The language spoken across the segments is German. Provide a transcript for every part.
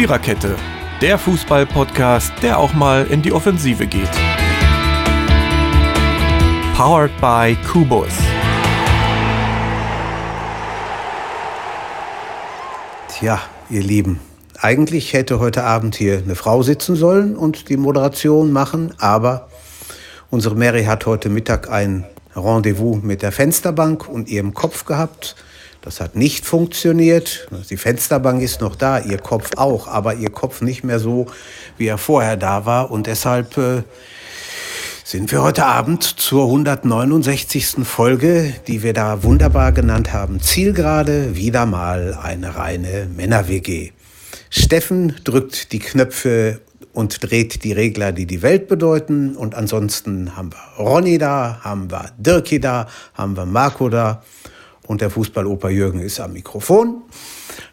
Viererkette, der Fußball-Podcast, der auch mal in die Offensive geht. Powered by Kubus. Tja, ihr Lieben, eigentlich hätte heute Abend hier eine Frau sitzen sollen und die Moderation machen, aber unsere Mary hat heute Mittag ein Rendezvous mit der Fensterbank und ihrem Kopf gehabt. Das hat nicht funktioniert. Die Fensterbank ist noch da, ihr Kopf auch, aber ihr Kopf nicht mehr so, wie er vorher da war. Und deshalb äh, sind wir heute Abend zur 169. Folge, die wir da wunderbar genannt haben. Zielgerade, wieder mal eine reine Männer-WG. Steffen drückt die Knöpfe und dreht die Regler, die die Welt bedeuten. Und ansonsten haben wir Ronny da, haben wir Dirki da, haben wir Marco da. Und der Fußballoper Jürgen ist am Mikrofon,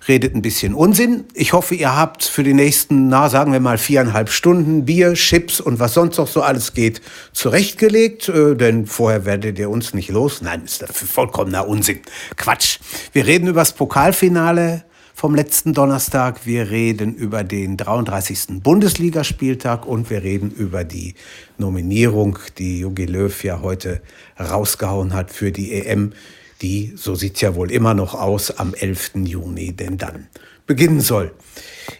redet ein bisschen Unsinn. Ich hoffe, ihr habt für die nächsten, na, sagen wir mal viereinhalb Stunden Bier, Chips und was sonst noch so alles geht, zurechtgelegt. Äh, denn vorher werdet ihr uns nicht los. Nein, ist vollkommener Unsinn. Quatsch. Wir reden über das Pokalfinale vom letzten Donnerstag. Wir reden über den 33. Bundesligaspieltag und wir reden über die Nominierung, die Jogi Löw ja heute rausgehauen hat für die EM, die, so sieht's ja wohl immer noch aus, am 11. Juni denn dann beginnen soll.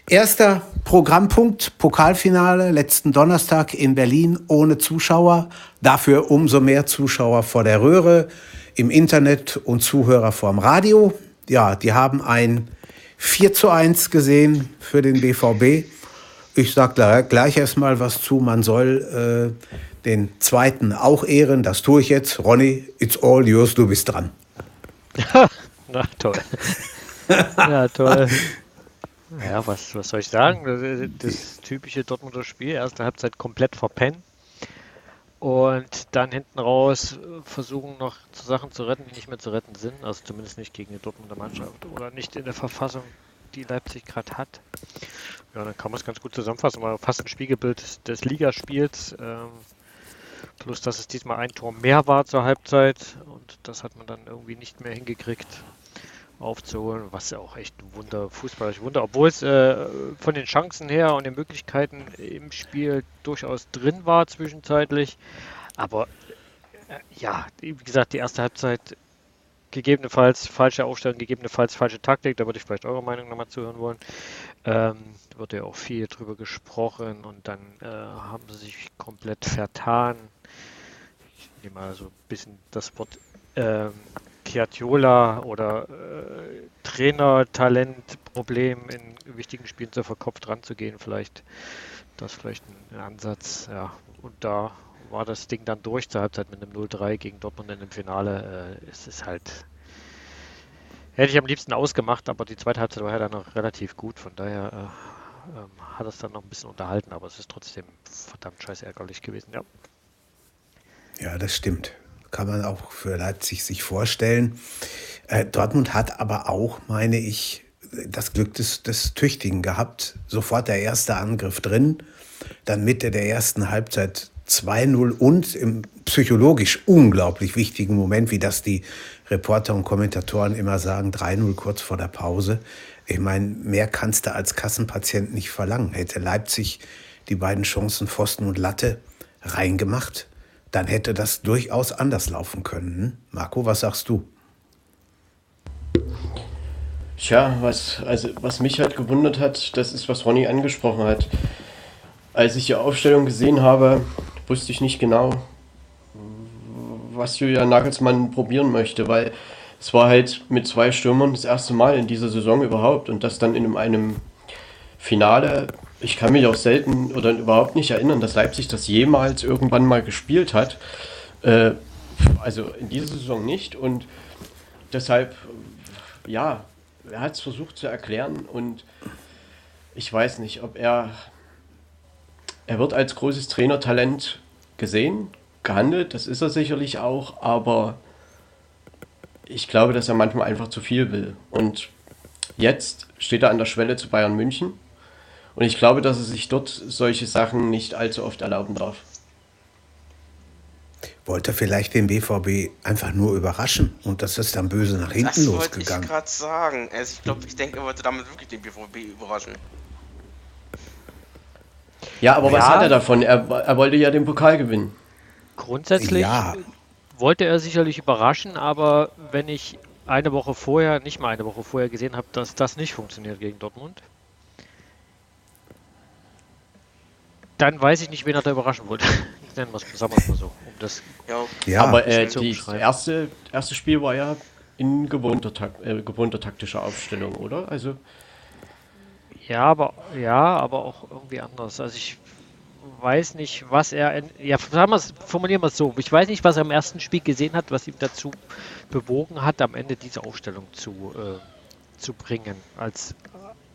Erster Programmpunkt, Pokalfinale, letzten Donnerstag in Berlin ohne Zuschauer, dafür umso mehr Zuschauer vor der Röhre, im Internet und Zuhörer vorm Radio. Ja, die haben ein 4 zu 1 gesehen für den BVB. Ich sage gleich erstmal was zu. Man soll äh, den zweiten auch ehren. Das tue ich jetzt. Ronny, it's all yours. Du bist dran. Na toll. ja, toll. Ja, was, was soll ich sagen? Das, das typische Dortmunder Spiel. Erste Halbzeit komplett verpennt und dann hinten raus versuchen noch zu Sachen zu retten, die nicht mehr zu retten sind, also zumindest nicht gegen die Dortmunder Mannschaft oder nicht in der Verfassung, die Leipzig gerade hat. Ja, dann kann man es ganz gut zusammenfassen, war fast ein Spiegelbild des, des Ligaspiels. Ähm, plus, dass es diesmal ein Tor mehr war zur Halbzeit das hat man dann irgendwie nicht mehr hingekriegt aufzuholen, was ja auch echt ein Wunder, fußballisches Wunder, obwohl es äh, von den Chancen her und den Möglichkeiten im Spiel durchaus drin war zwischenzeitlich. Aber äh, ja, wie gesagt, die erste Halbzeit gegebenenfalls falsche Aufstellung, gegebenenfalls falsche Taktik, da würde ich vielleicht eure Meinung nochmal zuhören wollen. Ähm, wird ja auch viel drüber gesprochen und dann äh, haben sie sich komplett vertan. Ich nehme mal so ein bisschen das Wort ähm, Chiatiola oder äh, Trainer-Talent-Problem in wichtigen Spielen so verkopft ranzugehen, vielleicht das vielleicht ein Ansatz, ja. Und da war das Ding dann durch zur Halbzeit mit einem 0-3 gegen Dortmund in dem Finale. Äh, es ist halt. Hätte ich am liebsten ausgemacht, aber die zweite Halbzeit war ja dann noch relativ gut, von daher äh, ähm, hat es dann noch ein bisschen unterhalten, aber es ist trotzdem verdammt scheiß ärgerlich gewesen, ja. Ja, das stimmt kann man auch für Leipzig sich vorstellen. Äh, Dortmund hat aber auch, meine ich, das Glück des, des Tüchtigen gehabt. Sofort der erste Angriff drin, dann Mitte der ersten Halbzeit 2-0 und im psychologisch unglaublich wichtigen Moment, wie das die Reporter und Kommentatoren immer sagen, 3-0 kurz vor der Pause. Ich meine, mehr kannst du als Kassenpatient nicht verlangen. Hätte Leipzig die beiden Chancen Pfosten und Latte reingemacht, dann hätte das durchaus anders laufen können. Hm? Marco, was sagst du? Tja, was, also, was mich halt gewundert hat, das ist, was Ronny angesprochen hat. Als ich die Aufstellung gesehen habe, wusste ich nicht genau, was Julian Nagelsmann probieren möchte, weil es war halt mit zwei Stürmern das erste Mal in dieser Saison überhaupt und das dann in einem Finale ich kann mich auch selten oder überhaupt nicht erinnern, dass Leipzig das jemals irgendwann mal gespielt hat. Äh, also in dieser Saison nicht. Und deshalb, ja, er hat es versucht zu erklären und ich weiß nicht, ob er. Er wird als großes Trainertalent gesehen, gehandelt, das ist er sicherlich auch, aber ich glaube, dass er manchmal einfach zu viel will. Und jetzt steht er an der Schwelle zu Bayern München und ich glaube, dass er sich dort solche Sachen nicht allzu oft erlauben darf. Wollte vielleicht den BVB einfach nur überraschen und das ist dann böse nach hinten das losgegangen. Das wollte ich gerade sagen. Also ich glaube, ich denke, er wollte damit wirklich den BVB überraschen. Ja, aber was hat er davon? Er, er wollte ja den Pokal gewinnen. Grundsätzlich Ja. wollte er sicherlich überraschen, aber wenn ich eine Woche vorher, nicht mal eine Woche vorher gesehen habe, dass das nicht funktioniert gegen Dortmund, dann weiß ich nicht, wen er da überraschen wollte. Nennen wir es sagen wir es mal so. Um das, Ja, Ja, aber äh, zu die erste, erste Spiel war ja in gewohnter, Tak- äh, gewohnter taktischer Aufstellung, oder? Also, ja, aber ja, aber auch irgendwie anders. Also ich weiß nicht, was er in, ja, sagen wir's- formulieren wir es so. Ich weiß nicht, was er im ersten Spiel gesehen hat, was ihm dazu bewogen hat, am Ende diese Aufstellung zu, äh, zu bringen als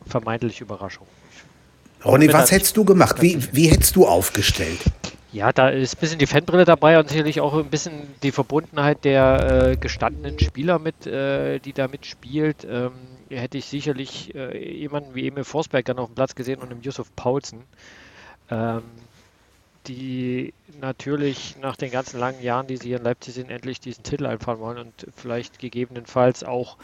vermeintliche Überraschung. Ronny, was hättest du gemacht? Wie, wie hättest du aufgestellt? Ja, da ist ein bisschen die Fanbrille dabei und sicherlich auch ein bisschen die Verbundenheit der äh, gestandenen Spieler mit, äh, die da mitspielt. Ähm, hätte ich sicherlich äh, jemanden wie Emil Forsberg dann auf dem Platz gesehen und im Yusuf Paulsen, ähm, die natürlich nach den ganzen langen Jahren, die sie hier in Leipzig sind, endlich diesen Titel einfahren wollen und vielleicht gegebenenfalls auch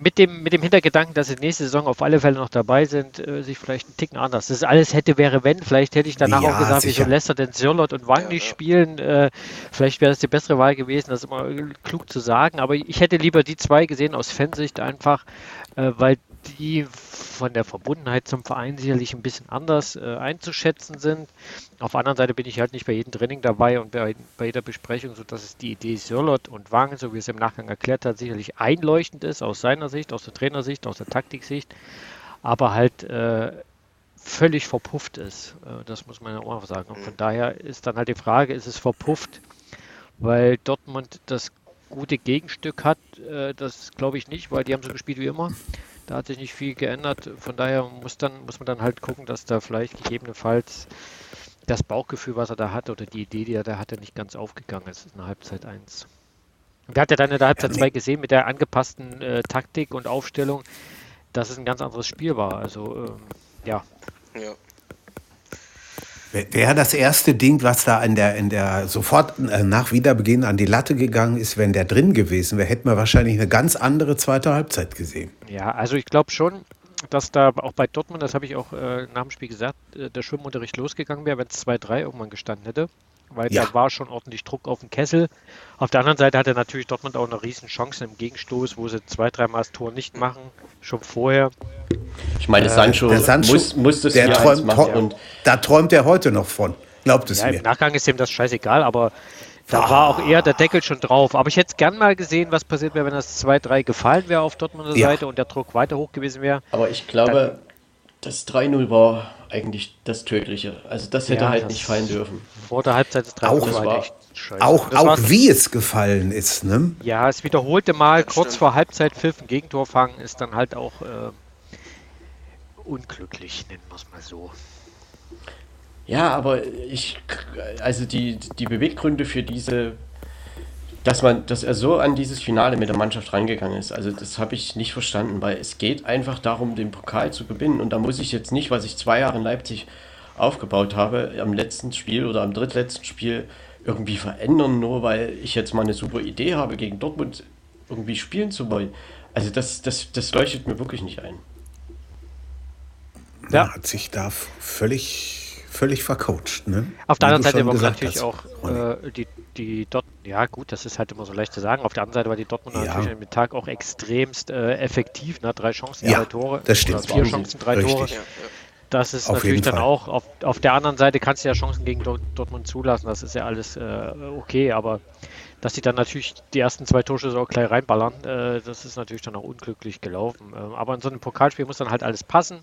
mit dem, mit dem Hintergedanken, dass sie nächste Saison auf alle Fälle noch dabei sind, äh, sich vielleicht einen Ticken anders. Das ist alles hätte, wäre, wenn. Vielleicht hätte ich danach Ja, auch gesagt, sicher. wieso lässt er denn Sirlot und Wang Ja, nicht spielen? Äh, vielleicht wäre es die bessere Wahl gewesen, das ist immer klug zu sagen. Aber ich hätte lieber die zwei gesehen aus Fansicht einfach, äh, weil die von der Verbundenheit zum Verein sicherlich ein bisschen anders äh, einzuschätzen sind. Auf der anderen Seite bin ich halt nicht bei jedem Training dabei und bei, bei jeder Besprechung, sodass es die Idee Sirlot und Wang, so wie es im Nachgang erklärt hat, sicherlich einleuchtend ist aus seiner Sicht, aus der Trainersicht, aus der Taktiksicht, aber halt äh, völlig verpufft ist. Äh, das muss man ja auch sagen. Und von daher ist dann halt die Frage, ist es verpufft, weil Dortmund das gute Gegenstück hat? Äh, das glaube ich nicht, weil die haben so gespielt wie immer. Da hat sich nicht viel geändert. Von daher muss, dann, muss man dann halt gucken, dass da vielleicht gegebenenfalls das Bauchgefühl, was er da hatte, oder die Idee, die er da hatte, nicht ganz aufgegangen ist in Halbzeit 1. Wir hat ja dann in der Halbzeit 2 gesehen mit der angepassten äh, Taktik und Aufstellung, dass es ein ganz anderes Spiel war. Also ähm, ja, ja. Wäre das erste Ding, was da in der, in der sofort äh, nach Wiederbeginn an die Latte gegangen ist, wenn der drin gewesen wäre, hätten wir wahrscheinlich eine ganz andere zweite Halbzeit gesehen. Ja, also ich glaube schon, dass da auch bei Dortmund, das habe ich auch äh, nach dem Spiel gesagt, äh, der Schwimmunterricht losgegangen wäre, wenn es 2-3 irgendwann gestanden hätte. Weil Ja. da war schon ordentlich Druck auf den Kessel. Auf der anderen Seite hatte natürlich Dortmund auch eine riesen Chance im Gegenstoß, wo sie zwei, dreimal das Tor nicht machen, schon vorher. ich meine, Sancho, Der Sancho, muss, muss das der 4-1 träumt, machen. Und da träumt er heute noch von. Glaubt es Ja, mir. im Nachgang ist ihm das scheißegal, aber da war auch eher der Deckel schon drauf. Aber ich hätte gern mal gesehen, was passiert wäre, wenn das 2-3 gefallen wäre auf Dortmunder Ja. Seite und der Druck weiter hoch gewesen wäre. Aber ich glaube, das 3-0 war eigentlich das Tödliche. Also das hätte Ja, halt das- nicht fallen dürfen. Vor der Halbzeit des 3 Auch- Das war war- echt scheiße. Auch, Das auch wie es gefallen ist. Ne? Ja, es wiederholte Mal kurz stimmt. vor Halbzeit Pfiff ein Gegentor fangen, ist dann halt auch äh, unglücklich, nennen wir es mal so. Ja, aber ich, also die, die Beweggründe für diese, dass man, dass er so an dieses Finale mit der Mannschaft rangegangen ist, also das habe ich nicht verstanden, weil es geht einfach darum, den Pokal zu gewinnen und da muss ich jetzt nicht, was ich zwei Jahre in Leipzig aufgebaut habe, am letzten Spiel oder am drittletzten Spiel irgendwie verändern, nur weil ich jetzt mal eine super Idee habe, gegen Dortmund irgendwie spielen zu wollen. Also das, das, das leuchtet mir wirklich nicht ein. Ja. Er hat sich da völlig, völlig vercoacht. Ne? Auf der anderen Seite war natürlich hast, auch äh, die, die Dort, ja gut, das ist halt immer so leicht zu sagen. Auf der anderen Seite war die Dortmunder Ja. natürlich an dem Tag auch extremst äh, effektiv. Ne? Drei Chancen, Ja, drei Tore. das stimmt. Vier Chancen, drei Richtig. Tore. Ja. Das ist Auf natürlich dann Fall. auch, auf, auf der anderen Seite kannst du ja Chancen gegen Dort- Dortmund zulassen, das ist ja alles äh, okay, aber dass sie dann natürlich die ersten zwei Torschüsse auch gleich reinballern, äh, das ist natürlich dann auch unglücklich gelaufen. Ähm, aber in so einem Pokalspiel muss dann halt alles passen.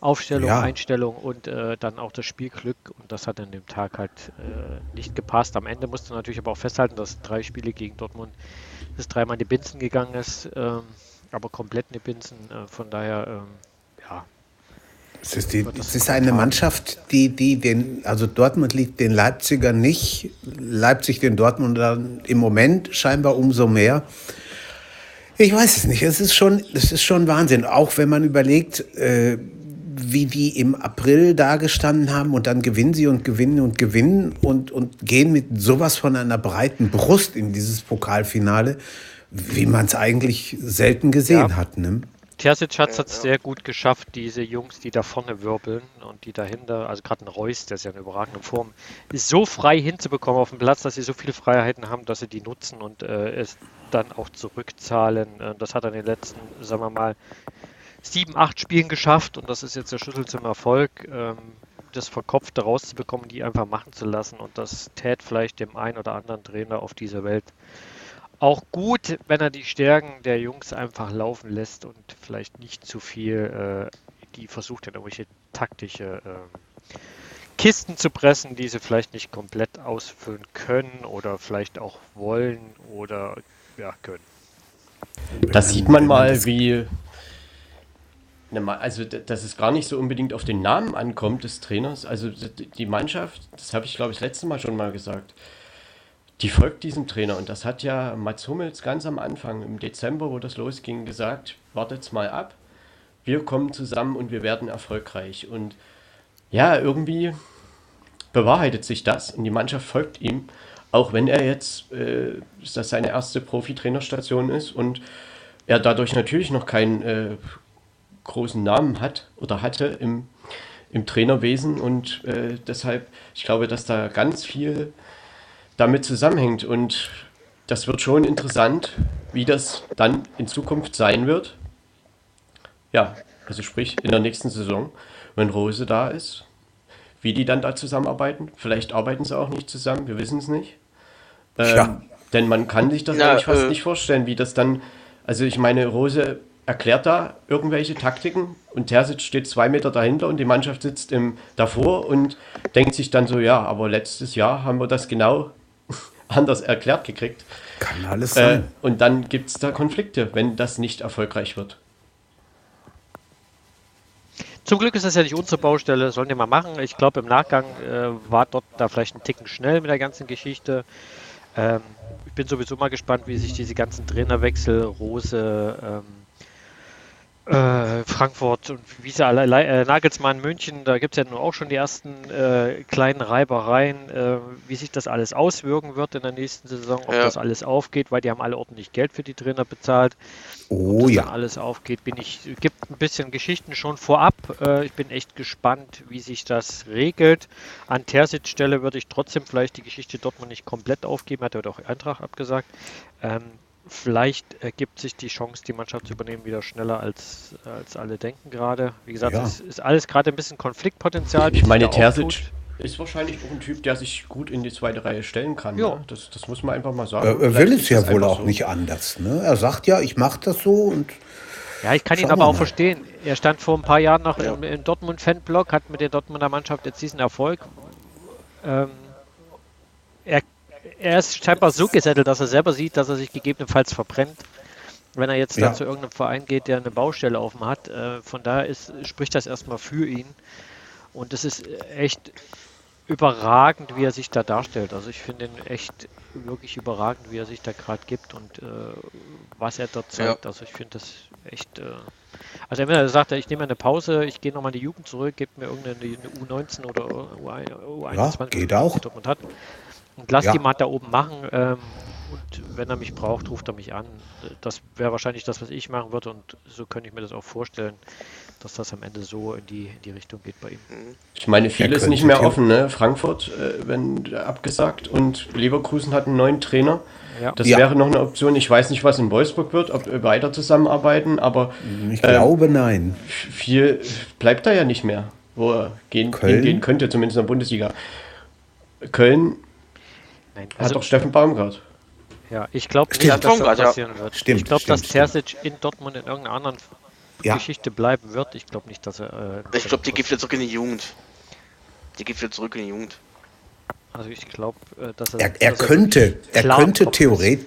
Aufstellung, Ja. Einstellung und äh, dann auch das Spielglück und das hat an dem Tag halt äh, nicht gepasst. Am Ende musst du natürlich aber auch festhalten, dass drei Spiele gegen Dortmund es dreimal in die Binsen gegangen ist, ähm, aber komplett in die Binsen. Äh, von daher, ähm, ja, Es ist, die, das es ist eine Mannschaft, die, die den, also Dortmund liegt den Leipzigern nicht, Leipzig den Dortmundern im Moment scheinbar umso mehr. Ich weiß es nicht, es ist schon, es ist schon Wahnsinn, auch wenn man überlegt, äh, wie die im April dagestanden haben und dann gewinnen sie und gewinnen und gewinnen und, und gehen mit sowas von einer breiten Brust in dieses Pokalfinale, wie man es eigentlich selten gesehen Ja. hat. Ne? Terzic hat es ja, ja. sehr gut geschafft, diese Jungs, die da vorne wirbeln und die dahinter, also gerade ein Reus, der ist ja in überragender Form, so frei hinzubekommen auf dem Platz, dass sie so viele Freiheiten haben, dass sie die nutzen und äh, es dann auch zurückzahlen. Äh, das hat er in den letzten, sagen wir mal, sieben, acht Spielen geschafft und das ist jetzt der Schlüssel zum Erfolg, ähm, das Verkopfte rauszubekommen, die einfach machen zu lassen und das tät vielleicht dem einen oder anderen Trainer auf dieser Welt auch gut, wenn er die Stärken der Jungs einfach laufen lässt und vielleicht nicht zu viel, äh, die versucht dann irgendwelche taktische äh, Kisten zu pressen, die sie vielleicht nicht komplett ausfüllen können oder vielleicht auch wollen oder ja, können. Da sieht man mal, wie. Also, dass es gar nicht so unbedingt auf den Namen ankommt des Trainers. Also, die Mannschaft, das habe ich glaube ich letztes Mal schon mal gesagt, die folgt diesem Trainer. Und das hat ja Mats Hummels ganz am Anfang, im Dezember, wo das losging, gesagt, wartet's mal ab, wir kommen zusammen und wir werden erfolgreich. Und ja, irgendwie bewahrheitet sich das und die Mannschaft folgt ihm, auch wenn er jetzt, äh, das seine erste Profitrainerstation ist und er dadurch natürlich noch keinen äh, großen Namen hat oder hatte im, im Trainerwesen und äh, deshalb, ich glaube, dass da ganz viel damit zusammenhängt. Und das wird schon interessant, wie das dann in Zukunft sein wird. Ja, also sprich in der nächsten Saison, wenn Rose da ist, wie die dann da zusammenarbeiten. Vielleicht arbeiten sie auch nicht zusammen, wir wissen es nicht. Ähm, ja. Denn man kann sich das ja, eigentlich fast äh, nicht vorstellen, wie das dann. Also ich meine, Rose erklärt da irgendwelche Taktiken und Terzic steht zwei Meter dahinter und die Mannschaft sitzt im, davor und denkt sich dann so, ja, aber letztes Jahr haben wir das genau anders erklärt gekriegt. Kann alles sein. Äh, und dann gibt es da Konflikte, wenn das nicht erfolgreich wird. Zum Glück ist das ja nicht unsere Baustelle, sollen die mal machen. Ich glaube, im Nachgang äh, war dort da vielleicht ein Ticken schnell mit der ganzen Geschichte. Ähm, ich bin sowieso mal gespannt, wie sich diese ganzen Trainerwechsel, Rose, ähm, äh, Frankfurt und wie sie alle, äh, Nagelsmann, München, da gibt es ja nun auch schon die ersten äh, kleinen Reibereien, äh, wie sich das alles auswirken wird in der nächsten Saison, ob ja. das alles aufgeht, weil die haben alle ordentlich Geld für die Trainer bezahlt. Oh ob ja. alles aufgeht, bin ich, gibt ein bisschen Geschichten schon vorab. Äh, ich bin echt gespannt, wie sich das regelt. An Terzic Stelle würde ich trotzdem vielleicht die Geschichte Dortmund nicht komplett aufgeben, hat er auch Eintracht abgesagt. Ähm, vielleicht ergibt sich die Chance, die Mannschaft zu übernehmen, wieder schneller als, als alle denken gerade. Wie gesagt, ja. es ist alles gerade ein bisschen Konfliktpotenzial. Ich meine, Terzic ist wahrscheinlich auch ein Typ, der sich gut in die zweite Reihe stellen kann. Ne? Das, das muss man einfach mal sagen. Er, er will es ja wohl auch so. nicht anders. Ne? Er sagt ja, ich mache das so und ja, ich kann ihn aber auch verstehen. Er stand vor ein paar Jahren noch ja. im, im Dortmund-Fanblog, hat mit der Dortmunder Mannschaft jetzt diesen Erfolg. Ähm, er er ist scheinbar so gesettelt, dass er selber sieht, dass er sich gegebenenfalls verbrennt, wenn er jetzt ja. zu irgendeinem Verein geht, der eine Baustelle offen hat. Äh, von daher ist, spricht das erstmal für ihn. Und es ist echt überragend, wie er sich da darstellt. Also ich finde ihn echt wirklich überragend, wie er sich da gerade gibt und äh, was er dort zeigt. Ja. Also ich finde das echt. Äh, also sagt er, ich nehme eine Pause, ich gehe nochmal in die Jugend zurück, gebe mir irgendeine U19 oder U21, ja, geht auch. Dortmund hat. Und lass ja. die mal da oben machen. Ähm, und wenn er mich braucht, ruft er mich an. Das wäre wahrscheinlich das, was ich machen würde. Und so könnte ich mir das auch vorstellen, dass das am Ende so in die, in die Richtung geht bei ihm. Ich meine, viel ist nicht mehr offen. Ne? Frankfurt, äh, wenn abgesagt und Leverkusen hat einen neuen Trainer. Ja. Das ja. wäre noch eine Option. Ich weiß nicht, was in Wolfsburg wird, ob wir weiter zusammenarbeiten, aber ich glaube ähm, nein. Viel bleibt da ja nicht mehr, wo er gehen, gehen könnte, zumindest in der Bundesliga. Köln Nein, also, Hat doch Steffen Baumgart. Ja, ich glaube nicht, dass das passieren ja. wird. Stimmt, ich glaube, dass Terzic in Dortmund in irgendeiner anderen ja. Geschichte bleiben wird. Ich glaube nicht, dass er. Äh, ich glaube, die geht wieder zurück in die Jugend. Die geht wieder zurück in die Jugend. Also ich glaube, äh, dass er. Er, er dass könnte, er, er könnte theoretisch,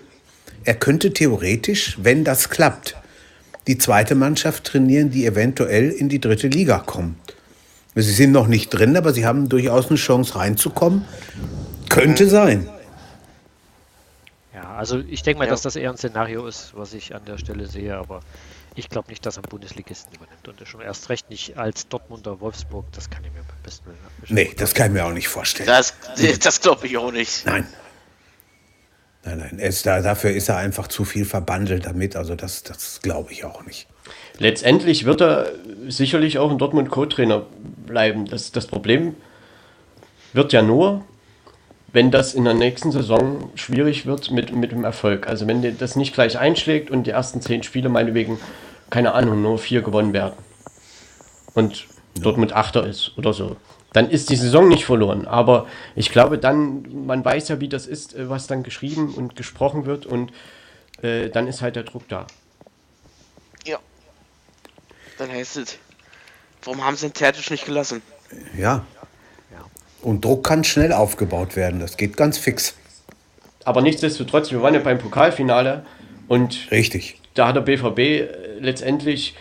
er könnte theoretisch, wenn das klappt, die zweite Mannschaft trainieren, die eventuell in die dritte Liga kommt. Sie sind noch nicht drin, aber sie haben durchaus eine Chance reinzukommen. Könnte sein. Also ich denke mal, ja. dass das eher ein Szenario ist, was ich an der Stelle sehe, aber ich glaube nicht, dass er einen Bundesligisten übernimmt und schon erst recht nicht als Dortmunder Wolfsburg, das kann ich mir beim besten Willen. Nee, das kann ich mir auch nicht vorstellen. Das, das glaube ich auch nicht. Nein. Nein, nein, es, da, dafür ist er einfach zu viel verbandelt damit. Also das, das glaube ich auch nicht. Letztendlich wird er sicherlich auch in Dortmund Co-Trainer bleiben. Das, das Problem wird ja nur, wenn das in der nächsten Saison schwierig wird mit, mit dem Erfolg. Also wenn das nicht gleich einschlägt und die ersten zehn Spiele meinetwegen, keine Ahnung, nur vier gewonnen werden und ja. Dortmund Achter ist oder so, dann ist die Saison nicht verloren. Aber ich glaube dann, man weiß ja, wie das ist, äh, was dann geschrieben und gesprochen wird und äh, dann ist halt der Druck da. Ja. Dann heißt es, warum haben sie den Tertisch nicht gelassen? Ja. Und Druck kann schnell aufgebaut werden. Das geht ganz fix. Aber nichtsdestotrotz, wir waren ja beim Pokalfinale und Richtig. da hat der BVB äh, letztendlich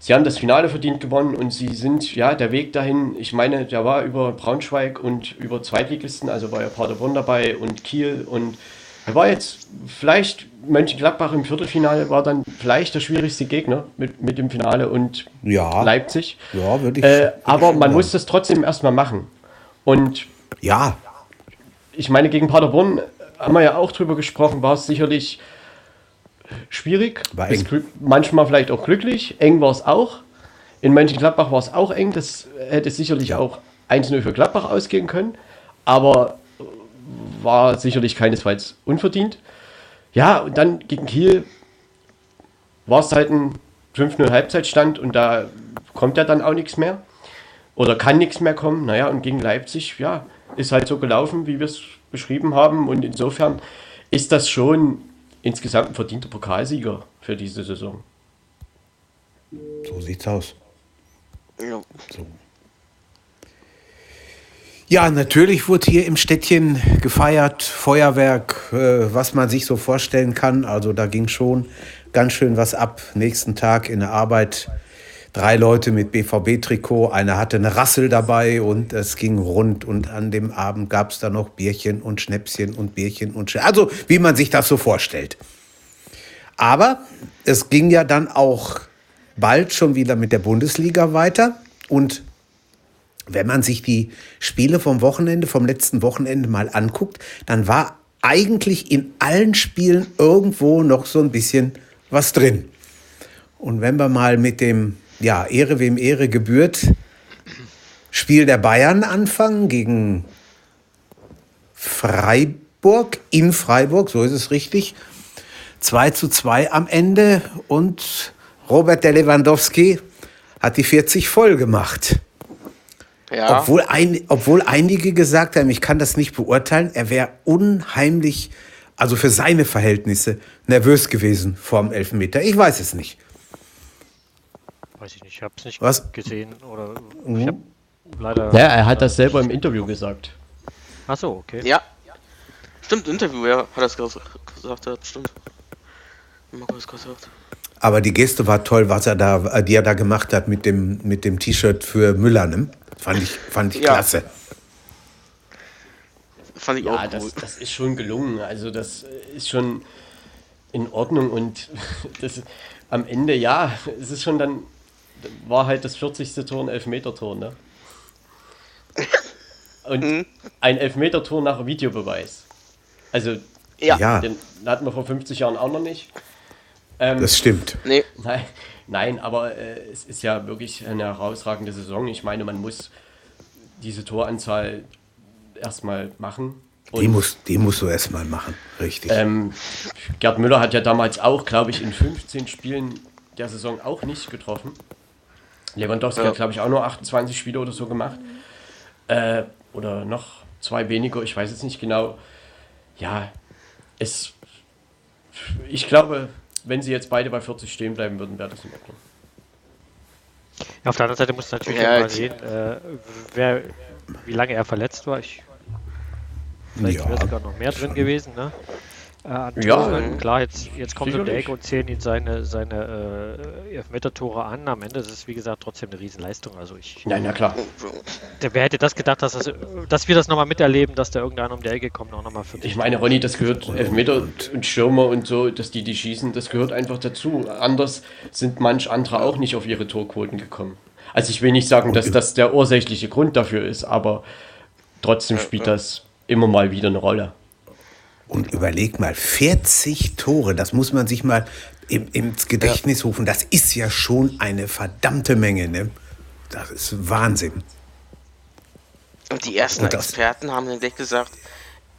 sie haben das Finale verdient gewonnen und sie sind, ja, der Weg dahin, ich meine, der war über Braunschweig und über Zweitligisten, also war ja Paderborn dabei und Kiel und er war jetzt vielleicht, Mönchengladbach im Viertelfinale war dann vielleicht der schwierigste Gegner mit, mit dem Finale und ja. Leipzig. Ja, würde ich. Äh, aber man muss das trotzdem erstmal machen. Und ja. Ich meine, gegen Paderborn haben wir ja auch drüber gesprochen, war es sicherlich schwierig, manchmal vielleicht auch glücklich. Eng war es auch. In Mönchengladbach war es auch eng. Das hätte sicherlich ja. auch 1-0 für Gladbach ausgehen können. Aber war sicherlich keinesfalls unverdient. Ja, und dann gegen Kiel war es halt ein 5-0 Halbzeitstand und da kommt ja dann auch nichts mehr. Oder kann nichts mehr kommen. Naja, und gegen Leipzig, ja, ist halt so gelaufen, wie wir es beschrieben haben. Und insofern ist das schon insgesamt ein verdienter Pokalsieger für diese Saison. So sieht's aus. Ja. So. Ja, natürlich wurde hier im Städtchen gefeiert, Feuerwerk, äh, was man sich so vorstellen kann. Also da ging schon ganz schön was ab. Nächsten Tag in der Arbeit drei Leute mit BVB-Trikot, einer hatte eine Rassel dabei und es ging rund. Und an dem Abend gab es dann noch Bierchen und Schnäpschen und Bierchen und Schnäpschen. Also wie man sich das so vorstellt. Aber es ging ja dann auch bald schon wieder mit der Bundesliga weiter. Und wenn man sich die Spiele vom Wochenende, vom letzten Wochenende mal anguckt, dann war eigentlich in allen Spielen irgendwo noch so ein bisschen was drin. Und wenn wir mal mit dem ja, Ehre wem Ehre gebührt, Spiel der Bayern anfangen gegen Freiburg, in Freiburg, so ist es richtig. 2 zu 2 am Ende und Robert der Lewandowski hat die 40 voll gemacht. Ja. Obwohl, ein, obwohl einige gesagt haben, ich kann das nicht beurteilen, er wäre unheimlich, also für seine Verhältnisse, nervös gewesen vorm Elfmeter. Ich weiß es nicht. Weiß ich nicht, ich habe es nicht Was? gesehen oder Mhm. ich hab leider. Ja, er hat das selber im Interview gesagt. Ach so, okay. Ja. Stimmt, Interview, ja, hat er es gesagt, ja, stimmt. Markus gesagt. Aber die Geste war toll, was er da, die er da gemacht hat mit dem, mit dem T-Shirt für Müller, ne? Fand ich, fand ich Ja. klasse. Fand ich Ja, auch das, cool. das ist schon gelungen. Also das ist schon in Ordnung und das am Ende, ja, es ist schon dann, war halt das 40. Tor ein Elfmeter-Tor, ne? Und Mhm. ein Elfmeter-Tor nach Videobeweis. Also, Ja. Den hatten wir vor 50 Jahren auch noch nicht. Ähm, das stimmt. Nee, Nein, nein aber äh, es ist ja wirklich eine herausragende Saison. Ich meine, man muss diese Toranzahl erstmal machen. Die, muss, die musst du erstmal machen, richtig. ähm, Gerd Müller hat ja damals auch, glaube ich, in 15 Spielen der Saison auch nicht getroffen. Lewandowski Ja. hat, glaube ich, auch nur 28 Spiele oder so gemacht. Äh, oder noch zwei weniger, ich weiß jetzt nicht genau. Ja, es. Ich glaube, wenn sie jetzt beide bei 40 stehen bleiben würden, wäre das in Ordnung. Ja, auf der anderen Seite muss natürlich Ja, auch mal sehen, äh, wer, wie lange er verletzt war. Ich, vielleicht Ja. wäre sogar noch mehr drin gewesen, ne? Äh, an Ja, Toren. klar, jetzt, jetzt kommt er um die. Ecke und zählen ihn seine, seine äh, Elfmeter-Tore an. Am Ende ist es, wie gesagt, trotzdem eine Riesenleistung. Also ich, Nein, na klar. der, wer hätte das gedacht, dass, das, dass wir das nochmal miterleben, dass da irgendeiner um die Ecke kommt, auch nochmal für Ich meine, Ronny, das gehört Elfmeter und, und Stürmer und so, dass die die schießen, das gehört einfach dazu. Anders sind manch andere auch nicht auf ihre Torquoten gekommen. Also ich will nicht sagen, dass das der ursächliche Grund dafür ist, aber trotzdem spielt das immer mal wieder eine Rolle. Und überleg mal, 40 Tore, das muss man sich mal im, ins Gedächtnis rufen. Das ist ja schon eine verdammte Menge. Ne? Das ist Wahnsinn. Und die ersten Und Experten haben dann gleich gesagt,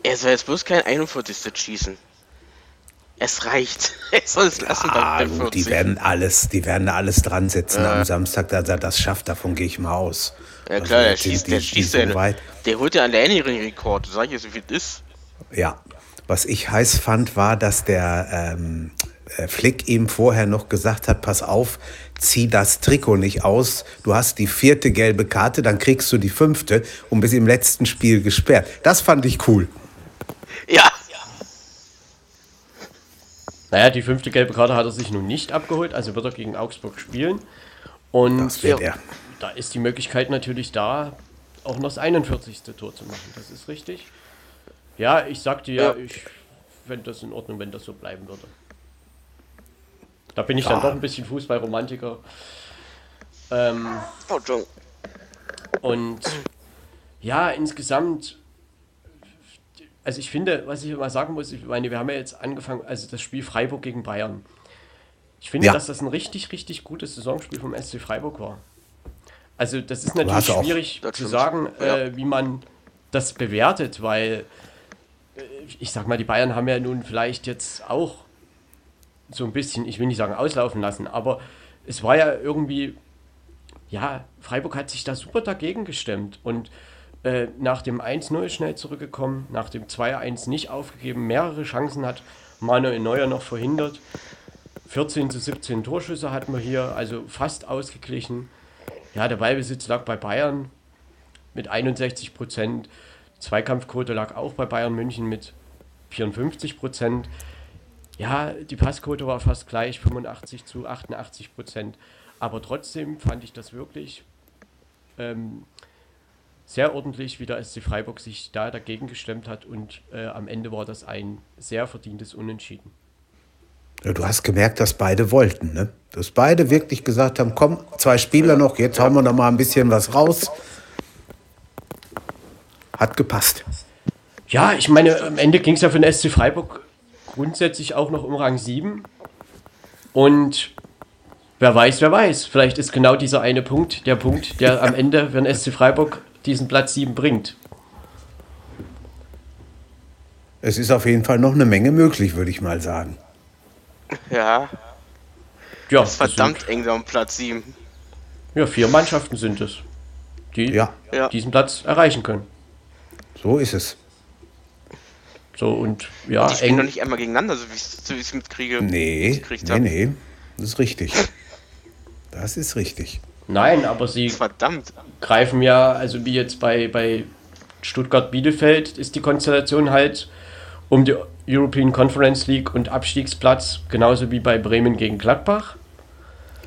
er soll jetzt bloß kein 41. schießen. Es reicht. Er soll es lassen Ah, gut, die 40. werden alles, die werden da alles dran setzen am Samstag, dass er das schafft, davon gehe ich mal aus. Ja Also, klar, der die- schießt, die- der die schießt ja, weit. der holt ja alleine ihren Rekord. Sag ich jetzt, wie viel das ist. Ja, was ich heiß fand, war, dass der ähm, äh, Flick ihm vorher noch gesagt hat, pass auf, zieh das Trikot nicht aus, du hast die vierte gelbe Karte, dann kriegst du die fünfte und bist im letzten Spiel gesperrt. Das fand ich cool. Ja. Naja, die fünfte gelbe Karte hat er sich nun nicht abgeholt, also wird er gegen Augsburg spielen. Und Das wird er. da ist die Möglichkeit natürlich da, auch noch das 41. Tor zu machen. Das ist richtig. Ja, ich sagte ja, Ja. ich fände das in Ordnung, wenn das so bleiben würde. Da bin ich dann doch ein bisschen Fußballromantiker. Ähm, Oh, und ja, insgesamt, also ich finde, was ich mal sagen muss, ich meine, wir haben ja jetzt angefangen, also das Spiel Freiburg gegen Bayern. Ich finde, Ja. dass das ein richtig, richtig gutes Saisonspiel vom SC Freiburg war. Also das ist natürlich schwierig zu sagen, Ja. äh, wie man das bewertet, weil ich sag mal, die Bayern haben ja nun vielleicht jetzt auch so ein bisschen, ich will nicht sagen auslaufen lassen, aber es war ja irgendwie, ja, Freiburg hat sich da super dagegen gestemmt und äh, nach dem 1-0 schnell zurückgekommen, nach dem 2-1 nicht aufgegeben, mehrere Chancen hat Manuel Neuer noch verhindert. 14 zu 17 Torschüsse hatten wir hier, also fast ausgeglichen. Ja, der Ballbesitz lag bei Bayern mit 61 Prozent. Zweikampfquote lag auch bei Bayern München mit 54 Prozent. Ja, die Passquote war fast gleich, 85 zu 88 Prozent. Aber trotzdem fand ich das wirklich ähm, sehr ordentlich, wie der SC Freiburg sich da dagegen gestemmt hat. Und äh, am Ende war das ein sehr verdientes Unentschieden. Du hast gemerkt, dass beide wollten, ne? Dass beide wirklich gesagt haben, komm, zwei Spieler noch, jetzt hauen wir noch mal ein bisschen was raus. Hat gepasst. Ja, ich meine, am Ende ging es ja für den SC Freiburg grundsätzlich auch noch um Rang 7. Und wer weiß, wer weiß. Vielleicht ist genau dieser eine Punkt der Punkt, der am Ende für den SC Freiburg diesen Platz 7 bringt. Es ist auf jeden Fall noch eine Menge möglich, würde ich mal sagen. Ja, Ja, ist verdammt eng da um Platz 7. Sind, ja, vier Mannschaften sind es, die Ja. diesen Platz erreichen können. So ist es. So und ja, Die spielen noch eng. nicht einmal gegeneinander, so wie ich so ich's mitkriege. Nee, nee, nee. Das ist richtig. Das ist richtig. Nein, aber sie Verdammt. greifen ja, also wie jetzt bei, bei Stuttgart-Bielefeld ist die Konstellation halt um die European Conference League und Abstiegsplatz, genauso wie bei Bremen gegen Gladbach.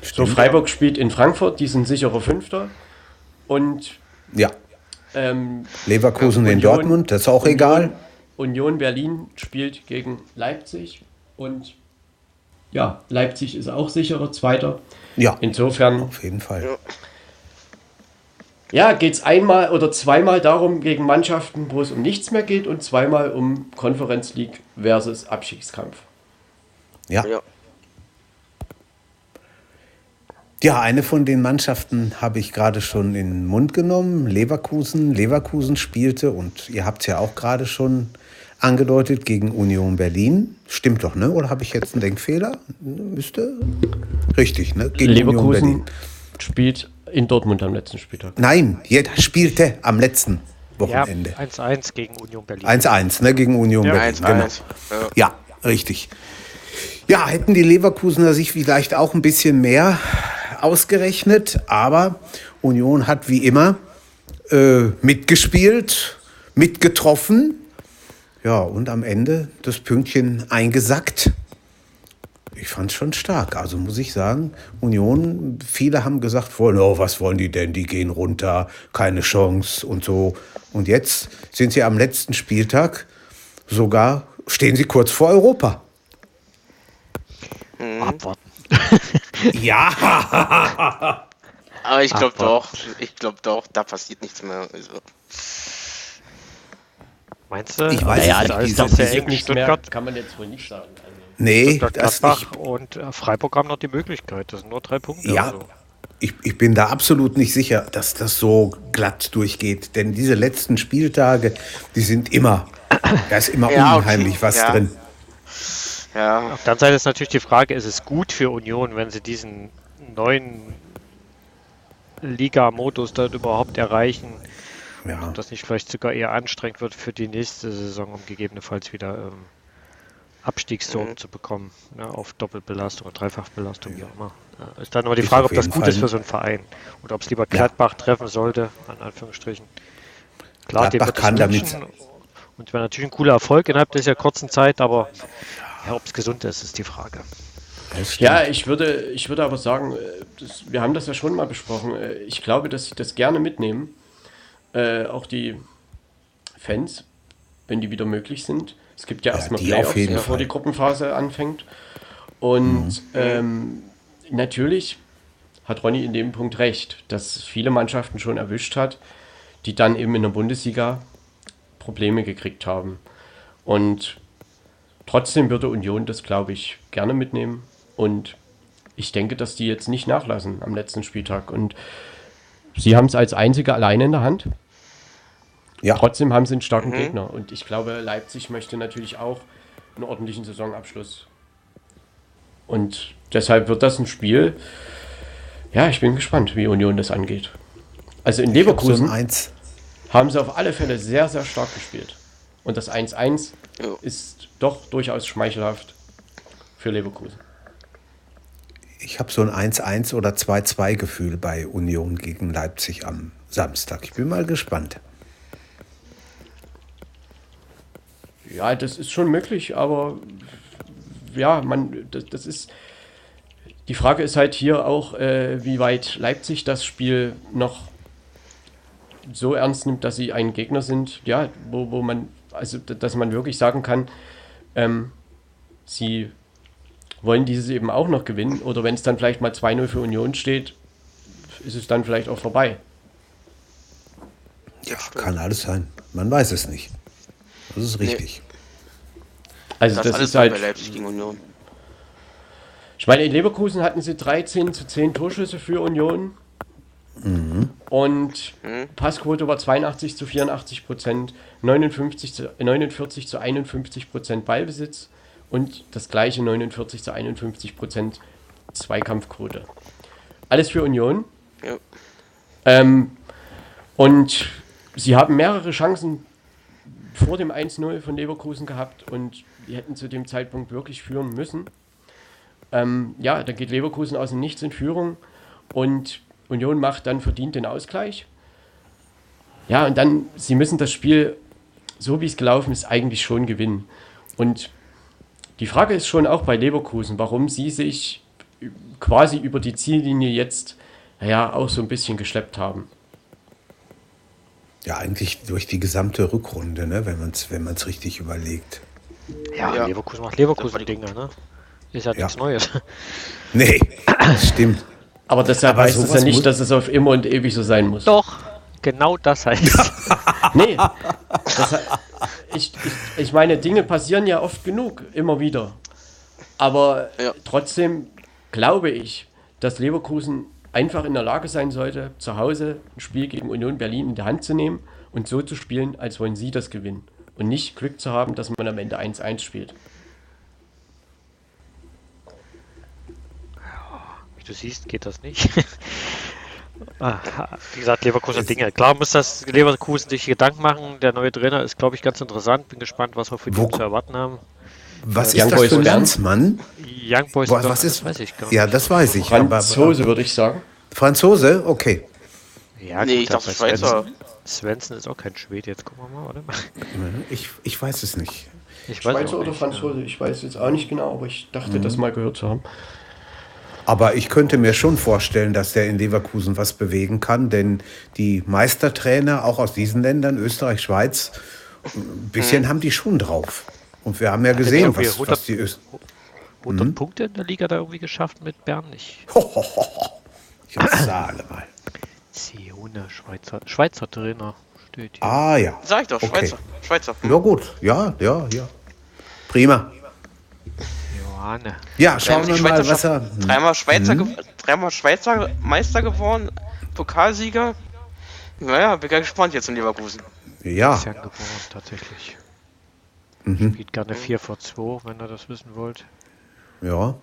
So, Stimmt. Freiburg spielt in Frankfurt, die sind sicherer Fünfter. Und Ja, ähm, Leverkusen in Union- Dortmund, das ist auch egal. Union Berlin spielt gegen Leipzig und ja, Leipzig ist auch sicherer Zweiter. Ja, Insofern auf jeden Fall. Ja, geht es einmal oder zweimal darum gegen Mannschaften, wo es um nichts mehr geht und zweimal um Conference League versus Abstiegskampf. Ja. Ja. Ja, eine von den Mannschaften habe ich gerade schon in den Mund genommen. Leverkusen. Leverkusen spielte und ihr habt es ja auch gerade schon angedeutet gegen Union Berlin. Stimmt doch, ne? Oder habe ich jetzt einen Denkfehler? Müsste. Richtig, ne? Gegen Union Berlin. Leverkusen spielt in Dortmund am letzten Spieltag. Nein, jeder spielte am letzten Wochenende. 1-1 gegen Union Berlin. 1-1, ne? Gegen Union Ja, Berlin. 1-1. Genau. Ja. Ja, richtig. Ja, hätten die Leverkusener sich vielleicht auch ein bisschen mehr ausgerechnet, aber Union hat wie immer äh, mitgespielt, mitgetroffen. Ja, und am Ende das Pünktchen eingesackt. Ich fand es schon stark. Also muss ich sagen, Union, viele haben gesagt, oh, was wollen die denn? Die gehen runter, keine Chance und so. Und jetzt sind sie am letzten Spieltag, sogar stehen sie kurz vor Europa. Abwarten. Ja, Aber ich glaube doch, ich glaube doch, da passiert nichts mehr. Also, Meinst du? Ich weiß Aber es ja, nicht. das ist ja eng. nichts mehr, Stuttgart, kann man jetzt wohl nicht sagen. Also, Nee, Stuttgart das, ich, Gladbach und äh, Freiburg haben noch die Möglichkeit. Das sind nur drei Punkte. Ja. Also. ich, ich bin da absolut nicht sicher, dass das so glatt durchgeht. Denn diese letzten Spieltage, die sind immer, da ist immer Ja, okay. unheimlich was Ja. drin. Ja, Auf der anderen Seite ist natürlich die Frage, ist es gut für Union, wenn sie diesen neuen Liga-Modus dort überhaupt erreichen, Ja. ob das nicht vielleicht sogar eher anstrengend wird für die nächste Saison, um gegebenenfalls wieder ähm, Abstiegssorgen Mhm. zu bekommen, ne, auf Doppelbelastung oder Dreifachbelastung, wie auch immer. Ja, ist dann nur die Ist Frage, ob das gut Fall ist für so einen Verein oder ob es lieber Gladbach treffen sollte, an Anführungsstrichen. Klar, dem Gladbach kann damit- Und es wäre natürlich ein cooler Erfolg innerhalb dieser kurzen Zeit, aber ja, ob es gesund ist, ist die Frage. Ja, ich würde, ich würde aber sagen, äh, das, wir haben das ja schon mal besprochen. äh, Ich glaube, dass sie das gerne mitnehmen. Äh, auch die Fans, wenn die wieder möglich sind. Es gibt ja, Ja, erstmal Playoffs, jeden bevor Fall. die Gruppenphase anfängt. Und ähm, natürlich hat Ronny in dem Punkt recht, dass viele Mannschaften schon erwischt hat, die dann eben in der Bundesliga Probleme gekriegt haben. Und trotzdem würde Union das, glaube ich, gerne mitnehmen. Und ich denke, dass die jetzt nicht nachlassen am letzten Spieltag. Und sie haben es als einzige alleine in der Hand. ja. Trotzdem haben sie einen starken Gegner. Und ich glaube, Leipzig möchte natürlich auch einen ordentlichen Saisonabschluss. Und deshalb wird das ein Spiel. Ja, ich bin gespannt, wie Union das angeht. Also in so Leverkusen Eins. haben sie auf alle Fälle sehr, sehr stark gespielt. Und das 1-1 Ja. ist doch durchaus schmeichelhaft für Leverkusen. Ich habe so ein 1-1 oder 2-2 Gefühl bei Union gegen Leipzig am Samstag. Ich bin mal gespannt. Ja, das ist schon möglich, aber ja, man, das, das ist. Die Frage ist halt hier auch, äh, wie weit Leipzig das Spiel noch so ernst nimmt, dass sie ein Gegner sind, ja, wo, wo man, also dass man wirklich sagen kann, ähm, sie wollen dieses eben auch noch gewinnen oder wenn es dann vielleicht mal 2-0 für Union steht, ist es dann vielleicht auch vorbei. Ja, kann alles sein. Man weiß es nicht. Das ist richtig. Also das, das, ist alles ist halt, bei Leipzig gegen Union. Ich meine, in Leverkusen hatten sie 13 zu 10 Torschüsse für Union. Und Passquote war 82 zu 84 Prozent, 59 zu, 49 zu 51 Prozent Ballbesitz und das gleiche 49 zu 51 Prozent Zweikampfquote. Alles für Union. Ja. Ähm, und sie haben mehrere Chancen vor dem 1-0 von Leverkusen gehabt und die hätten zu dem Zeitpunkt wirklich führen müssen. Ähm, ja, dann geht Leverkusen aus dem Nichts in Führung und Union macht dann verdient den Ausgleich. Ja, und dann, sie müssen das Spiel, so wie es gelaufen ist, eigentlich schon gewinnen. Und die Frage ist schon auch bei Leverkusen, warum sie sich quasi über die Ziellinie jetzt, naja, auch so ein bisschen geschleppt haben. Ja, eigentlich durch die gesamte Rückrunde, ne, wenn man es wenn man's richtig überlegt. Ja, Ja. Leverkusen macht Leverkusen-Dinger, ne? Ist ja, Ja. nichts Neues. Nee, das stimmt. Aber deshalb Aber heißt es ja nicht, dass es auf immer und ewig so sein muss. Doch, genau das heißt. Nee. Das, ich, ich, ich meine, Dinge passieren ja oft genug, immer wieder. Aber Ja. trotzdem glaube ich, dass Leverkusen einfach in der Lage sein sollte, zu Hause ein Spiel gegen Union Berlin in der Hand zu nehmen und so zu spielen, als wollen sie das gewinnen. Und nicht Glück zu haben, dass man am Ende 1-1 spielt. Du siehst, geht das nicht. Ah, Wie gesagt, Leverkusen Dinge. Klar muss das Leverkusen sich Gedanken machen. Der neue Trainer ist, glaube ich, ganz interessant. Bin gespannt, was wir von Wo- ihm zu erwarten haben. Was Young ist das Boys für ein? Landsmann? Young Boys, was das ist, weiß ich gar ja, das weiß ich. Franzose, würde ich sagen. Franzose? Okay. Ja, Nee, gut, ich dachte Schweizer. Svensson, ist auch kein Schwede. Jetzt gucken wir mal, mal. Ich, ich weiß es nicht. Ich weiß Schweizer oder nicht, Franzose, ich weiß jetzt auch nicht genau, aber ich dachte, das mal gehört zu haben. Aber ich könnte mir schon vorstellen, dass der in Leverkusen was bewegen kann, denn die Meistertrainer, auch aus diesen Ländern, Österreich, Schweiz, ein bisschen haben die schon drauf. Und wir haben ja gesehen, was, 100 was die Öst 100 Mhm. Punkte in der Liga da irgendwie geschafft mit Bern. Ich Ich sage mal. Sione, Schweizer, Schweizer Trainer. Steht hier. Ah ja. Sag ich doch, Okay. Schweizer. Schweizer. Ja gut, ja, ja, ja. Prima. Johanne. Ja, schauen wir mal, Schweizer was er. Dreimal Schweizer, Mhm. dreimal Schweizer Meister geworden, Pokalsieger. Naja, bin ganz gespannt jetzt in Leverkusen. Ja, Ist ja geboren, tatsächlich. Mhm. Spielt gerne 4 vor 2, wenn ihr das wissen wollt. ja.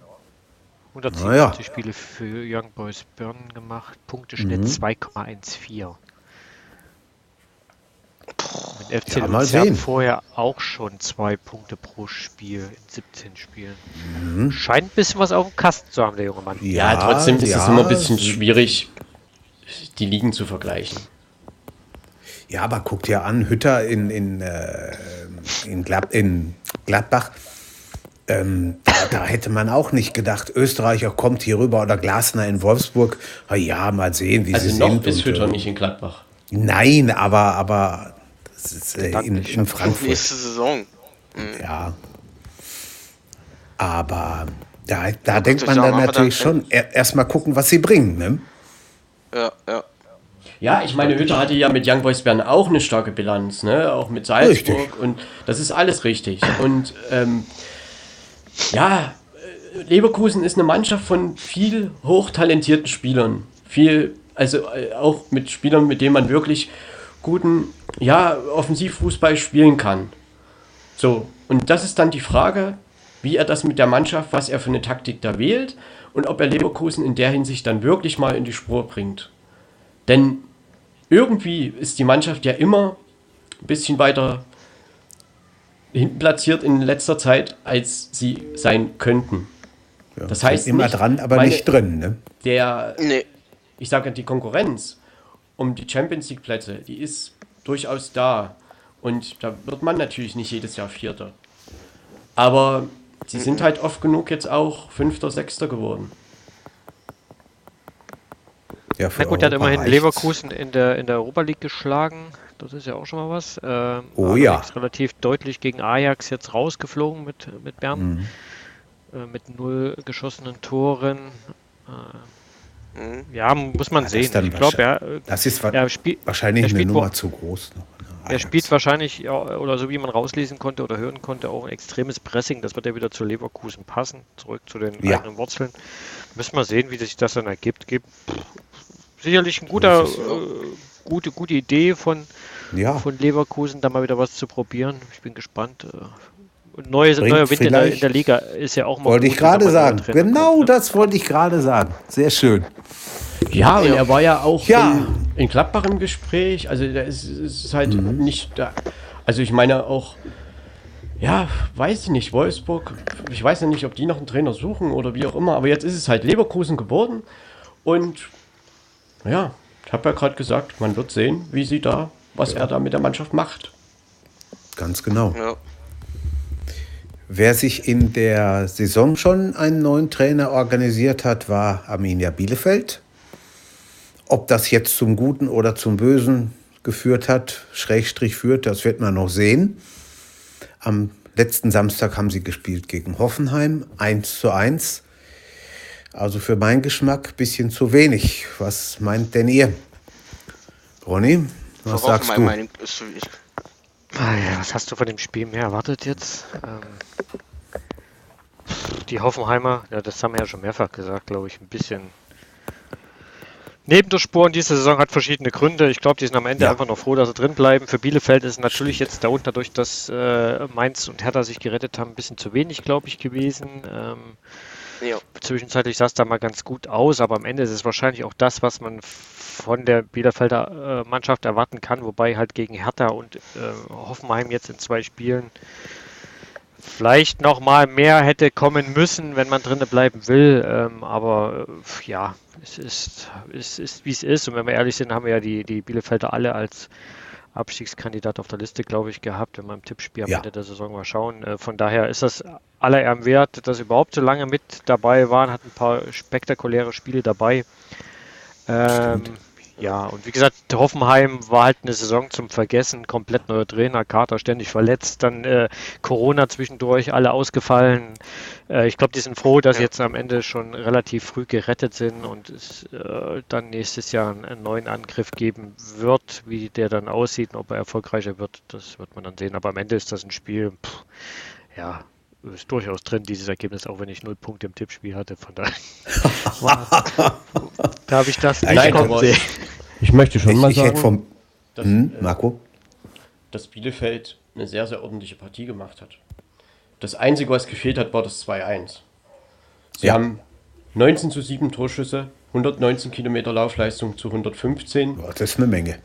177 Spiele für Young Boys Bern gemacht. Punkteschnitt Mhm. 2,14. Mit FC Ja, mal Luzern sehen. vorher auch schon zwei Punkte pro Spiel in 17 Spielen. Mhm. Scheint ein bisschen was auf dem Kasten zu haben, der junge Mann. Ja, trotzdem ist es ja, immer ein bisschen schwierig, die Ligen zu vergleichen. Ja, aber guckt ja an, Hütter in, in, äh, in, Glad in Gladbach. Ähm, da, da hätte man auch nicht gedacht, Österreicher kommt hier rüber oder Glasner in Wolfsburg. Na ja, mal sehen, wie Also sie noch sind. ist und, Hütter äh, nicht in Gladbach. Nein, aber, aber das ist, äh, in, in Frankfurt. Nächste Saison. Ja. Aber da, da denkt man dann natürlich an. schon er, erstmal gucken, was sie bringen. Ne? Ja, ja. Ja, ich meine, Hütter hatte ja mit Young Boys Bern auch eine starke Bilanz, ne? Auch mit Salzburg Richtig. und das ist alles richtig. Und ähm, ja, äh, Leverkusen ist eine Mannschaft von viel hochtalentierten Spielern. Viel, also äh, auch mit Spielern, mit denen man wirklich guten, ja, Offensivfußball spielen kann. So, und das ist dann die Frage, wie er das mit der Mannschaft, was er für eine Taktik da wählt und ob er Leverkusen in der Hinsicht dann wirklich mal in die Spur bringt. Denn irgendwie ist die Mannschaft ja immer ein bisschen weiter hinten platziert in letzter Zeit, als sie sein könnten. Ja, Das heißt immer nicht- dran, aber meine- nicht drin. Ne? Der, Nee. Ich sage die Konkurrenz um die Champions League Plätze, die ist durchaus da. Und da wird man natürlich nicht jedes Jahr Vierter. Aber sie sind halt oft genug jetzt auch Fünfter, Sechster geworden. Ja, Na gut, er hat immerhin reicht's. Leverkusen in der, in der Europa League geschlagen. Das ist ja auch schon mal was. Ähm, Oh ja. allerdings Relativ deutlich gegen Ajax jetzt rausgeflogen mit, mit Bern. Mhm. Äh, mit null geschossenen Toren. Äh. Ja, muss man Ja, sehen. Ich glaube, er, äh, Das ist wa spiel, wahrscheinlich eine Nummer zu groß. Ne? er spielt wahrscheinlich, ja, oder so wie man rauslesen konnte oder hören konnte, auch ein extremes Pressing. Das wird ja wieder zu Leverkusen passen. Zurück zu den Ja. eigenen Wurzeln. Müssen wir sehen, wie sich das dann ergibt. Gibt sicherlich ein guter, äh, gute, gute Idee von, ja, von Leverkusen, da mal wieder was zu probieren. Ich bin gespannt. Und Neues, neuer Wind in der, in der Liga ist ja auch mal wollte gut, ich gerade sagen. Genau kommt, ne? das wollte ich gerade sagen. Sehr schön. Ja, und er war ja auch Ja. In, in Gladbach im Gespräch. Also da ist, ist halt nicht da. Also ich meine auch, ja, weiß ich nicht, Wolfsburg, ich weiß ja nicht, ob die noch einen Trainer suchen oder wie auch immer, aber jetzt ist es halt Leverkusen geworden. Und ja, ich habe ja gerade gesagt, man wird sehen, wie sie da, was er da mit der Mannschaft macht. Ganz genau. Ja. Wer sich in der Saison schon einen neuen Trainer organisiert hat, war Arminia Bielefeld. Ob das jetzt zum Guten oder zum Bösen geführt hat, Schrägstrich führt, das wird man noch sehen. Am letzten Samstag haben sie gespielt gegen Hoffenheim, 1 zu 1. Also für meinen Geschmack ein bisschen zu wenig. Was meint denn ihr? Ronny, was Für sagst Hoffenheim du? meine ist zu wenig. Ah ja, was hast du von dem Spiel mehr erwartet jetzt? Ähm, die Hoffenheimer, ja, das haben wir ja schon mehrfach gesagt, glaube ich, ein bisschen neben der Spur in dieser Saison hat verschiedene Gründe. Ich glaube, die sind am Ende Ja. einfach noch froh, dass sie drin bleiben. Für Bielefeld ist es natürlich jetzt darunter, dadurch, dass äh, Mainz und Hertha sich gerettet haben, ein bisschen zu wenig, glaube ich, gewesen. Ähm, Ja. Zwischenzeitlich sah es da mal ganz gut aus, aber am Ende ist es wahrscheinlich auch das, was man von der Bielefelder äh, Mannschaft erwarten kann, wobei halt gegen Hertha und äh, Hoffenheim jetzt in zwei Spielen vielleicht noch mal mehr hätte kommen müssen, wenn man drinnen bleiben will. Ähm, aber äh, ja, es ist, es ist wie es ist. Und wenn wir ehrlich sind, haben wir ja die, die Bielefelder alle als Abstiegskandidat auf der Liste, glaube ich, gehabt, wenn wir im Tippspiel am Ja. Ende der Saison mal schauen. Äh, von daher ist das aller Ehren wert, dass sie überhaupt so lange mit dabei waren, hat ein paar spektakuläre Spiele dabei. Ähm, Ja, und wie gesagt, Hoffenheim war halt eine Saison zum Vergessen, komplett neuer Trainer, Kater ständig verletzt, dann äh, Corona zwischendurch, alle ausgefallen. Äh, ich glaube, die sind froh, dass sie jetzt am Ende schon relativ früh gerettet sind und es äh, dann nächstes Jahr einen, einen, neuen Angriff geben wird. Wie der dann aussieht und ob er erfolgreicher wird, das wird man dann sehen. Aber am Ende ist das ein Spiel, pff, ja, ist durchaus drin, dieses Ergebnis, auch wenn ich null Punkte im Tippspiel hatte. Von daher da habe ich das nicht Nein, kommen sehen. Ich möchte schon ich, mal sagen, vom, dass, hm, Marco? dass Bielefeld eine sehr, sehr ordentliche Partie gemacht hat. Das Einzige, was gefehlt hat, war das 2-1. Sie ja. haben 19 zu 7 Torschüsse, 119 Kilometer Laufleistung zu 115. Ja, das ist eine Menge.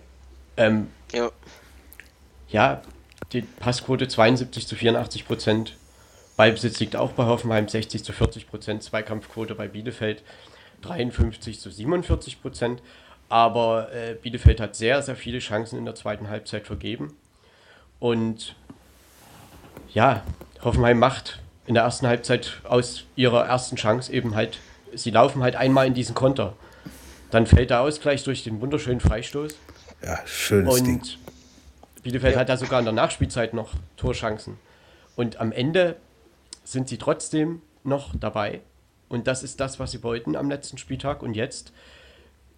Ähm, ja. ja, die Passquote 72 zu 84 Prozent. Ballbesitz liegt auch bei Hoffenheim 60 zu 40 Prozent, Zweikampfquote bei Bielefeld 53 zu 47 Prozent. Aber äh, Bielefeld hat sehr, sehr viele Chancen in der zweiten Halbzeit vergeben. Und ja, Hoffenheim macht in der ersten Halbzeit aus ihrer ersten Chance eben halt, sie laufen halt einmal in diesen Konter. Dann fällt der Ausgleich durch den wunderschönen Freistoß. Ja, schönes Und Ding. Bielefeld ja. hat ja sogar in der Nachspielzeit noch Torchancen. Und am Ende sind sie trotzdem noch dabei. Und das ist das, was sie wollten am letzten Spieltag. Und jetzt,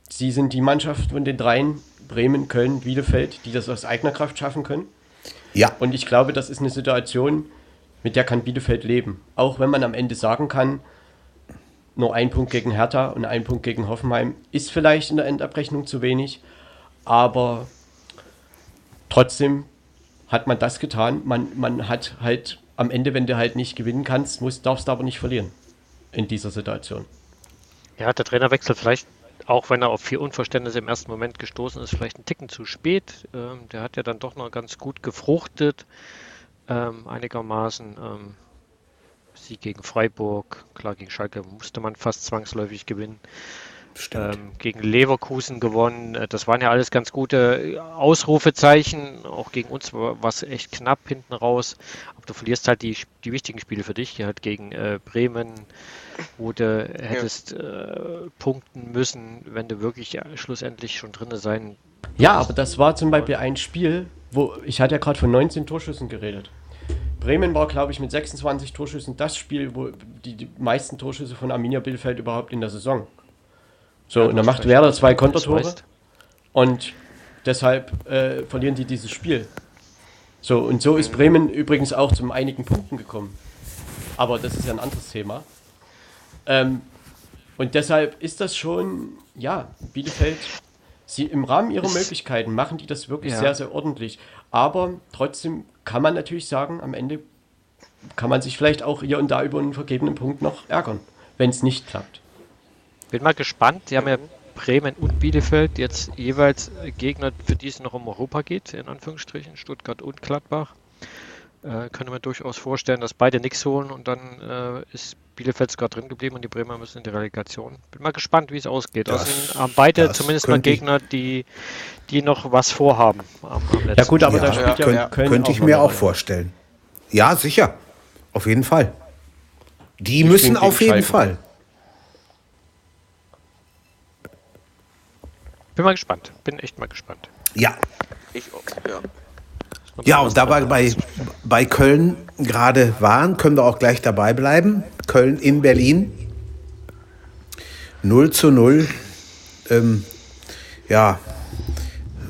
sie sind die Mannschaft von den dreien, Bremen, Köln, Bielefeld, die das aus eigener Kraft schaffen können. Ja. Und ich glaube, das ist eine Situation, mit der kann Bielefeld leben. Auch wenn man am Ende sagen kann, nur ein Punkt gegen Hertha und ein Punkt gegen Hoffenheim ist vielleicht in der Endabrechnung zu wenig, aber trotzdem hat man das getan. Man, man hat halt am Ende, wenn du halt nicht gewinnen kannst, musst, darfst du aber nicht verlieren in dieser Situation. Ja, der Trainerwechsel vielleicht, auch wenn er auf viel Unverständnis im ersten Moment gestoßen ist, vielleicht ein Ticken zu spät. Ähm, der hat ja dann doch noch ganz gut gefruchtet, ähm, einigermaßen. Ähm, Sieg gegen Freiburg, klar gegen Schalke musste man fast zwangsläufig gewinnen ähm, gegen Leverkusen gewonnen. Äh, das waren ja alles ganz gute Ausrufezeichen. Auch gegen uns war es echt knapp hinten raus. Aber du verlierst halt die, die wichtigen Spiele für dich. Halt gegen äh, Bremen, wo du hättest ja. äh, punkten müssen, wenn du wirklich ja, schlussendlich schon drin sein. Ja, aber das war zum Beispiel ein Spiel, wo ich hatte ja gerade von 19 Torschüssen geredet. Bremen war, glaube ich, mit 26 Torschüssen das Spiel, wo die, die meisten Torschüsse von Arminia Bielefeld überhaupt in der Saison. So, und dann macht Werder zwei Kontertore. Und deshalb äh, verlieren die dieses Spiel. So, und so ist Bremen übrigens auch zu einigen Punkten gekommen. Aber das ist ja ein anderes Thema. Ähm, und deshalb ist das schon, ja, Bielefeld, sie im Rahmen ihrer Möglichkeiten machen die das wirklich ja. sehr, sehr ordentlich. Aber trotzdem kann man natürlich sagen, am Ende kann man sich vielleicht auch hier und da über einen vergebenen Punkt noch ärgern, wenn es nicht klappt. Bin mal gespannt. Die haben ja Bremen und Bielefeld jetzt jeweils Gegner, für die es noch um Europa geht, in Anführungsstrichen, Stuttgart und Gladbach. Äh, könnte man durchaus vorstellen, dass beide nichts holen und dann äh, ist Bielefeld sogar drin geblieben und die Bremer müssen in die Relegation. Bin mal gespannt, wie es ausgeht. Das, also haben beide zumindest mal Gegner, die, die noch was vorhaben. Am, am ja gut, aber ja, da spielt ja, ja Köln Könnte ich mir auch vorstellen. Ja, sicher. Auf jeden Fall. Die ich müssen auf jeden Fall. Bin mal gespannt. Bin echt mal gespannt. Ja. Ich auch, ja. Ja, und da wir bei, bei Köln gerade waren, können wir auch gleich dabei bleiben. Köln in Berlin. 0 zu 0. Ähm, ja,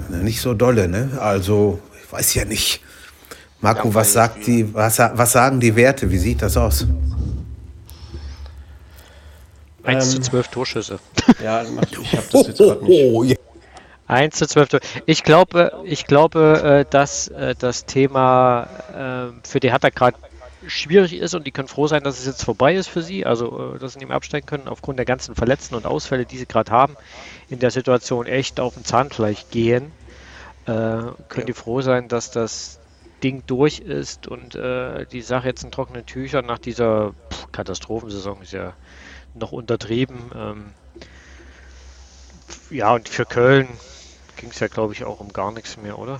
nicht so dolle, ne? Also, ich weiß ja nicht. Marco, ja, was sagt die, was, was sagen die Werte? Wie sieht das aus? 1 zu 12 ähm, Torschüsse. Ja, ich habe das jetzt gerade nicht. Oh, 1 zu 12. Ich glaube, ich glaube, äh, dass äh, das Thema äh, für die Hertha gerade schwierig ist und die können froh sein, dass es jetzt vorbei ist für sie, also dass sie nicht mehr absteigen können aufgrund der ganzen Verletzten und Ausfälle, die sie gerade haben, in der Situation echt auf den Zahnfleisch gehen. können ja. die froh sein, dass das Ding durch ist und die Sache jetzt in trockenen Tüchern nach dieser Katastrophensaison ist ja noch untertrieben. Ähm, ja, und für Köln ging es ja, glaube ich, auch um gar nichts mehr, oder?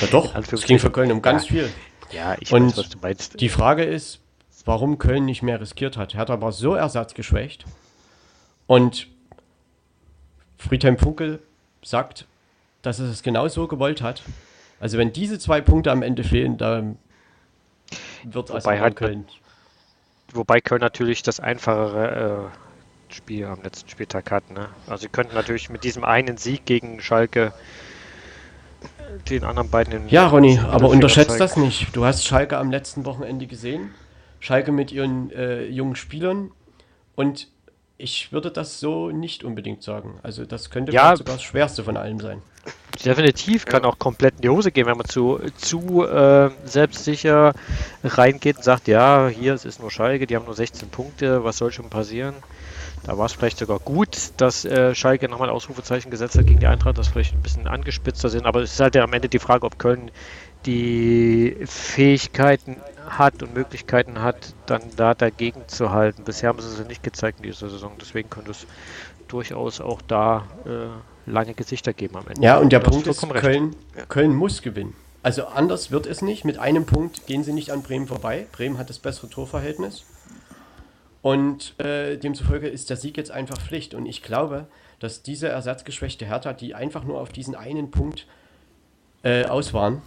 Ja doch, es ging für Köln um ganz ja. viel. Ja, ich und weiß, was du meinst. Die Frage ist, warum Köln nicht mehr riskiert hat. Hertha war so ersatzgeschwächt und Friedhelm Funkel sagt, dass er es genau so gewollt hat. Also wenn diese zwei Punkte am Ende fehlen, dann wird es halt Köln. Wobei Köln natürlich das einfachere äh, Spiel am letzten Spieltag hat. Ne? Also sie könnten natürlich mit diesem einen Sieg gegen Schalke den anderen beiden in Ja, Ronny, aber unterschätzt das nicht. Du hast Schalke am letzten Wochenende gesehen. Schalke mit ihren äh, jungen Spielern. Und ich würde das so nicht unbedingt sagen. Also das könnte ja, sogar das Schwerste von allem sein. Definitiv kann auch komplett in die Hose gehen, wenn man zu, zu äh, selbstsicher reingeht und sagt, ja, hier es ist nur Schalke, die haben nur 16 Punkte, was soll schon passieren? Da war es vielleicht sogar gut, dass äh, Schalke nochmal Ausrufezeichen gesetzt hat gegen die Eintracht, dass vielleicht ein bisschen angespitzter sind. Aber es ist halt ja am Ende die Frage, ob Köln die Fähigkeiten hat und Möglichkeiten hat, dann da dagegen zu halten. Bisher haben sie es nicht gezeigt in dieser Saison. Deswegen könnte es durchaus auch da äh, lange Gesichter geben am Ende. Ja, und der Punkt ist, Köln, Köln muss gewinnen. Also anders wird es nicht. Mit einem Punkt gehen sie nicht an Bremen vorbei. Bremen hat das bessere Torverhältnis. Und äh, demzufolge ist der Sieg jetzt einfach Pflicht. Und ich glaube, dass diese ersatzgeschwächte Hertha, die einfach nur auf diesen einen Punkt äh, aus waren,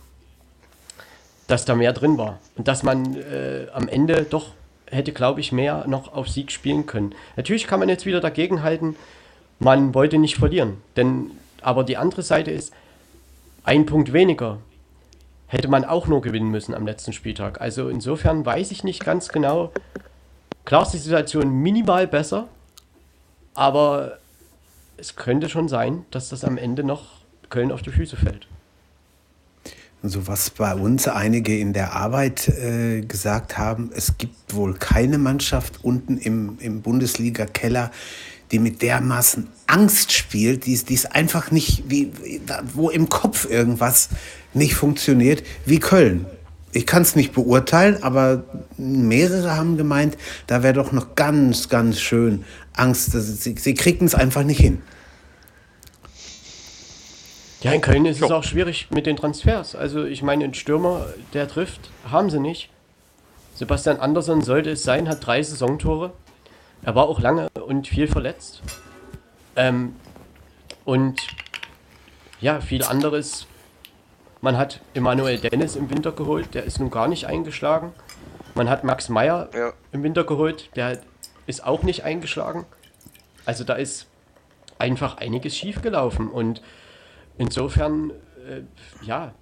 dass da mehr drin war. Und dass man äh, am Ende doch hätte, glaube ich, mehr noch auf Sieg spielen können. Natürlich kann man jetzt wieder dagegen halten, man wollte nicht verlieren. Denn, aber die andere Seite ist, ein Punkt weniger hätte man auch nur gewinnen müssen am letzten Spieltag. Also insofern weiß ich nicht ganz genau, Klar ist die Situation minimal besser, aber es könnte schon sein, dass das am Ende noch Köln auf die Füße fällt. Also was bei uns einige in der Arbeit äh, gesagt haben, es gibt wohl keine Mannschaft unten im, im Bundesliga-Keller, die mit dermaßen Angst spielt, die, ist einfach nicht, wie, wo im Kopf irgendwas nicht funktioniert, wie Köln ich kann es nicht beurteilen, aber mehrere haben gemeint, da wäre doch noch ganz, ganz schön Angst. Sie, sie kriegen es einfach nicht hin. Ja, in Köln ist es auch schwierig mit den Transfers. Also ich meine, ein Stürmer, der trifft, haben sie nicht. Sebastian Andersson sollte es sein, hat drei Saisontore. Er war auch lange und viel verletzt. Ähm, und ja, viel anderes man hat Emanuel Dennis im Winter geholt, der ist nun gar nicht eingeschlagen. Man hat Max Meyer ja. im Winter geholt, der ist auch nicht eingeschlagen. Also da ist einfach einiges schiefgelaufen und insofern, äh, ja,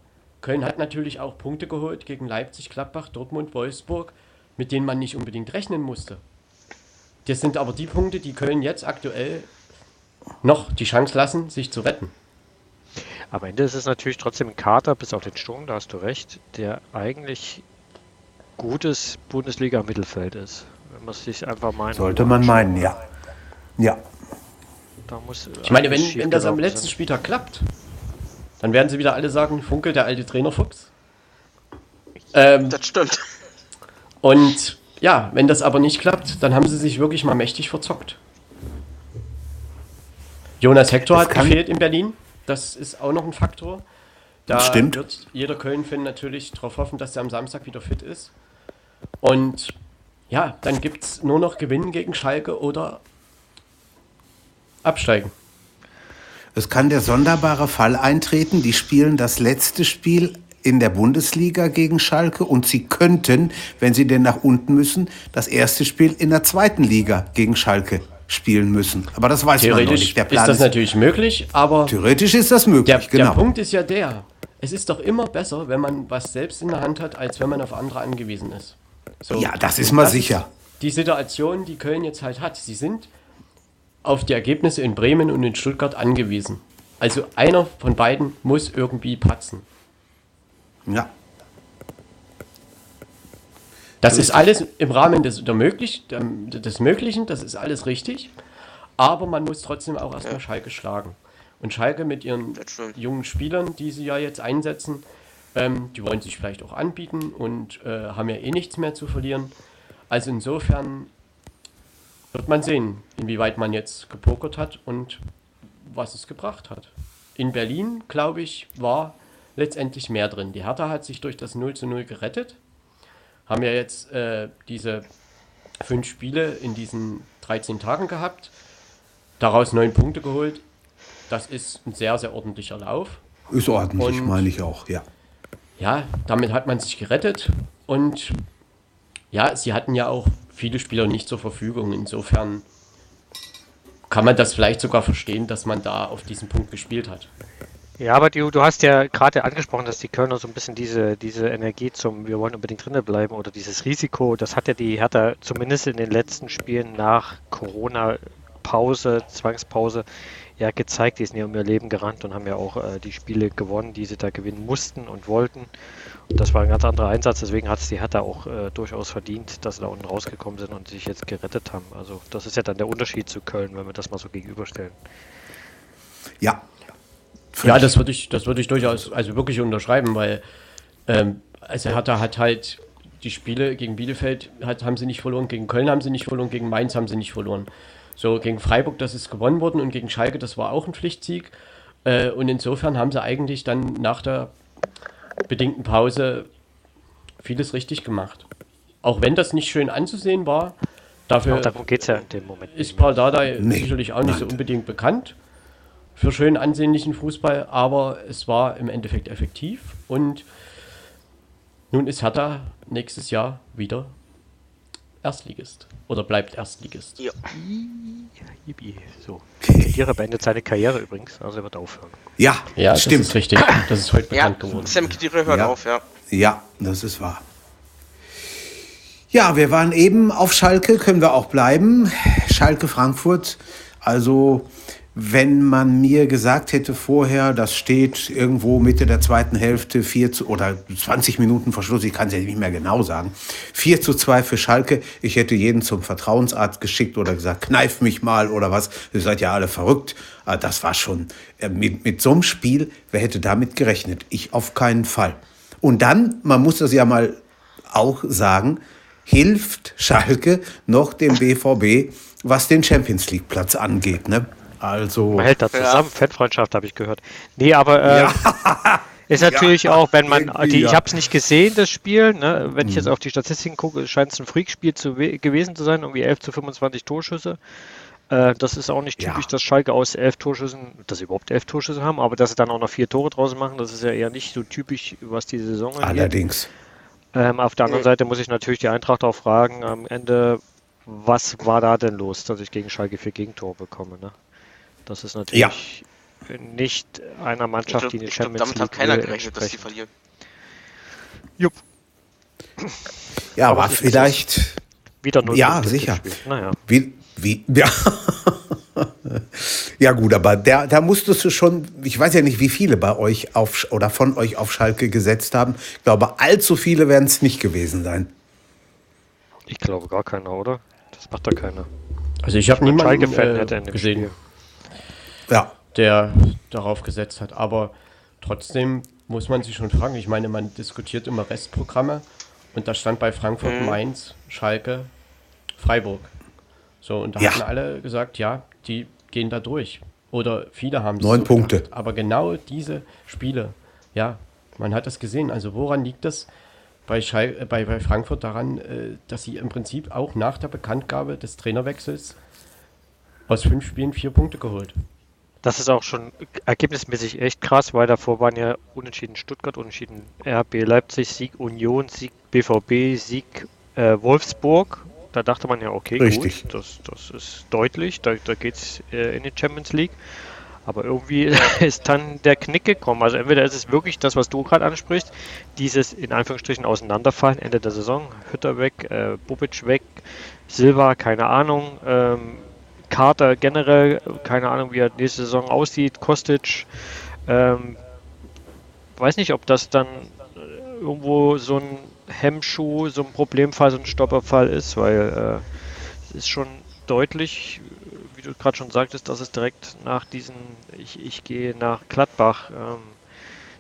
Köln hat natürlich auch Punkte geholt gegen Leipzig, Gladbach, Dortmund, Wolfsburg, mit denen man nicht unbedingt rechnen musste. Das sind aber die Punkte, die Köln jetzt aktuell noch die Chance lassen, sich zu retten. Am Ende ist es natürlich trotzdem ein Kater, bis auf den Sturm, da hast du recht, der eigentlich gutes Bundesliga-Mittelfeld ist. Wenn man sich einfach mal. Sollte man meinen, ja. Ja. Da muss ich meine, wenn, wenn das am letzten Spieltag klappt, dann werden sie wieder alle sagen, Funkel, der alte Trainerfuchs. Ähm, das stimmt. Und ja, wenn das aber nicht klappt, dann haben sie sich wirklich mal mächtig verzockt. Jonas Hector das hat gefehlt in Berlin. Das ist auch noch ein Faktor. Da Stimmt. wird jeder Köln-Fan natürlich darauf hoffen, dass er am Samstag wieder fit ist. Und ja, dann gibt es nur noch Gewinnen gegen Schalke oder absteigen. Es kann der sonderbare Fall eintreten, die spielen das letzte Spiel in der Bundesliga gegen Schalke und sie könnten, wenn sie denn nach unten müssen, das erste Spiel in der zweiten Liga gegen Schalke spielen müssen. Aber das weiß man noch nicht. Der Plan ist das natürlich möglich, aber theoretisch ist das möglich. Der, genau. der Punkt ist ja der: Es ist doch immer besser, wenn man was selbst in der Hand hat, als wenn man auf andere angewiesen ist. So. Ja, das ist mal das sicher. Ist die Situation, die Köln jetzt halt hat, sie sind auf die Ergebnisse in Bremen und in Stuttgart angewiesen. Also einer von beiden muss irgendwie patzen. Ja. Das ist alles im Rahmen des, der möglich, des Möglichen, das ist alles richtig. Aber man muss trotzdem auch erstmal ja. Schalke schlagen. Und Schalke mit ihren jungen Spielern, die sie ja jetzt einsetzen, ähm, die wollen sich vielleicht auch anbieten und äh, haben ja eh nichts mehr zu verlieren. Also insofern wird man sehen, inwieweit man jetzt gepokert hat und was es gebracht hat. In Berlin, glaube ich, war letztendlich mehr drin. Die Hertha hat sich durch das 0 zu 0 gerettet haben ja jetzt äh, diese fünf Spiele in diesen 13 Tagen gehabt, daraus neun Punkte geholt. das ist ein sehr, sehr ordentlicher Lauf. Ist ordentlich, Und- meine ich auch, ja. Ja, damit hat man sich gerettet und ja, sie hatten ja auch viele Spieler nicht zur Verfügung. Insofern kann man das vielleicht sogar verstehen, dass man da auf diesen Punkt gespielt hat. Ja, aber du, du hast ja gerade angesprochen, dass die Kölner so ein bisschen diese, diese Energie zum Wir wollen unbedingt drinnen bleiben oder dieses Risiko, das hat ja die Hertha zumindest in den letzten Spielen nach Corona-Pause, Zwangspause, ja gezeigt. Die sind ja um ihr Leben gerannt und haben ja auch äh, die Spiele gewonnen, die sie da gewinnen mussten und wollten. Das war ein ganz anderer Einsatz, deswegen hat es die Hertha auch äh, durchaus verdient, dass sie da unten rausgekommen sind und sich jetzt gerettet haben. Also das ist ja dann der Unterschied zu Köln, wenn wir das mal so gegenüberstellen. Ja. Ja, das würde ich, das würde ich durchaus, also wirklich unterschreiben, weil ähm, also Hertha hat halt die Spiele gegen Bielefeld hat, haben sie nicht verloren, gegen Köln haben sie nicht verloren, gegen Mainz haben sie nicht verloren. So gegen Freiburg, das ist gewonnen worden und gegen Schalke, das war auch ein Pflichtsieg. Äh, und insofern haben sie eigentlich dann nach der bedingten Pause vieles richtig gemacht. Auch wenn das nicht schön anzusehen war, dafür darum geht es ja in dem Moment. ist Paul Dardai Nee, sicherlich auch nicht so nein. unbedingt bekannt für schön ansehnlichen Fußball, aber es war im Endeffekt effektiv und nun ist Hertha nächstes Jahr wieder Erstligist oder bleibt Erstligist. Ja. Yippie. So. Kedira beendet seine Karriere übrigens, also er wird aufhören. Ja, Ja, das stimmt. ist richtig. Das ist heute Ja, bekannt geworden. Sam Khedira hört Ja. auf, ja. Ja, das ist wahr. Ja, wir waren eben auf Schalke, können wir auch bleiben. Schalke Frankfurt. Also, wenn man mir gesagt hätte vorher, das steht irgendwo Mitte der zweiten Hälfte 4 zu, oder 20 Minuten vor Schluss, ich kann es ja nicht mehr genau sagen, 4 zu 2 für Schalke. Ich hätte jeden zum Vertrauensarzt geschickt oder gesagt, kneif mich mal oder was. Ihr seid ja alle verrückt. Ah, Das war schon, äh, mit, mit so einem Spiel, wer hätte damit gerechnet? Ich auf keinen Fall. Und dann, man muss das ja mal auch sagen, hilft Schalke noch dem BVB, was den Champions League Platz angeht. Ne? Also, Man hält da zusammen, Fanfreundschaft habe ich gehört. Nee, aber äh, ist natürlich Ja, auch, wenn man, die, ich ja. habe es nicht gesehen, das Spiel, ne? wenn ich jetzt auf die Statistiken gucke, scheint es ein Freakspiel gewesen zu sein, irgendwie 11 zu 25 Torschüsse. Äh, das ist auch nicht Ja. typisch, dass Schalke aus elf Torschüssen, dass sie überhaupt elf Torschüsse haben, aber dass sie dann auch noch vier Tore draußen machen, das ist ja eher nicht so typisch, was die Saison angeht. allerdings. Ähm, auf der anderen Seite muss ich natürlich die Eintracht auch fragen, am Ende, was war da denn los, dass ich gegen Schalke vier Gegentore bekomme? Ne? Das ist natürlich nicht einer Mannschaft, glaube, die die glaub, Champions damit hat League keiner will, gerechnet, dass sie verlieren. Jupp, Ja, aber ist- vielleicht, wieder null Ja, sicher. Naja. wie, wie, ja. ja gut, aber der, da musstest du schon, ich weiß ja nicht, wie viele bei euch auf, oder von euch auf Schalke gesetzt haben. Ich glaube, allzu viele werden es nicht gewesen sein. Ich glaube gar keiner, oder? Das macht doch keiner. Also ich habe niemanden Schalke-Fan hätte in äh, gesehen, Spiel. Ja, der darauf gesetzt hat. Aber trotzdem muss man sich schon fragen. Ich meine, man diskutiert immer Restprogramme und da stand bei Frankfurt, Mainz, Schalke, Freiburg. So, und da Ja. hatten alle gesagt, ja, die gehen da durch. Oder viele haben es Neun so Punkte. gedacht. Aber genau diese Spiele, ja, man hat das gesehen. Also woran liegt das bei, Schal äh, bei, bei Frankfurt daran, äh, dass sie im Prinzip auch nach der Bekanntgabe des Trainerwechsels aus fünf Spielen vier Punkte geholt. Das ist auch schon ergebnismäßig echt krass, weil davor waren ja unentschieden Stuttgart, unentschieden RB Leipzig, Sieg Union, Sieg BVB, Sieg äh, Wolfsburg. Da dachte man ja, okay, Richtig. gut, das, das ist deutlich, da, da geht es äh, in die Champions League. Aber irgendwie ist dann der Knick gekommen. Also entweder ist es wirklich das, was du gerade ansprichst, dieses in Anführungsstrichen Auseinanderfallen, Ende der Saison, Hütter weg, äh, Bubic weg, Silva, keine Ahnung, ähm, Carter generell, keine Ahnung, wie er nächste Saison aussieht, Kostic, ähm, weiß nicht, ob das dann äh, irgendwo so ein Hemmschuh, so ein Problemfall, so ein Stopperfall ist, weil äh, es ist schon deutlich, wie du gerade schon sagtest, dass es direkt nach diesem Ich, ich gehe nach Gladbach ähm,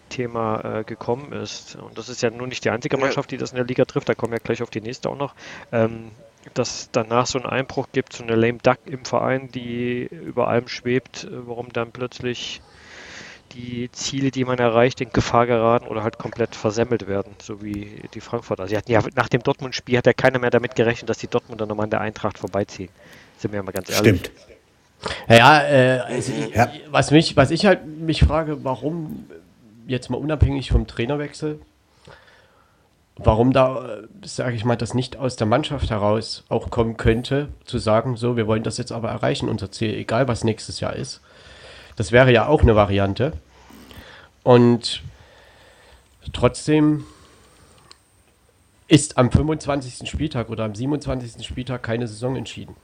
Thema äh, gekommen ist. Und das ist ja nun nicht die einzige. Mannschaft, die das in der Liga trifft, da kommen wir gleich auf die nächste auch noch. Ähm, dass danach so einen Einbruch gibt, so eine lame duck im Verein, die über allem schwebt, äh, warum dann plötzlich die Ziele, die man erreicht, in Gefahr geraten oder halt komplett versemmelt werden, so wie die Frankfurter. Sie hatten ja nach dem Dortmund-Spiel hat ja keiner mehr damit gerechnet, dass die Dortmunder nochmal an der Eintracht vorbeiziehen. Sind wir mal ganz ehrlich. stimmt. Ja, äh, also ich, Ja. Was, mich, was ich halt mich frage, warum, jetzt mal unabhängig vom Trainerwechsel, warum da, sage ich mal, das nicht aus der Mannschaft heraus auch kommen könnte, zu sagen, so, wir wollen das jetzt aber erreichen, unser Ziel, egal was nächstes Jahr ist. Das wäre ja auch eine Variante. Und trotzdem ist am 25. Spieltag oder am 27. Spieltag keine Saison entschieden.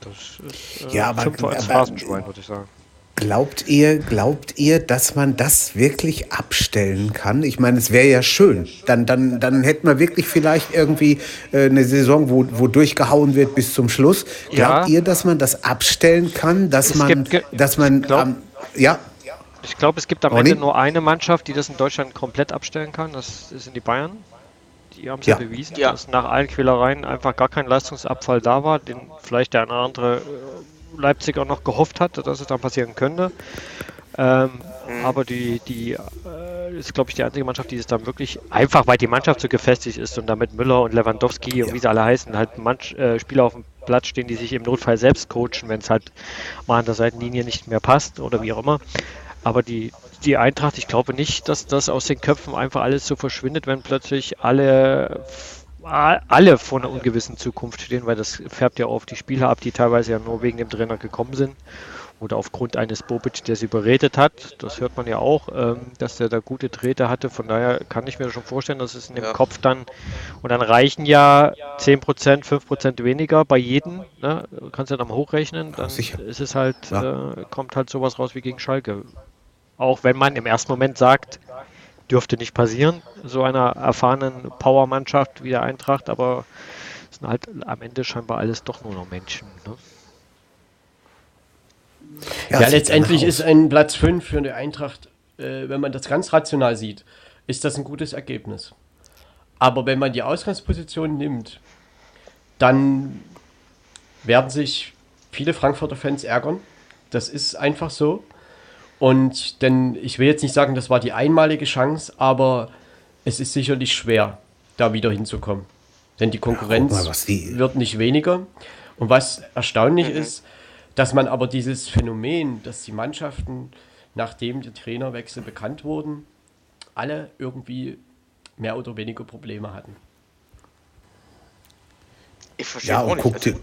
Das ist äh, Ja, aber- aber- Phrasenschwein, würde ich sagen. Glaubt ihr, glaubt ihr, dass man das wirklich abstellen kann? Ich meine, es wäre ja schön. Dann, dann, dann hätten wir wirklich vielleicht irgendwie äh, eine Saison, wo, wo durchgehauen wird bis zum Schluss. Glaubt Ja. ihr, dass man das abstellen kann? Dass Es man, gibt dass man, ich glaub- am- ja, Ich glaube, es gibt am Ronny? Ende nur eine Mannschaft, die das in Deutschland komplett abstellen kann. Das sind die Bayern. Die haben es ja. Ja. bewiesen, Ja. dass nach allen Quälereien einfach gar kein Leistungsabfall da war, den vielleicht der eine oder andere äh, Leipzig auch noch gehofft hat, dass es dann passieren könnte. Ähm, Aber die, die äh, ist, glaube ich, die einzige Mannschaft, die es dann wirklich einfach, weil die Mannschaft so gefestigt ist und damit Müller und Lewandowski und wie sie alle heißen, halt manch, äh, Spieler auf dem Platz stehen, die sich im Notfall selbst coachen, wenn es halt mal an der Seitenlinie nicht mehr passt oder wie auch immer. Aber die, die Eintracht, ich glaube nicht, dass das aus den Köpfen einfach alles so verschwindet, wenn plötzlich alle, alle vor einer ungewissen Zukunft stehen, weil das färbt ja auf die Spieler ab, die teilweise ja nur wegen dem Trainer gekommen sind oder aufgrund eines Bobic, der sie überredet hat. Das hört man ja auch, ähm, dass der da gute Drähte hatte. Von daher kann ich mir schon vorstellen, dass es in dem Ja. Kopf dann, und dann reichen ja 10%, 5% weniger bei jedem. Ne? Du kannst ja dann mal hochrechnen, dann sicher. ist es halt, Ja. äh, kommt halt sowas raus wie gegen Schalke. Auch wenn man im ersten Moment sagt, dürfte nicht passieren, so einer erfahrenen Powermannschaft wie der Eintracht, aber es sind halt am Ende scheinbar alles doch nur noch Menschen. Ne? Ja, sieht letztendlich ist ein Platz 5 für die Eintracht, äh, wenn man das ganz rational sieht, ist das ein gutes Ergebnis. Aber wenn man die Ausgangsposition nimmt, dann werden sich viele Frankfurter Fans ärgern. Das ist einfach so. Und denn ich will jetzt nicht sagen, das war die einmalige Chance, aber es ist sicherlich schwer, da wieder hinzukommen. Denn die Konkurrenz mal, was die- wird nicht weniger. Und was erstaunlich ist, dass man aber dieses Phänomen, dass die Mannschaften, nachdem die Trainerwechsel bekannt wurden, alle irgendwie mehr oder weniger Probleme hatten. Ich verstehe Ja, auch und nicht. guck Also, dir,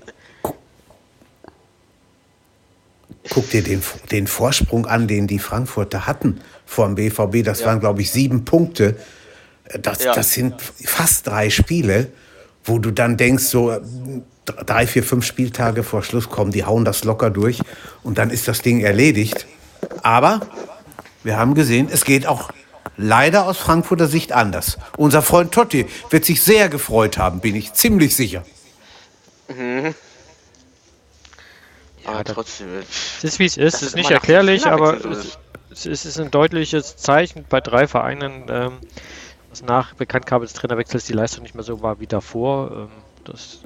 guck dir den, den Vorsprung an, den die Frankfurter hatten vor dem BVB. Das waren, glaube ich, sieben Punkte. Das, Ja. das sind fast drei Spiele, wo du dann denkst, so drei, vier, fünf Spieltage vor Schluss kommen, die hauen das locker durch und dann ist das Ding erledigt. Aber wir haben gesehen, es geht auch leider aus Frankfurter Sicht anders. Unser Freund Totti wird sich sehr gefreut haben, bin ich ziemlich sicher. Aber da- trotzdem. äh, Es ist wie es ist, es ist nicht erklärlich, aber es, es ist ein deutliches Zeichen bei drei Vereinen, ähm, dass nach Bekanntgabe des Trainerwechsels die Leistung nicht mehr so war wie davor. Ähm, das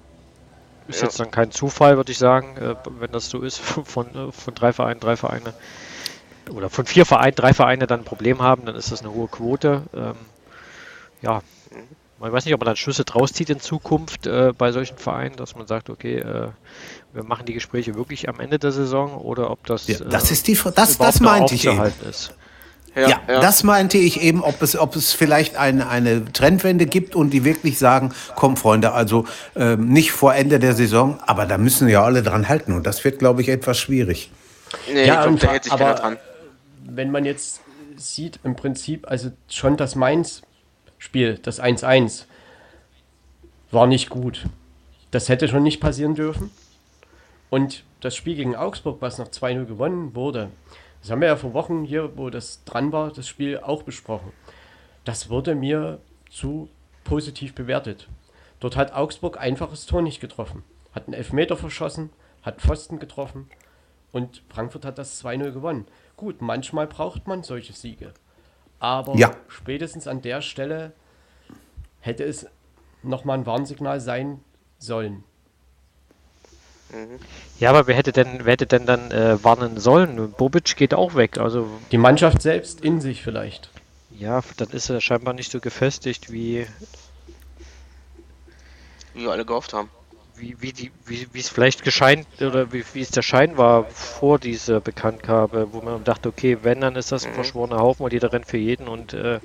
ist Ja. jetzt dann kein Zufall, würde ich sagen, äh, wenn das so ist, von, äh, von drei Vereinen, drei Vereine oder von vier Vereinen, drei Vereine dann ein Problem haben, dann ist das eine hohe Quote. Ähm, ja, man weiß nicht, ob man dann Schlüsse draus zieht in Zukunft äh, bei solchen Vereinen, dass man sagt, okay, äh, wir machen die Gespräche wirklich am Ende der Saison oder ob das, Ja, das äh, ist die, das, das meinte ich eben. ist. Ja, das meinte ich eben, ob es, ob es vielleicht eine, eine Trendwende gibt und die wirklich sagen, komm Freunde, also ähm, nicht vor Ende der Saison, aber da müssen ja alle dran halten und das wird, glaube ich, etwas schwierig. Nee, Ja, ich glaube, und da hält sich keiner aber- dran. Wenn man jetzt sieht, im Prinzip, also schon das Mainz-Spiel, das 1-1, war nicht gut. Das hätte schon nicht passieren dürfen. Und das Spiel gegen Augsburg, was noch 2-0 gewonnen wurde, das haben wir ja vor Wochen hier, wo das dran war, das Spiel auch besprochen. Das wurde mir zu positiv bewertet. Dort hat Augsburg einfaches Tor nicht getroffen. Hat einen Elfmeter verschossen, hat Pfosten getroffen und Frankfurt hat das 2-0 gewonnen. Gut, manchmal braucht man solche Siege. Aber Ja. spätestens an der Stelle hätte es nochmal ein Warnsignal sein sollen. Ja, aber wer hätte denn, wer hätte denn dann äh, warnen sollen? Bobic geht auch weg, also Die Mannschaft selbst in sich vielleicht. ja, dann ist er scheinbar nicht so gefestigt wie Wie wir alle gehofft haben. Wie, wie, die, wie, wie es vielleicht gescheint oder wie, wie es der Schein war vor dieser Bekanntgabe, wo man dachte, okay, wenn, dann ist das ein mhm. verschworener Haufen und jeder rennt für jeden und äh,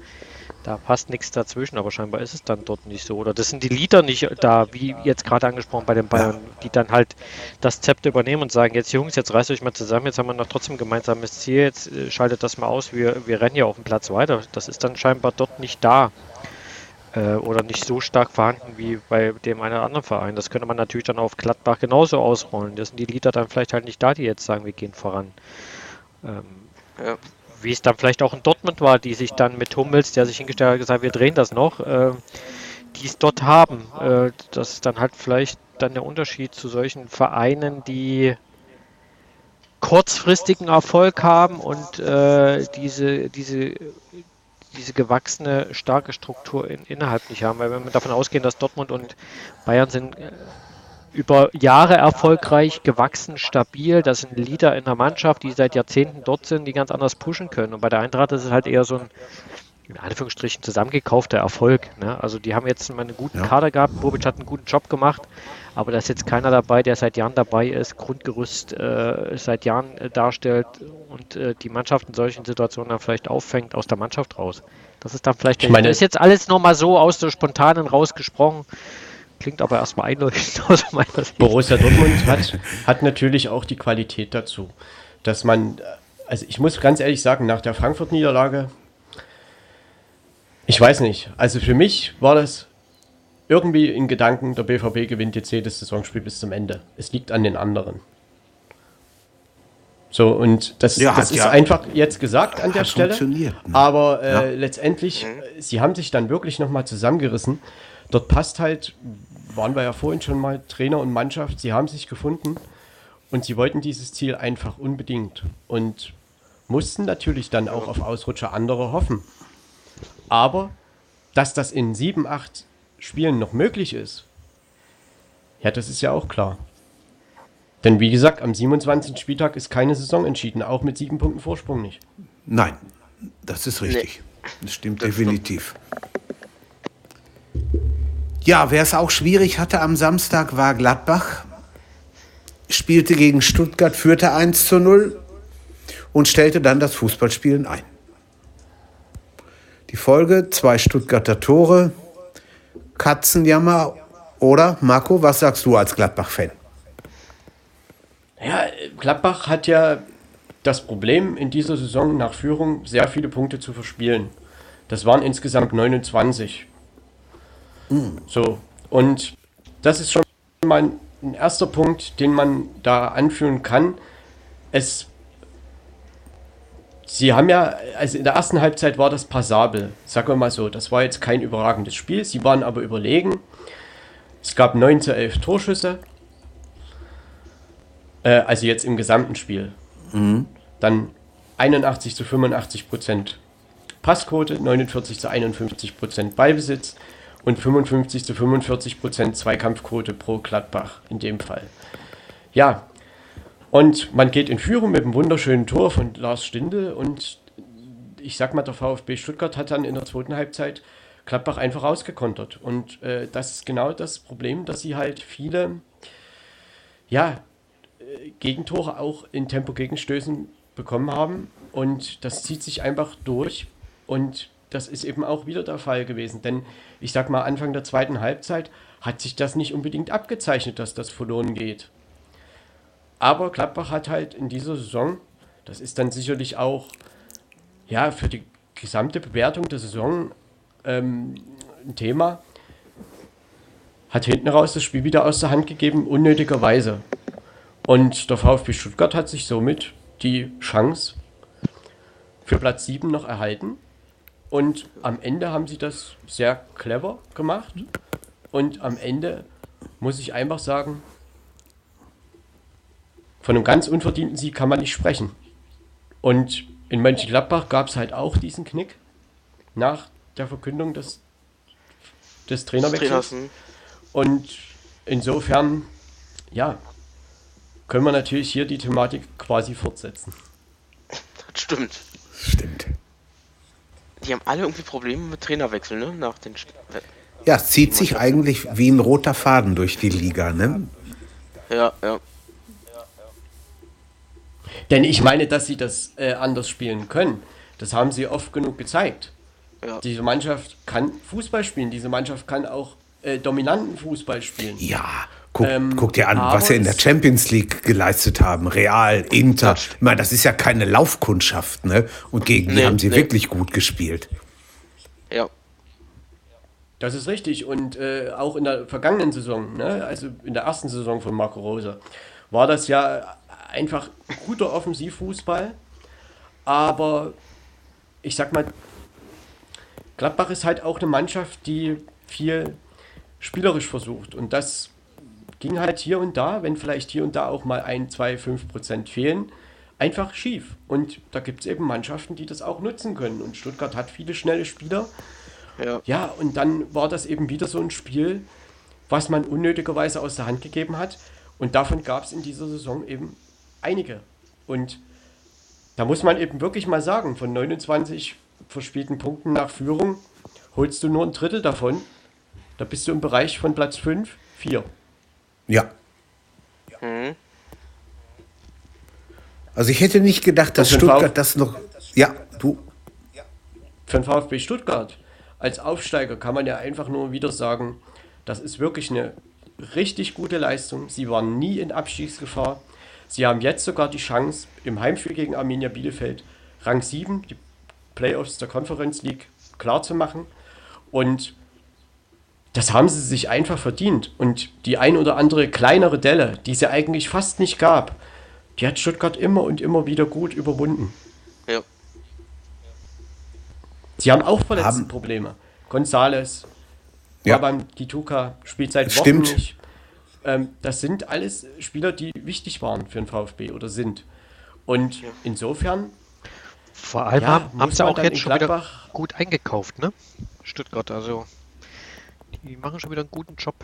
da passt nichts dazwischen, aber scheinbar ist es dann dort nicht so. Oder das sind die Lieder nicht da, wie jetzt gerade angesprochen bei den Bayern, die dann halt das Zepter übernehmen und sagen, jetzt Jungs, jetzt reißt euch mal zusammen, jetzt haben wir noch trotzdem ein gemeinsames Ziel, jetzt äh, schaltet das mal aus, wir, wir rennen ja auf dem Platz weiter. Das ist dann scheinbar dort nicht da oder nicht so stark vorhanden wie bei dem einen oder anderen Verein. Das könnte man natürlich dann auf Gladbach genauso ausrollen. Das sind die Lieder dann vielleicht halt nicht da, die jetzt sagen, wir gehen voran. Ähm, ja wie es dann vielleicht auch in Dortmund war, die sich dann mit Hummels, der sich hingestellt hat, gesagt, wir drehen das noch, äh, die es dort haben. Äh, das ist dann halt vielleicht dann der Unterschied zu solchen Vereinen, die kurzfristigen Erfolg haben und äh, diese, diese, diese gewachsene, starke Struktur in, innerhalb nicht haben. Weil wenn wir davon ausgehen, dass Dortmund und Bayern sind äh, über Jahre erfolgreich, gewachsen, stabil. Das sind Leader in der Mannschaft, die seit Jahrzehnten dort sind, die ganz anders pushen können. Und bei der Eintracht ist es halt eher so ein, in Anführungsstrichen, zusammengekaufter Erfolg. Ne? Also die haben jetzt mal einen guten ja. Kader gehabt, Bobic hat einen guten Job gemacht, aber da ist jetzt keiner dabei, der seit Jahren dabei ist, Grundgerüst äh, seit Jahren äh, darstellt und äh, die Mannschaft in solchen Situationen dann vielleicht auffängt aus der Mannschaft raus. Das ist dann vielleicht, ich meine, das ist jetzt alles nochmal so aus der Spontanen rausgesprochen. Klingt aber erstmal einleuchtend aus meiner Sicht. Borussia Dortmund hat, hat natürlich auch die Qualität dazu, dass man, also ich muss ganz ehrlich sagen, nach der Frankfurt-Niederlage, ich weiß nicht, also für mich war das irgendwie in Gedanken, der BVB gewinnt jetzt jedes Saisonspiel bis zum Ende. Es liegt an den anderen. So, und das, ja, das ist ja, einfach jetzt gesagt an der Stelle. Ne? Aber äh, ja. letztendlich, sie haben sich dann wirklich nochmal zusammengerissen. Dort passt halt, waren wir ja vorhin schon mal, Trainer und Mannschaft, sie haben sich gefunden und sie wollten dieses Ziel einfach unbedingt und mussten natürlich dann auch auf Ausrutscher anderer hoffen. Aber dass das in sieben, acht Spielen noch möglich ist, ja, das ist ja auch klar. Denn wie gesagt, am 27. Spieltag ist keine Saison entschieden, auch mit sieben Punkten Vorsprung nicht. Nein, das ist richtig. Nee. Das stimmt das definitiv. Stimmt. Ja, wer es auch schwierig hatte am Samstag war Gladbach. Spielte gegen Stuttgart, führte 1 zu 0 und stellte dann das Fußballspielen ein. Die Folge, zwei Stuttgarter Tore, Katzenjammer oder Marco, was sagst du als Gladbach-Fan? Ja, Gladbach hat ja das Problem in dieser Saison nach Führung sehr viele Punkte zu verspielen. Das waren insgesamt 29. Mhm. So, und das ist schon mal ein erster Punkt, den man da anführen kann. Es Sie haben ja, also in der ersten Halbzeit war das passabel, sagen wir mal so. Das war jetzt kein überragendes Spiel, sie waren aber überlegen. Es gab 9 zu 11 Torschüsse. Äh, also jetzt im gesamten Spiel. Mhm. Dann 81 zu 85 Prozent Passquote, 49 zu 51 Prozent Ballbesitz, und 55 zu 45 Prozent Zweikampfquote pro Gladbach in dem Fall. Ja, und man geht in Führung mit einem wunderschönen Tor von Lars Stindl und ich sag mal, der VfB Stuttgart hat dann in der zweiten Halbzeit Gladbach einfach ausgekontert. Und äh, das ist genau das Problem, dass sie halt viele ja, äh, Gegentore auch in Tempo-Gegenstößen bekommen haben. Und das zieht sich einfach durch. Und das ist eben auch wieder der Fall gewesen. Denn ich sag mal, Anfang der zweiten Halbzeit hat sich das nicht unbedingt abgezeichnet, dass das verloren geht. Aber Gladbach hat halt in dieser Saison, das ist dann sicherlich auch ja, für die gesamte Bewertung der Saison ähm, ein Thema, hat hinten raus das Spiel wieder aus der Hand gegeben, unnötigerweise. Und der VfB Stuttgart hat sich somit die Chance für Platz 7 noch erhalten. Und am Ende haben sie das sehr clever gemacht. Und am Ende muss ich einfach sagen, von einem ganz unverdienten Sieg kann man nicht sprechen. Und in Mönchengladbach gab es halt auch diesen Knick nach der Verkündung des, des Trainerwechsels. Hm. Und insofern, ja, können wir natürlich hier die Thematik quasi fortsetzen. Das stimmt. Stimmt die haben alle irgendwie Probleme mit Trainerwechsel, ne? Nach den. Ja, es zieht sich eigentlich wie ein roter Faden durch die Liga, ne? Ja, ja. Denn ich meine, dass sie das äh, anders spielen können. Das haben sie oft genug gezeigt. Ja. Diese Mannschaft kann Fußball spielen. Diese Mannschaft kann auch äh, dominanten Fußball spielen. Ja, guck, Ähm, guck dir an, was sie in der Champions League geleistet haben. Real, Inter. Ich meine, das ist ja keine Laufkundschaft, ne? Und gegen die Nee, haben sie nee. wirklich gut gespielt. Ja. Das ist richtig. Und äh, auch in der vergangenen Saison, ne, also in der ersten Saison von Marco Rose, war das ja einfach guter Offensivfußball. Aber ich sag mal, Gladbach ist halt auch eine Mannschaft, die viel spielerisch versucht. Und das ging halt hier und da, wenn vielleicht hier und da auch mal ein, zwei, fünf Prozent fehlen, einfach schief. Und da gibt es eben Mannschaften, die das auch nutzen können. Und Stuttgart hat viele schnelle Spieler. Ja. Ja, und dann war das eben wieder so ein Spiel, was man unnötigerweise aus der Hand gegeben hat. Und davon gab es in dieser Saison eben einige. Und da muss man eben wirklich mal sagen, von 29 verspielten Punkten nach Führung holst du nur ein Drittel davon. Da bist du im Bereich von Platz 5, 4. Ja. Mhm. Also ich hätte nicht gedacht, dass Stuttgart das noch. Ja, du. Für den VfB Stuttgart als Aufsteiger kann man ja einfach nur wieder sagen, das ist wirklich eine richtig gute Leistung. Sie waren nie in Abstiegsgefahr. Sie haben jetzt sogar die Chance, im Heimspiel gegen Arminia Bielefeld Rang 7, die Playoffs der Conference League, klar zu machen. Und das haben sie sich einfach verdient. Und die ein oder andere kleinere Delle, die es ja eigentlich fast nicht gab, die hat Stuttgart immer und immer wieder gut überwunden. Ja. Sie haben auch Haben- Verletztenprobleme. Gonzales, Ja. Babam Dituka spielt seit Wochen Stimmt. nicht. Ähm, das sind alles Spieler, die wichtig waren für den VfB oder sind. Und insofern, Vor allem Ja, haben, sie auch jetzt in schon wieder Gladbach- gut eingekauft, ne? Stuttgart, also die machen schon wieder einen guten Job.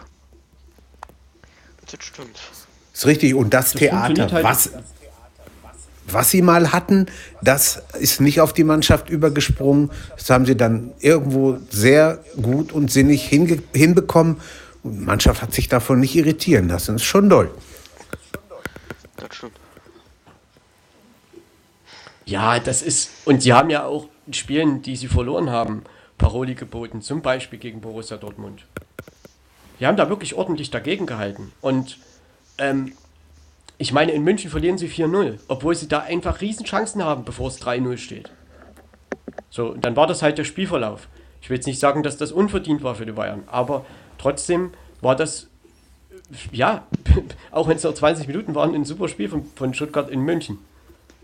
Das stimmt. Ist richtig. Und das, das Theater, halt. was, was sie mal hatten, das ist nicht auf die Mannschaft übergesprungen. Das haben sie dann irgendwo sehr gut und sinnig hinbekommen. Und die Mannschaft hat sich davon nicht irritieren lassen. Das ist schon doll. Das stimmt. ja, das ist, und sie haben ja auch in Spielen, die sie verloren haben, Paroli geboten, zum Beispiel gegen Borussia Dortmund. Die haben da wirklich ordentlich dagegen gehalten. Und ähm, ich meine, in München verlieren sie 4-0, obwohl sie da einfach Riesenchancen haben, bevor es 3-0 steht. So, und dann war das halt der Spielverlauf. Ich will jetzt nicht sagen, dass das unverdient war für die Bayern, aber trotzdem war das, ja, auch wenn es nur 20 Minuten waren, ein super Spiel von, von Stuttgart in München.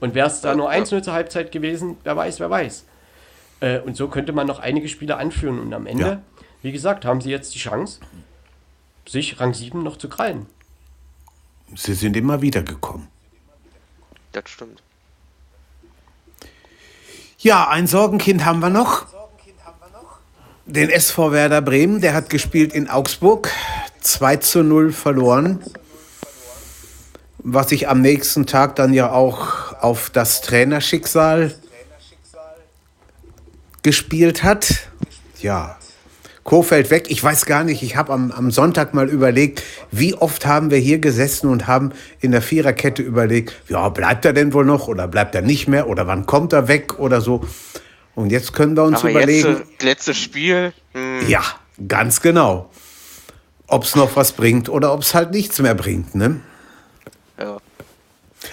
Und wäre es da nur 1-0 zur Halbzeit gewesen, wer weiß, wer weiß. Äh, und so könnte man noch einige Spiele anführen. Und am Ende, Ja. wie gesagt, haben sie jetzt die Chance, sich Rang 7 noch zu krallen. Sie sind immer wieder gekommen. Das stimmt. Ja, ein Sorgenkind haben wir noch. Den SV Werder Bremen, der hat gespielt in Augsburg, 2 zu 0 verloren. Was sich am nächsten Tag dann ja auch auf das Trainerschicksal gespielt hat. Ja, Kofeld weg. Ich weiß gar nicht, ich habe am, am Sonntag mal überlegt, wie oft haben wir hier gesessen und haben in der Viererkette überlegt, ja, bleibt er denn wohl noch oder bleibt er nicht mehr oder wann kommt er weg oder so. Und jetzt können wir uns Aber überlegen, jetzt, letztes Spiel, hm, ja, ganz genau, ob es noch was bringt oder ob es halt nichts mehr bringt. Ne? ja.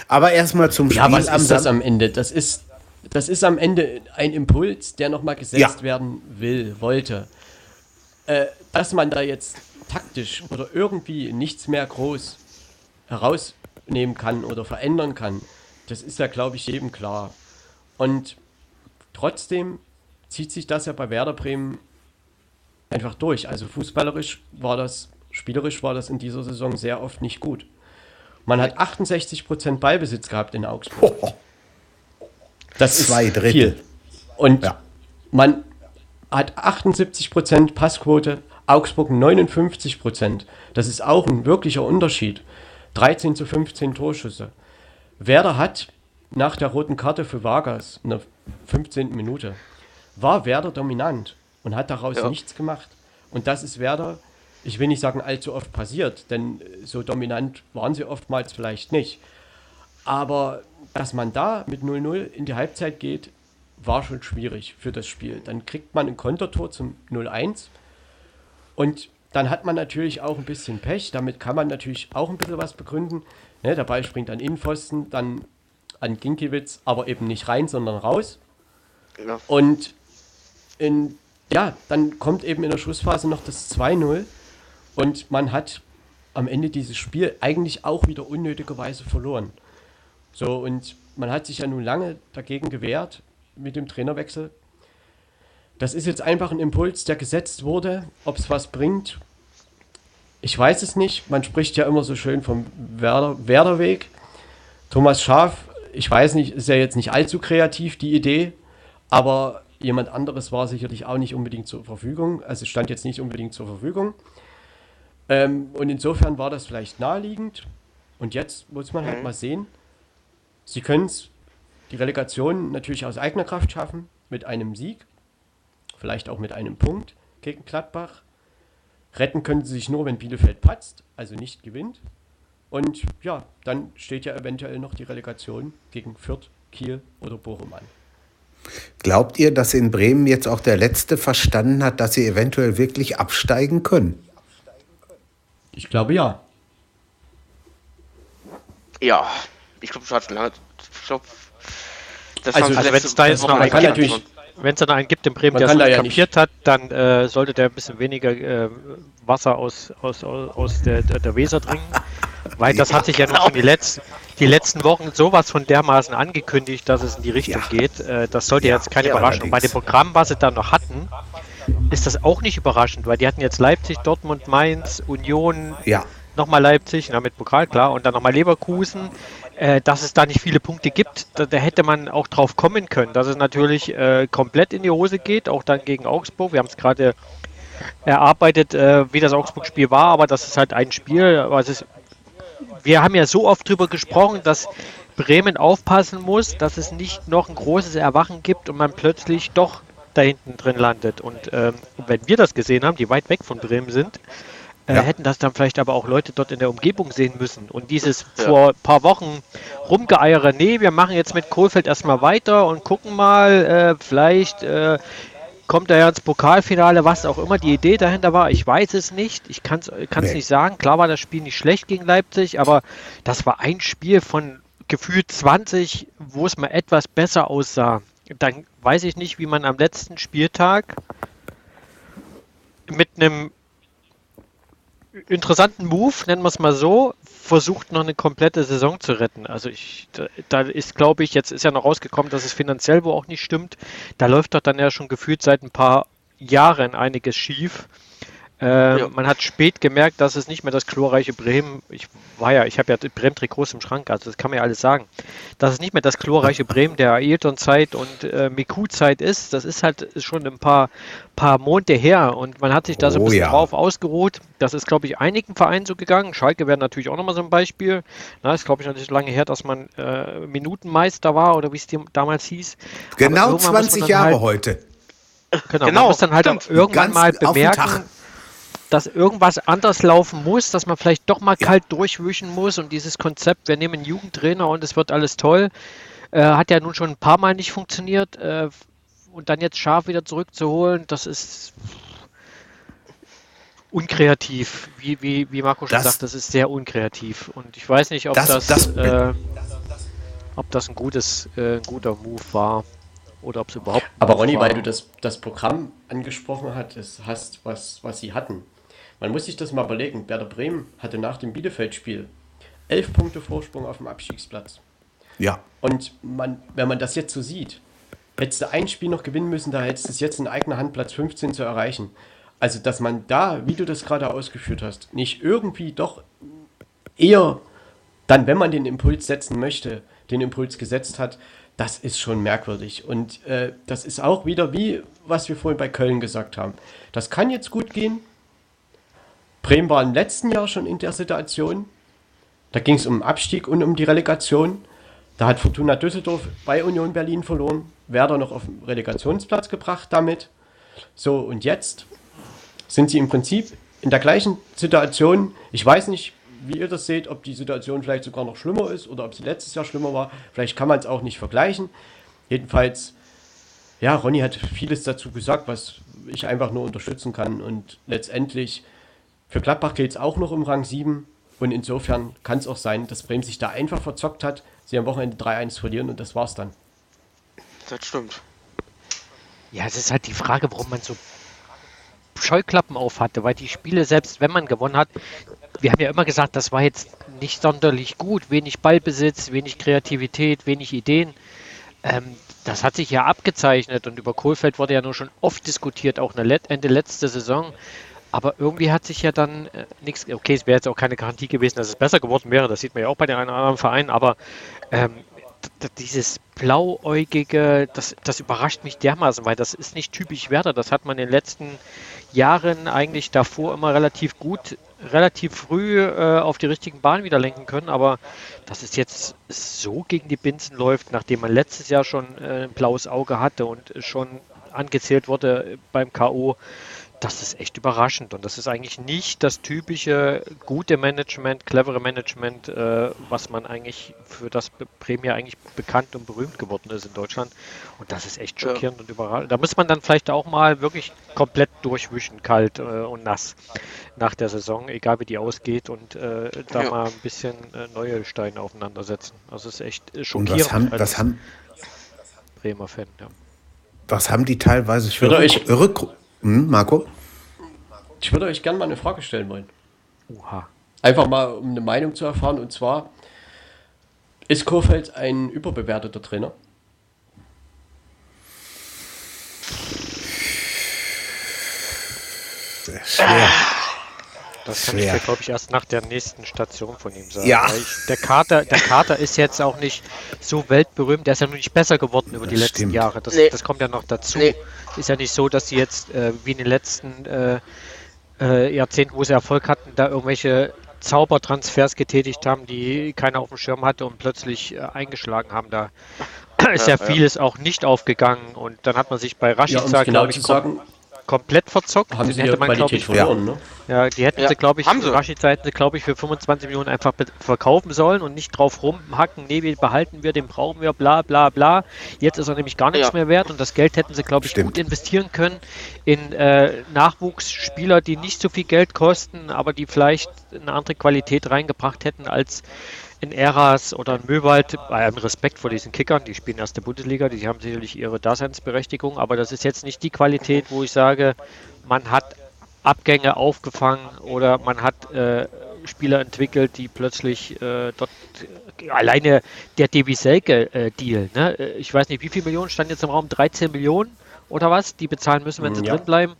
Aber erstmal zum Spiel Ja, was am ist das am Ende? Das ist, das ist am Ende ein Impuls, der nochmal gesetzt Ja. werden will, wollte. Äh, dass man da jetzt taktisch oder irgendwie nichts mehr groß herausnehmen kann oder verändern kann, das ist ja, glaube ich, jedem klar. Und trotzdem zieht sich das ja bei Werder Bremen einfach durch. Also fußballerisch war das, spielerisch war das in dieser Saison sehr oft nicht gut. Man hat 68% Ballbesitz gehabt in Augsburg. Das ist Zwei Drittel. viel. Und Ja. man hat 78% Passquote, Augsburg 59%. Das ist auch ein wirklicher Unterschied. 13 zu 15 Torschüsse. Werder hat nach der roten Karte für Vargas in der 15. Minute, war Werder dominant und hat daraus Ja. nichts gemacht. Und das ist Werder, ich will nicht sagen allzu oft passiert, denn so dominant waren sie oftmals vielleicht nicht. Aber dass man da mit 0-0 in die Halbzeit geht, war schon schwierig für das Spiel. Dann kriegt man ein Kontertor zum 0-1 und dann hat man natürlich auch ein bisschen Pech. Damit kann man natürlich auch ein bisschen was begründen. Ne, der Ball springt an Innenpfosten, dann an Ginkiewicz, aber eben nicht rein, sondern raus. Ja. Und in, ja, dann kommt eben in der Schlussphase noch das 2-0 und man hat am Ende dieses Spiel eigentlich auch wieder unnötigerweise verloren. So, und man hat sich ja nun lange dagegen gewehrt mit dem Trainerwechsel. Das ist jetzt einfach ein Impuls, der gesetzt wurde. Ob es was bringt, ich weiß es nicht. Man spricht ja immer so schön vom Werder, Werderweg. Thomas Schaf, ich weiß nicht, ist ja jetzt nicht allzu kreativ, die Idee, aber jemand anderes war sicherlich auch nicht unbedingt zur Verfügung. Also stand jetzt nicht unbedingt zur Verfügung. Ähm, und insofern war das vielleicht naheliegend. Und jetzt muss man halt mhm. mal sehen, Sie können es, die Relegation natürlich aus eigener Kraft schaffen, mit einem Sieg, vielleicht auch mit einem Punkt gegen Gladbach. Retten können sie sich nur, wenn Bielefeld patzt, also nicht gewinnt. Und ja, dann steht ja eventuell noch die Relegation gegen Fürth, Kiel oder Bochum an. Glaubt ihr, dass in Bremen jetzt auch der Letzte verstanden hat, dass sie eventuell wirklich absteigen können? Ich glaube ja. Ja, ich glaube, schon lange. Ich glaube, das also, also wenn es da jetzt noch einen gibt, wenn es da einen gibt in Bremen, der es ja kapiert nicht. hat, dann äh, sollte der ein bisschen weniger äh, Wasser aus, aus, aus der, der, der Weser trinken. Weil das hat sich ja noch die letzten, die letzten Wochen sowas von dermaßen angekündigt, dass es in die Richtung ja. geht. Äh, das sollte ja, jetzt keine ja, Überraschung. Bei dem Programm, was sie da noch hatten, ist das auch nicht überraschend, weil die hatten jetzt Leipzig, Dortmund, Mainz, Union, ja. nochmal Leipzig, na, mit Pokal, klar, und dann nochmal Leverkusen äh, dass es da nicht viele Punkte gibt, da, da, hätte man auch drauf kommen können, dass es natürlich äh, komplett in die Hose geht, auch dann gegen Augsburg. Wir haben es gerade erarbeitet, äh, wie das Augsburg-Spiel war, aber das ist halt ein Spiel, was ist. Wir haben ja so oft darüber gesprochen, dass Bremen aufpassen muss, dass es nicht noch ein großes Erwachen gibt und man plötzlich doch da hinten drin landet. Und ähm, wenn wir das gesehen haben, die weit weg von Bremen sind, äh, ja. hätten das dann vielleicht aber auch Leute dort in der Umgebung sehen müssen. Und dieses ja. vor ein paar Wochen rumgeeiere, nee, wir machen jetzt mit Kohlfeld erstmal weiter und gucken mal, äh, vielleicht äh, kommt er ja ins Pokalfinale, was auch immer die Idee dahinter war. Ich weiß es nicht, ich kann es nee. nicht sagen. Klar war das Spiel nicht schlecht gegen Leipzig, aber das war ein Spiel von gefühlt 20, wo es mal etwas besser aussah. Dann weiß ich nicht, wie man am letzten Spieltag mit einem interessanten Move, nennen wir es mal so, versucht noch eine komplette Saison zu retten. Also ich, da, da ist, glaube ich, jetzt ist ja noch rausgekommen, dass es finanziell wohl auch nicht stimmt. Da läuft doch dann ja schon gefühlt seit ein paar Jahren einiges schief. Äh, ja. Man hat spät gemerkt, dass es nicht mehr das chlorreiche Bremen, ich war ja, ich habe ja Bremen-Trikots im Schrank, also das kann man ja alles sagen, dass es nicht mehr das chlorreiche Bremen der Ailton-Zeit und äh, Miku-Zeit ist. Das ist halt schon ein paar, paar Monate her und man hat sich da so ein oh bisschen ja. drauf ausgeruht. Das ist, glaube ich, einigen Vereinen so gegangen. Schalke wäre natürlich auch nochmal so ein Beispiel. Na, ist, glaube ich, so lange her, dass man äh, Minutenmeister war oder wie es damals hieß. Genau 20 Jahre halt, heute. Genau, genau, man muss dann halt irgendwann mal bemerken, dass irgendwas anders laufen muss, dass man vielleicht doch mal kalt durchwischen muss und dieses Konzept, wir nehmen Jugendtrainer und es wird alles toll, äh, hat ja nun schon ein paar Mal nicht funktioniert äh, und dann jetzt scharf wieder zurückzuholen, das ist unkreativ, wie, wie, wie Marco schon das, sagt, das ist sehr unkreativ und ich weiß nicht, ob das, das, das äh, ob das ein gutes, äh, ein guter Move war oder ob es überhaupt. Aber Ronny, weil du das, das Programm angesprochen hast, was, was sie hatten. Man muss sich das mal überlegen. Werder Bremen hatte nach dem Bielefeld-Spiel elf Punkte Vorsprung auf dem Abstiegsplatz. Ja. Und man, wenn man das jetzt so sieht, hättest du ein Spiel noch gewinnen müssen, da hättest du es jetzt in eigener Hand Platz 15 zu erreichen. Also, dass man da, wie du das gerade ausgeführt hast, nicht irgendwie doch eher dann, wenn man den Impuls setzen möchte, den Impuls gesetzt hat, das ist schon merkwürdig. Und äh, das ist auch wieder wie, was wir vorhin bei Köln gesagt haben. Das kann jetzt gut gehen, Bremen war im letzten Jahr schon in der Situation. Da ging es um Abstieg und um die Relegation. Da hat Fortuna Düsseldorf bei Union Berlin verloren. Werder noch auf den Relegationsplatz gebracht damit. So, und jetzt sind sie im Prinzip in der gleichen Situation. Ich weiß nicht, wie ihr das seht, ob die Situation vielleicht sogar noch schlimmer ist oder ob sie letztes Jahr schlimmer war. Vielleicht kann man es auch nicht vergleichen. Jedenfalls, ja, Ronny hat vieles dazu gesagt, was ich einfach nur unterstützen kann. Und letztendlich, für Gladbach geht es auch noch um Rang 7. Und insofern kann es auch sein, dass Bremen sich da einfach verzockt hat, sie am Wochenende 3-1 verlieren und das war's dann. Das stimmt. Ja, es ist halt die Frage, warum man so Scheuklappen auf hatte, weil die Spiele, selbst wenn man gewonnen hat, wir haben ja immer gesagt, das war jetzt nicht sonderlich gut, wenig Ballbesitz, wenig Kreativität, wenig Ideen. Ähm, das hat sich ja abgezeichnet und über Kohlfeld wurde ja nur schon oft diskutiert, auch Ende letzte Saison. Aber irgendwie hat sich ja dann äh, nichts, okay, es wäre jetzt auch keine Garantie gewesen, dass es besser geworden wäre, das sieht man ja auch bei den anderen Vereinen, aber ähm, dieses blauäugige, das, das überrascht mich dermaßen, weil das ist nicht typisch Werder. Das hat man in den letzten Jahren eigentlich davor immer relativ gut, relativ früh äh, auf die richtigen Bahnen wieder lenken können. Aber dass es jetzt so gegen die Binsen läuft, nachdem man letztes Jahr schon äh, ein blaues Auge hatte und schon angezählt wurde beim K.O., das ist echt überraschend und das ist eigentlich nicht das typische gute Management, clevere Management, äh, was man eigentlich für das Prämie eigentlich bekannt und berühmt geworden ist in Deutschland. Und das ist echt schockierend ja. und überraschend. Da muss man dann vielleicht auch mal wirklich komplett durchwischen, kalt äh, und nass nach der Saison, egal wie die ausgeht und äh, da ja. mal ein bisschen äh, neue Steine aufeinandersetzen. Also es ist echt schockierend. Und was haben, was haben Bremer Fan, ja. Was haben die teilweise für Rück hm, Marco? Ich würde euch gerne mal eine Frage stellen wollen. Oha. Einfach mal, um eine Meinung zu erfahren. Und zwar, ist Kofeld ein überbewerteter Trainer? Schwer. Das kann Schwer. ich glaube ich, erst nach der nächsten Station von ihm sagen. Ja. Ich, der, Kater, der Kater ist jetzt auch nicht so weltberühmt. Der ist ja nur nicht besser geworden über das die letzten stimmt. Jahre. Das, nee. das, kommt ja noch dazu. Nee. Ist ja nicht so, dass sie jetzt äh, wie in den letzten äh, äh, Jahrzehnten, wo sie Erfolg hatten, da irgendwelche Zaubertransfers getätigt haben, die keiner auf dem Schirm hatte und plötzlich äh, eingeschlagen haben. Da ist ja, ja vieles ja. auch nicht aufgegangen und dann hat man sich bei Rashica, ja, um genau glaube ich, sagen, komplett verzockt. Haben sie hätte man, Qualität ich, verloren, ne? Ja, die hätten ja, sie, glaube ich, hätten sie, glaube ich, für 25 Millionen einfach verkaufen sollen und nicht drauf rumhacken, nee, wir behalten wir, den brauchen wir, bla bla bla. Jetzt ist er nämlich gar nichts ja. mehr wert und das Geld hätten sie, glaube ich, Stimmt. gut investieren können in äh, Nachwuchsspieler, die nicht so viel Geld kosten, aber die vielleicht eine andere Qualität reingebracht hätten als in Eras oder in Möwald, bei allem Respekt vor diesen Kickern, die spielen erste Bundesliga, die haben sicherlich ihre Daseinsberechtigung, aber das ist jetzt nicht die Qualität, wo ich sage, man hat Abgänge aufgefangen oder man hat äh, Spieler entwickelt, die plötzlich äh, dort alleine der Devi Selke-Deal, äh, ne? ich weiß nicht, wie viele Millionen standen jetzt im Raum? 13 Millionen oder was, die bezahlen müssen, wenn sie ja. drin bleiben.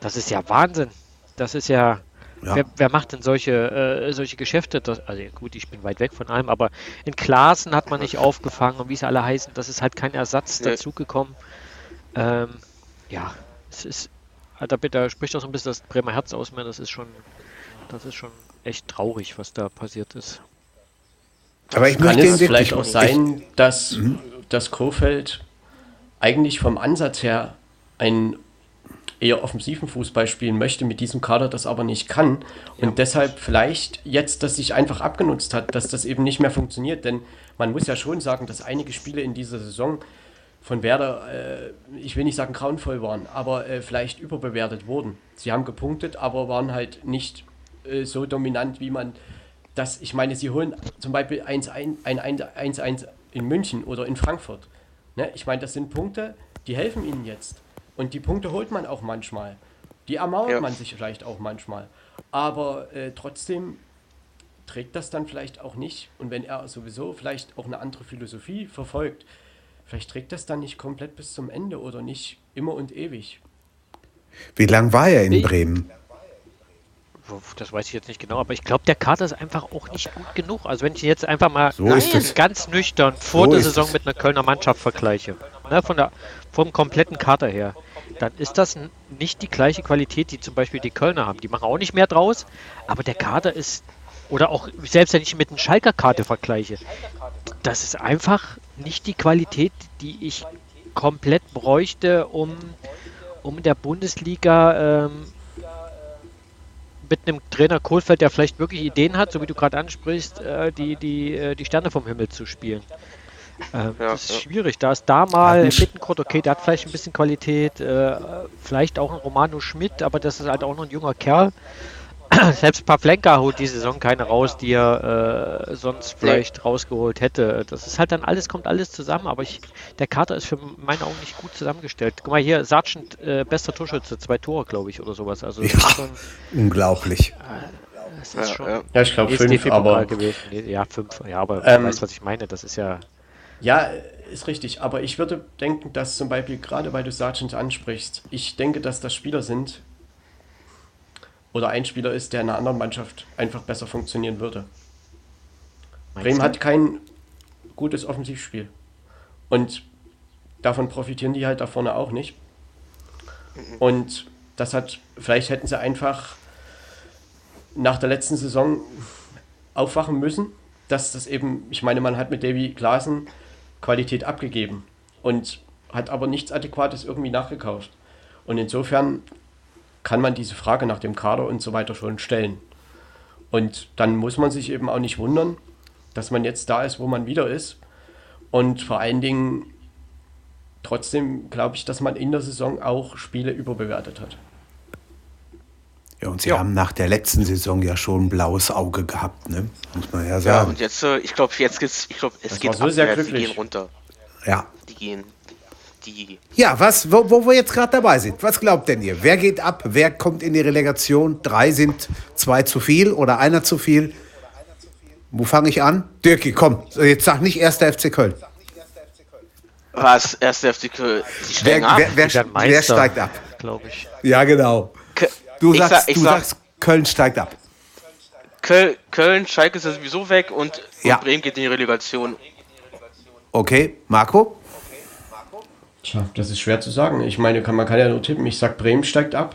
Das ist ja Wahnsinn. Das ist ja, ja. Wer, wer, macht denn solche, äh, solche Geschäfte? Das, also gut, ich bin weit weg von allem, aber in Klassen hat man nicht aufgefangen und wie es alle heißen, das ist halt kein Ersatz nee. dazugekommen. Ähm, ja, es ist, da, da spricht auch so ein bisschen das Bremer Herz aus mir, das ist schon, das ist schon echt traurig, was da passiert ist. Aber ich Kann es vielleicht auch sein, dass mhm. das Kofeld eigentlich vom Ansatz her ein eher offensiven Fußball spielen möchte, mit diesem Kader das aber nicht kann. Und ja. deshalb vielleicht jetzt das sich einfach abgenutzt hat, dass das eben nicht mehr funktioniert. Denn man muss ja schon sagen, dass einige Spiele in dieser Saison von Werder, äh, ich will nicht sagen grauenvoll waren, aber äh, vielleicht überbewertet wurden. Sie haben gepunktet, aber waren halt nicht äh, so dominant, wie man das, ich meine, sie holen zum Beispiel 1-1 in München oder in Frankfurt. Ne? Ich meine, das sind Punkte, die helfen ihnen jetzt. Und die Punkte holt man auch manchmal. Die ermauert ja. man sich vielleicht auch manchmal. Aber äh, trotzdem trägt das dann vielleicht auch nicht. Und wenn er sowieso vielleicht auch eine andere Philosophie verfolgt, vielleicht trägt das dann nicht komplett bis zum Ende oder nicht immer und ewig. Wie lang war er in Bremen? Das weiß ich jetzt nicht genau, aber ich glaube, der Kader ist einfach auch nicht gut genug. Also wenn ich jetzt einfach mal so ganz nüchtern vor so der Saison es. mit einer Kölner Mannschaft vergleiche, ne, von der, vom kompletten Kader her, dann ist das nicht die gleiche Qualität, die zum Beispiel die Kölner haben. Die machen auch nicht mehr draus, aber der Kader ist, oder auch selbst wenn ich mit einem Schalker Karte vergleiche, das ist einfach nicht die Qualität, die ich komplett bräuchte, um, um in der Bundesliga ähm, mit einem Trainer Kohlfeld, der vielleicht wirklich Ideen hat, so wie du gerade ansprichst, äh, die, die, äh, die Sterne vom Himmel zu spielen. Ähm, Ja, das ist ja. schwierig. Da ist da mal Bittenkurt, okay, der hat vielleicht ein bisschen Qualität, äh, vielleicht auch ein Romano Schmidt, aber das ist halt auch noch ein junger Kerl. Selbst Pavlenka holt die Saison keine raus, die er äh, sonst vielleicht rausgeholt hätte. Das ist halt dann alles, kommt alles zusammen, aber ich, der Kater ist für meine Augen nicht gut zusammengestellt. Guck mal hier, Sargent, äh, bester Torschütze, zwei Tore, glaube ich, oder sowas. Also das Ja. ist schon, Unglaublich. das ist Ja, schon ja. Ja, ich glaube fünf, aber gewesen. Ja, fünf. Ja, aber Ähm, du weißt, was ich meine. Das ist ja. Ja, ist richtig. Aber ich würde denken, dass zum Beispiel, gerade weil du Sargent ansprichst, ich denke, dass das Spieler sind oder ein Spieler ist, der in einer anderen Mannschaft einfach besser funktionieren würde. meinst Bremen du? hat kein gutes Offensivspiel. Und davon profitieren die halt da vorne auch nicht. Und das hat, vielleicht hätten sie einfach nach der letzten Saison aufwachen müssen, dass das eben, ich meine, man hat mit Davy Klaassen Qualität abgegeben und hat aber nichts Adäquates irgendwie nachgekauft. Und insofern kann man diese Frage nach dem Kader und so weiter schon stellen. Und dann muss man sich eben auch nicht wundern, dass man jetzt da ist, wo man wieder ist. Und vor allen Dingen trotzdem glaube ich, dass man in der Saison auch Spiele überbewertet hat. Ja, und sie haben nach der letzten Saison ja schon ein blaues Auge gehabt, ne? Muss man ja Ja, sagen. und jetzt, äh, ich glaube, jetzt geht's, ich glaube, es Das geht so sehr abwärts, die glücklich. gehen runter. Ja. Die gehen, die, Ja, was, wo, wo wir jetzt gerade dabei sind, was glaubt denn ihr? Wer geht ab? Wer kommt in die Relegation? Drei sind zwei zu viel oder einer zu viel? Wo fange ich an? Dirki, komm, jetzt sag nicht erster FC Köln. was, erste FC Köln, die Wer, steigen ab. wer, wer, wer steigt ab? Glaube ich. Ja, genau. Du ich sagst, sag, ich du sag, sagst, Köln steigt ab. Köln, Köln, Schalke ist ja sowieso weg und, und Ja. Bremen geht in die Relegation. Okay, Marco? Tja, das ist schwer zu sagen. Ich meine, kann, man kann ja nur tippen. Ich sag, Bremen steigt ab.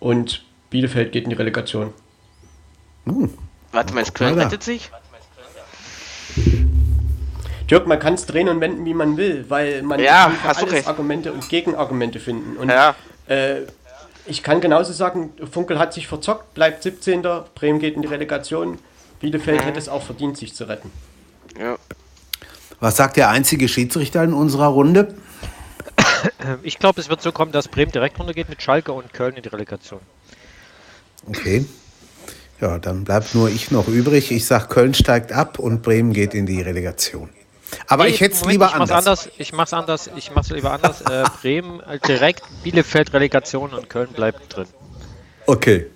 Und Bielefeld geht in die Relegation. Warte mal, Köln mal da. rettet sich? Dirk, man kann es drehen und wenden, wie man will, weil man Ja, alles recht. Argumente und Gegenargumente finden. Und Ja, äh, ich kann genauso sagen, Funkel hat sich verzockt, bleibt 17. Bremen geht in die Relegation. Bielefeld Mhm. hätte es auch verdient, sich zu retten. ja. Was sagt der einzige Schiedsrichter in unserer Runde? Ich glaube, es wird so kommen, dass Bremen direkt runtergeht mit Schalke und Köln in die Relegation. Okay. Ja, dann bleibt nur ich noch übrig. Ich sag, Köln steigt ab und Bremen geht in die Relegation. Aber Nee, ich hätte es lieber ich mach's anders. anders. Ich mach's anders. Ich mach's lieber anders. äh, Bremen äh, direkt, Bielefeld Relegation und Köln bleibt drin. Okay.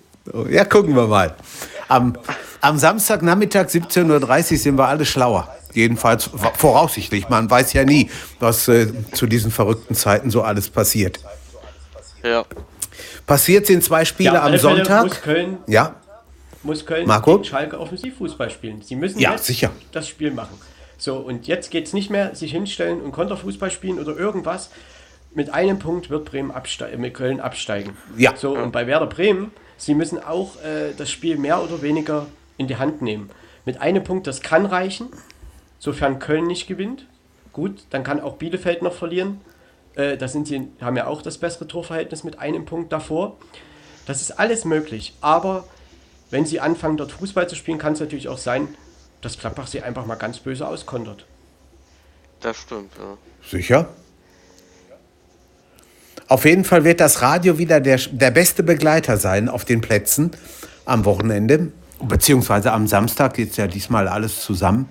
Ja, gucken wir mal. Am, am Samstagnachmittag 17.30 Uhr sind wir alle schlauer. Jedenfalls voraussichtlich. Man weiß ja nie, was äh, zu diesen verrückten Zeiten so alles passiert. Ja. Passiert sind zwei Spiele auf am Sonntag. Muss Köln, Ja, muss Köln Marco? gegen Schalke Offensivfußball spielen. Sie müssen Ja, jetzt sicher. das Spiel machen. So, und jetzt geht es nicht mehr, sich hinstellen und Konterfußball spielen oder irgendwas. Mit einem Punkt wird Bremen abste mit Köln absteigen. Ja. So, und bei Werder Bremen, sie müssen auch äh, das Spiel mehr oder weniger in die Hand nehmen. Mit einem Punkt, das kann reichen, sofern Köln nicht gewinnt. Gut, dann kann auch Bielefeld noch verlieren. Äh, da sind sie, haben ja auch das bessere Torverhältnis mit einem Punkt davor. Das ist alles möglich. Aber wenn sie anfangen, dort Fußball zu spielen, kann es natürlich auch sein, dass Gladbach sie einfach mal ganz böse auskontert. Das stimmt, ja. sicher. Auf jeden Fall wird das Radio wieder der, der beste Begleiter sein auf den Plätzen am Wochenende. Beziehungsweise am Samstag geht ja diesmal alles zusammen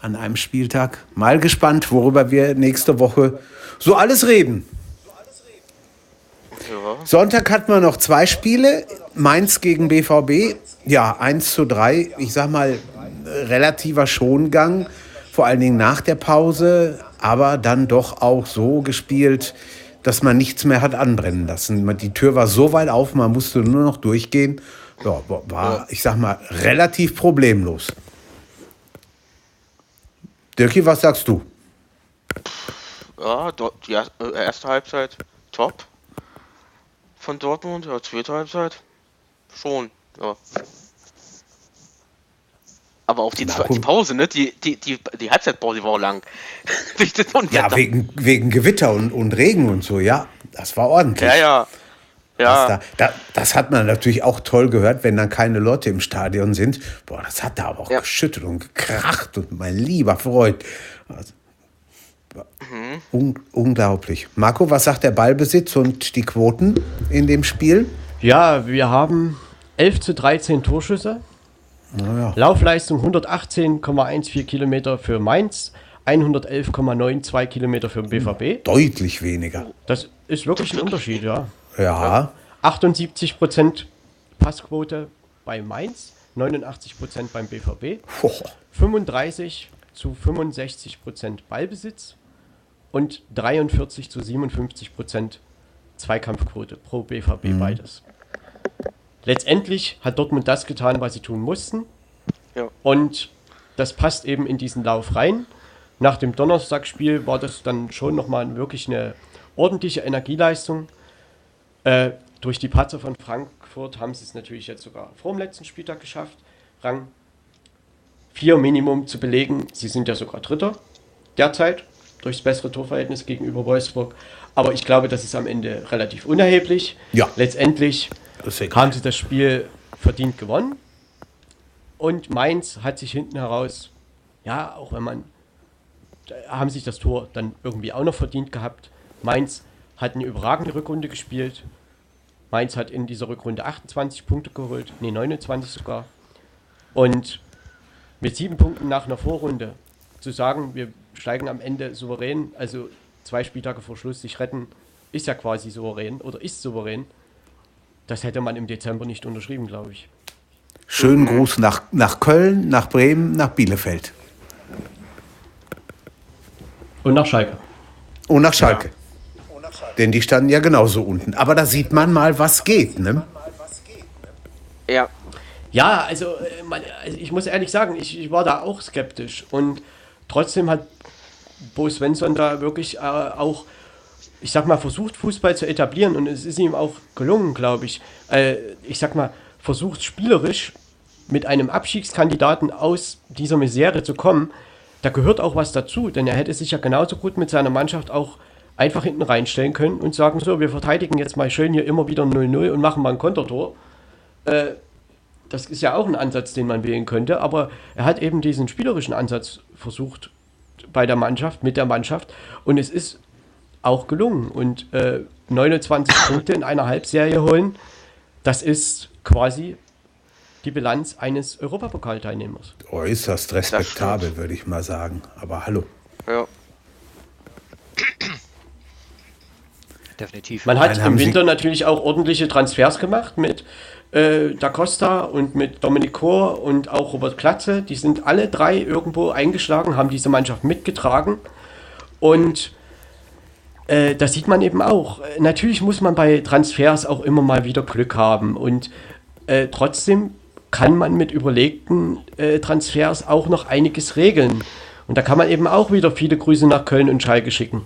an einem Spieltag. Mal gespannt, worüber wir nächste Woche so alles reden. ja. Sonntag hatten wir noch zwei Spiele. Mainz gegen BVB. Ja, 1 zu 3. Ich sag mal, relativer Schongang. Vor allen Dingen nach der Pause. Aber dann doch auch so gespielt, dass man nichts mehr hat anbrennen lassen. Die Tür war so weit auf, man musste nur noch durchgehen. Ja, war, ich sag mal, relativ problemlos. Dirki, was sagst du? Ja, die äh, erste Halbzeit top von Dortmund, ja, zweite Halbzeit schon, ja. Aber auch die, Na, die Pause, ne? Die, die, die, die Halbzeitpause war auch lang. Das Ja, wegen, wegen Gewitter und, und Regen und so, ja. Das war ordentlich. ja, ja. Ja. Da, da, das hat man natürlich auch toll gehört, wenn dann keine Leute im Stadion sind. Boah, das hat da aber auch Ja. geschüttelt und gekracht und mein lieber Freund. Also, Mhm. un unglaublich. Marco, was sagt der Ballbesitz und die Quoten in dem Spiel? Ja, wir haben 11 zu 13 Torschüsse. Naja. Laufleistung 118,14 Kilometer für Mainz, 111,92 Kilometer für den BVB. Deutlich weniger. Das ist wirklich ein Unterschied, ja. Ja. 78% Passquote bei Mainz, 89% beim BVB, Puh. 35 zu 65% Ballbesitz und 43 zu 57% Zweikampfquote pro BVB beides. Letztendlich hat Dortmund das getan, was sie tun mussten. Ja. Und das passt eben in diesen Lauf rein. Nach dem Donnerstagsspiel war das dann schon nochmal wirklich eine ordentliche Energieleistung. Äh, durch die Patzer von Frankfurt haben sie es natürlich jetzt sogar vor dem letzten Spieltag geschafft, Rang 4 Minimum zu belegen. Sie sind ja sogar Dritter derzeit durchs bessere Torverhältnis gegenüber Wolfsburg. Aber ich glaube, das ist am Ende relativ unerheblich. Ja. Letztendlich haben sie das Spiel verdient gewonnen. Und Mainz hat sich hinten heraus, ja, auch wenn man, haben sich das Tor dann irgendwie auch noch verdient gehabt. Mainz hat eine überragende Rückrunde gespielt. Mainz hat in dieser Rückrunde 28 Punkte geholt, nee, 29 sogar. Und mit sieben Punkten nach einer Vorrunde zu sagen, wir steigen am Ende souverän, also zwei Spieltage vor Schluss sich retten, ist ja quasi souverän oder ist souverän. Das hätte man im Dezember nicht unterschrieben, glaube ich. Schönen Gruß nach, nach Köln, nach Bremen, nach Bielefeld. Und nach Schalke. Und nach Schalke. Denn die standen ja genauso unten. Aber da sieht man mal, was geht. Ne? Ja. Ja, also, äh, man, also ich muss ehrlich sagen, ich, ich war da auch skeptisch. Und trotzdem hat Bo Svensson da wirklich äh, auch, ich sag mal, versucht, Fußball zu etablieren. Und es ist ihm auch gelungen, glaube ich. Äh, ich sag mal, versucht spielerisch mit einem Abstiegskandidaten aus dieser Misere zu kommen. Da gehört auch was dazu, denn er hätte sich ja genauso gut mit seiner Mannschaft auch einfach hinten reinstellen können und sagen, so, wir verteidigen jetzt mal schön hier immer wieder 0-0 und machen mal ein Kontertor. Äh, das ist ja auch ein Ansatz, den man wählen könnte, aber er hat eben diesen spielerischen Ansatz versucht bei der Mannschaft, mit der Mannschaft und es ist auch gelungen und äh, 29 Punkte in einer Halbserie holen, das ist quasi die Bilanz eines Europapokalteilnehmers. Äußerst respektabel, würde ich mal sagen. Aber hallo. Ja. Definitiv. Man hat im Sie- Winter natürlich auch ordentliche Transfers gemacht mit äh, Da Costa und mit Dominik Kor und auch Robert Klatze. Die sind alle drei irgendwo eingeschlagen, haben diese Mannschaft mitgetragen. Und äh, das sieht man eben auch. Äh, Natürlich muss man bei Transfers auch immer mal wieder Glück haben. Und äh, trotzdem kann man mit überlegten äh, Transfers auch noch einiges regeln. Und da kann man eben auch wieder viele Grüße nach Köln und Schalke schicken.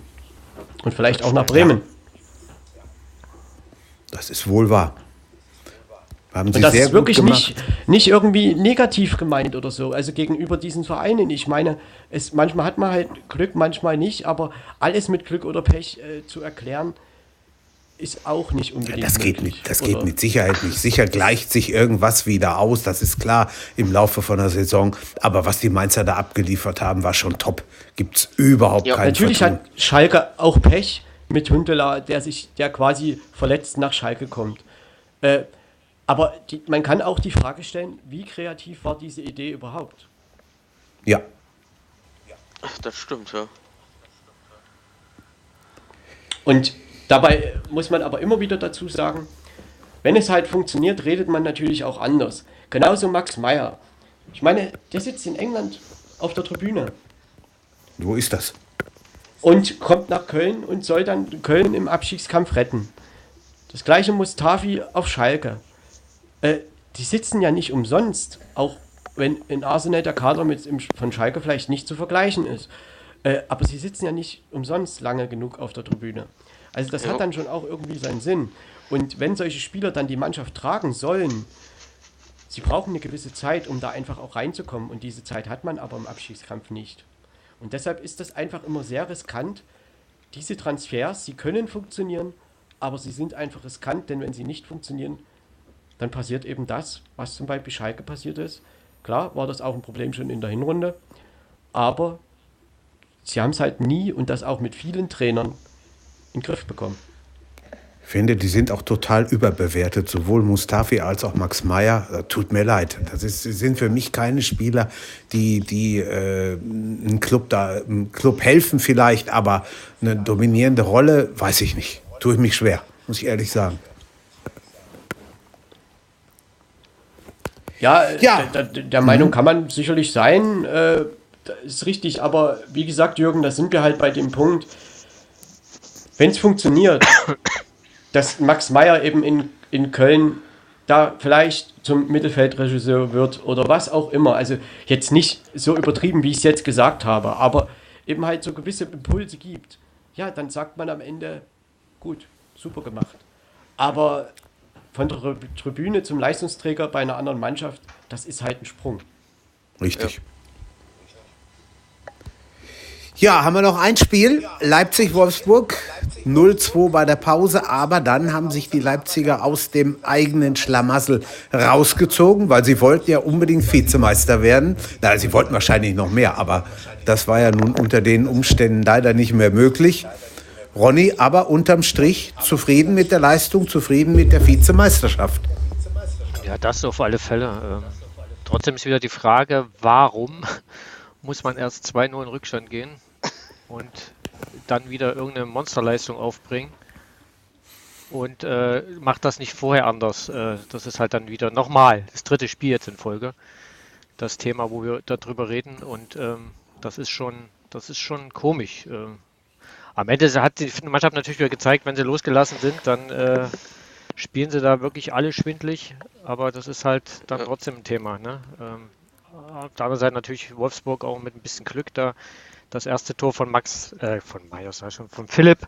Und vielleicht auch nach Bremen. Das ist wohl wahr. Haben Sie Und das ist wirklich nicht, nicht irgendwie negativ gemeint oder so. Also gegenüber diesen Vereinen. Ich meine, es, manchmal hat man halt Glück, manchmal nicht, aber alles mit Glück oder Pech äh, zu erklären, ist auch nicht unbedingt Das geht, möglich. mit, das geht mit Sicherheit nicht. Sicher gleicht sich irgendwas wieder aus, das ist klar im Laufe von der Saison. Aber was die Mainzer da abgeliefert haben, war schon top. Gibt es überhaupt Ja, keinen Natürlich Vertun. hat Schalke auch Pech mit Huntela, der sich, der quasi verletzt nach Schalke kommt. Äh, aber die, man kann auch die Frage stellen, wie kreativ war diese Idee überhaupt? Ja, Das stimmt, ja. Und dabei muss man aber immer wieder dazu sagen, wenn es halt funktioniert, redet man natürlich auch anders. Genauso Max Meyer. Ich meine, der sitzt in England auf der Tribüne wo ist das? und kommt nach Köln und soll dann Köln im Abstiegskampf retten. Das gleiche Mustafi auf Schalke. Äh, die sitzen ja nicht umsonst, auch wenn in Arsenal der Kader mit im, von Schalke vielleicht nicht zu vergleichen ist. Äh, aber sie sitzen ja nicht umsonst lange genug auf der Tribüne. Also das Ja. hat dann schon auch irgendwie seinen Sinn. Und wenn solche Spieler dann die Mannschaft tragen sollen, sie brauchen eine gewisse Zeit, um da einfach auch reinzukommen. Und diese Zeit hat man aber im Abstiegskampf nicht. Und deshalb ist das einfach immer sehr riskant. Diese Transfers, sie können funktionieren, aber sie sind einfach riskant, denn wenn sie nicht funktionieren, dann passiert eben das, was zum Beispiel Schalke passiert ist. Klar war das auch ein Problem schon in der Hinrunde, aber sie haben es halt nie und das auch mit vielen Trainern in den Griff bekommen. Ich finde, die sind auch total überbewertet, sowohl Mustafi als auch Max Meyer. Tut mir leid. Das ist, sind für mich keine Spieler, die, die äh, einen Club da, einem Club helfen vielleicht, aber eine dominierende Rolle, weiß ich nicht. Tue ich mich schwer, muss ich ehrlich sagen. Ja, ja. Der, der, der Meinung kann man sicherlich sein. Äh, ist richtig, aber wie gesagt, Jürgen, da sind wir halt bei dem Punkt, wenn es funktioniert, dass Max Meyer eben in, in Köln da vielleicht zum Mittelfeldregisseur wird oder was auch immer. Also jetzt nicht so übertrieben, wie ich es jetzt gesagt habe, aber eben halt so gewisse Impulse gibt. Ja, dann sagt man am Ende, gut, super gemacht. Aber von der Tribüne zum Leistungsträger bei einer anderen Mannschaft, das ist halt ein Sprung. Richtig. Ja. Ja, haben wir noch ein Spiel. Leipzig-Wolfsburg. 0-2 bei der Pause, aber dann haben sich die Leipziger aus dem eigenen Schlamassel rausgezogen, weil sie wollten ja unbedingt Vizemeister werden. Na, sie wollten wahrscheinlich noch mehr, aber das war ja nun unter den Umständen leider nicht mehr möglich. Ronny, aber unterm Strich zufrieden mit der Leistung, zufrieden mit der Vizemeisterschaft. Ja, das auf alle Fälle. Ähm, trotzdem ist wieder die Frage, warum muss man erst 2-0 in Rückstand gehen und dann wieder irgendeine Monsterleistung aufbringen und äh, macht das nicht vorher anders. Äh, das ist halt dann wieder nochmal das dritte Spiel jetzt in Folge. Das Thema, wo wir darüber reden und ähm, das ist schon, das ist schon komisch. Ähm, am Ende hat die Mannschaft natürlich wieder gezeigt, wenn sie losgelassen sind, dann äh, spielen sie da wirklich alle schwindlig, aber das ist halt dann trotzdem ein Thema. Ne? Ähm, auf der anderen Seite natürlich Wolfsburg auch mit ein bisschen Glück da. Das erste Tor von Max, äh, von Meyers, schon von Philipp.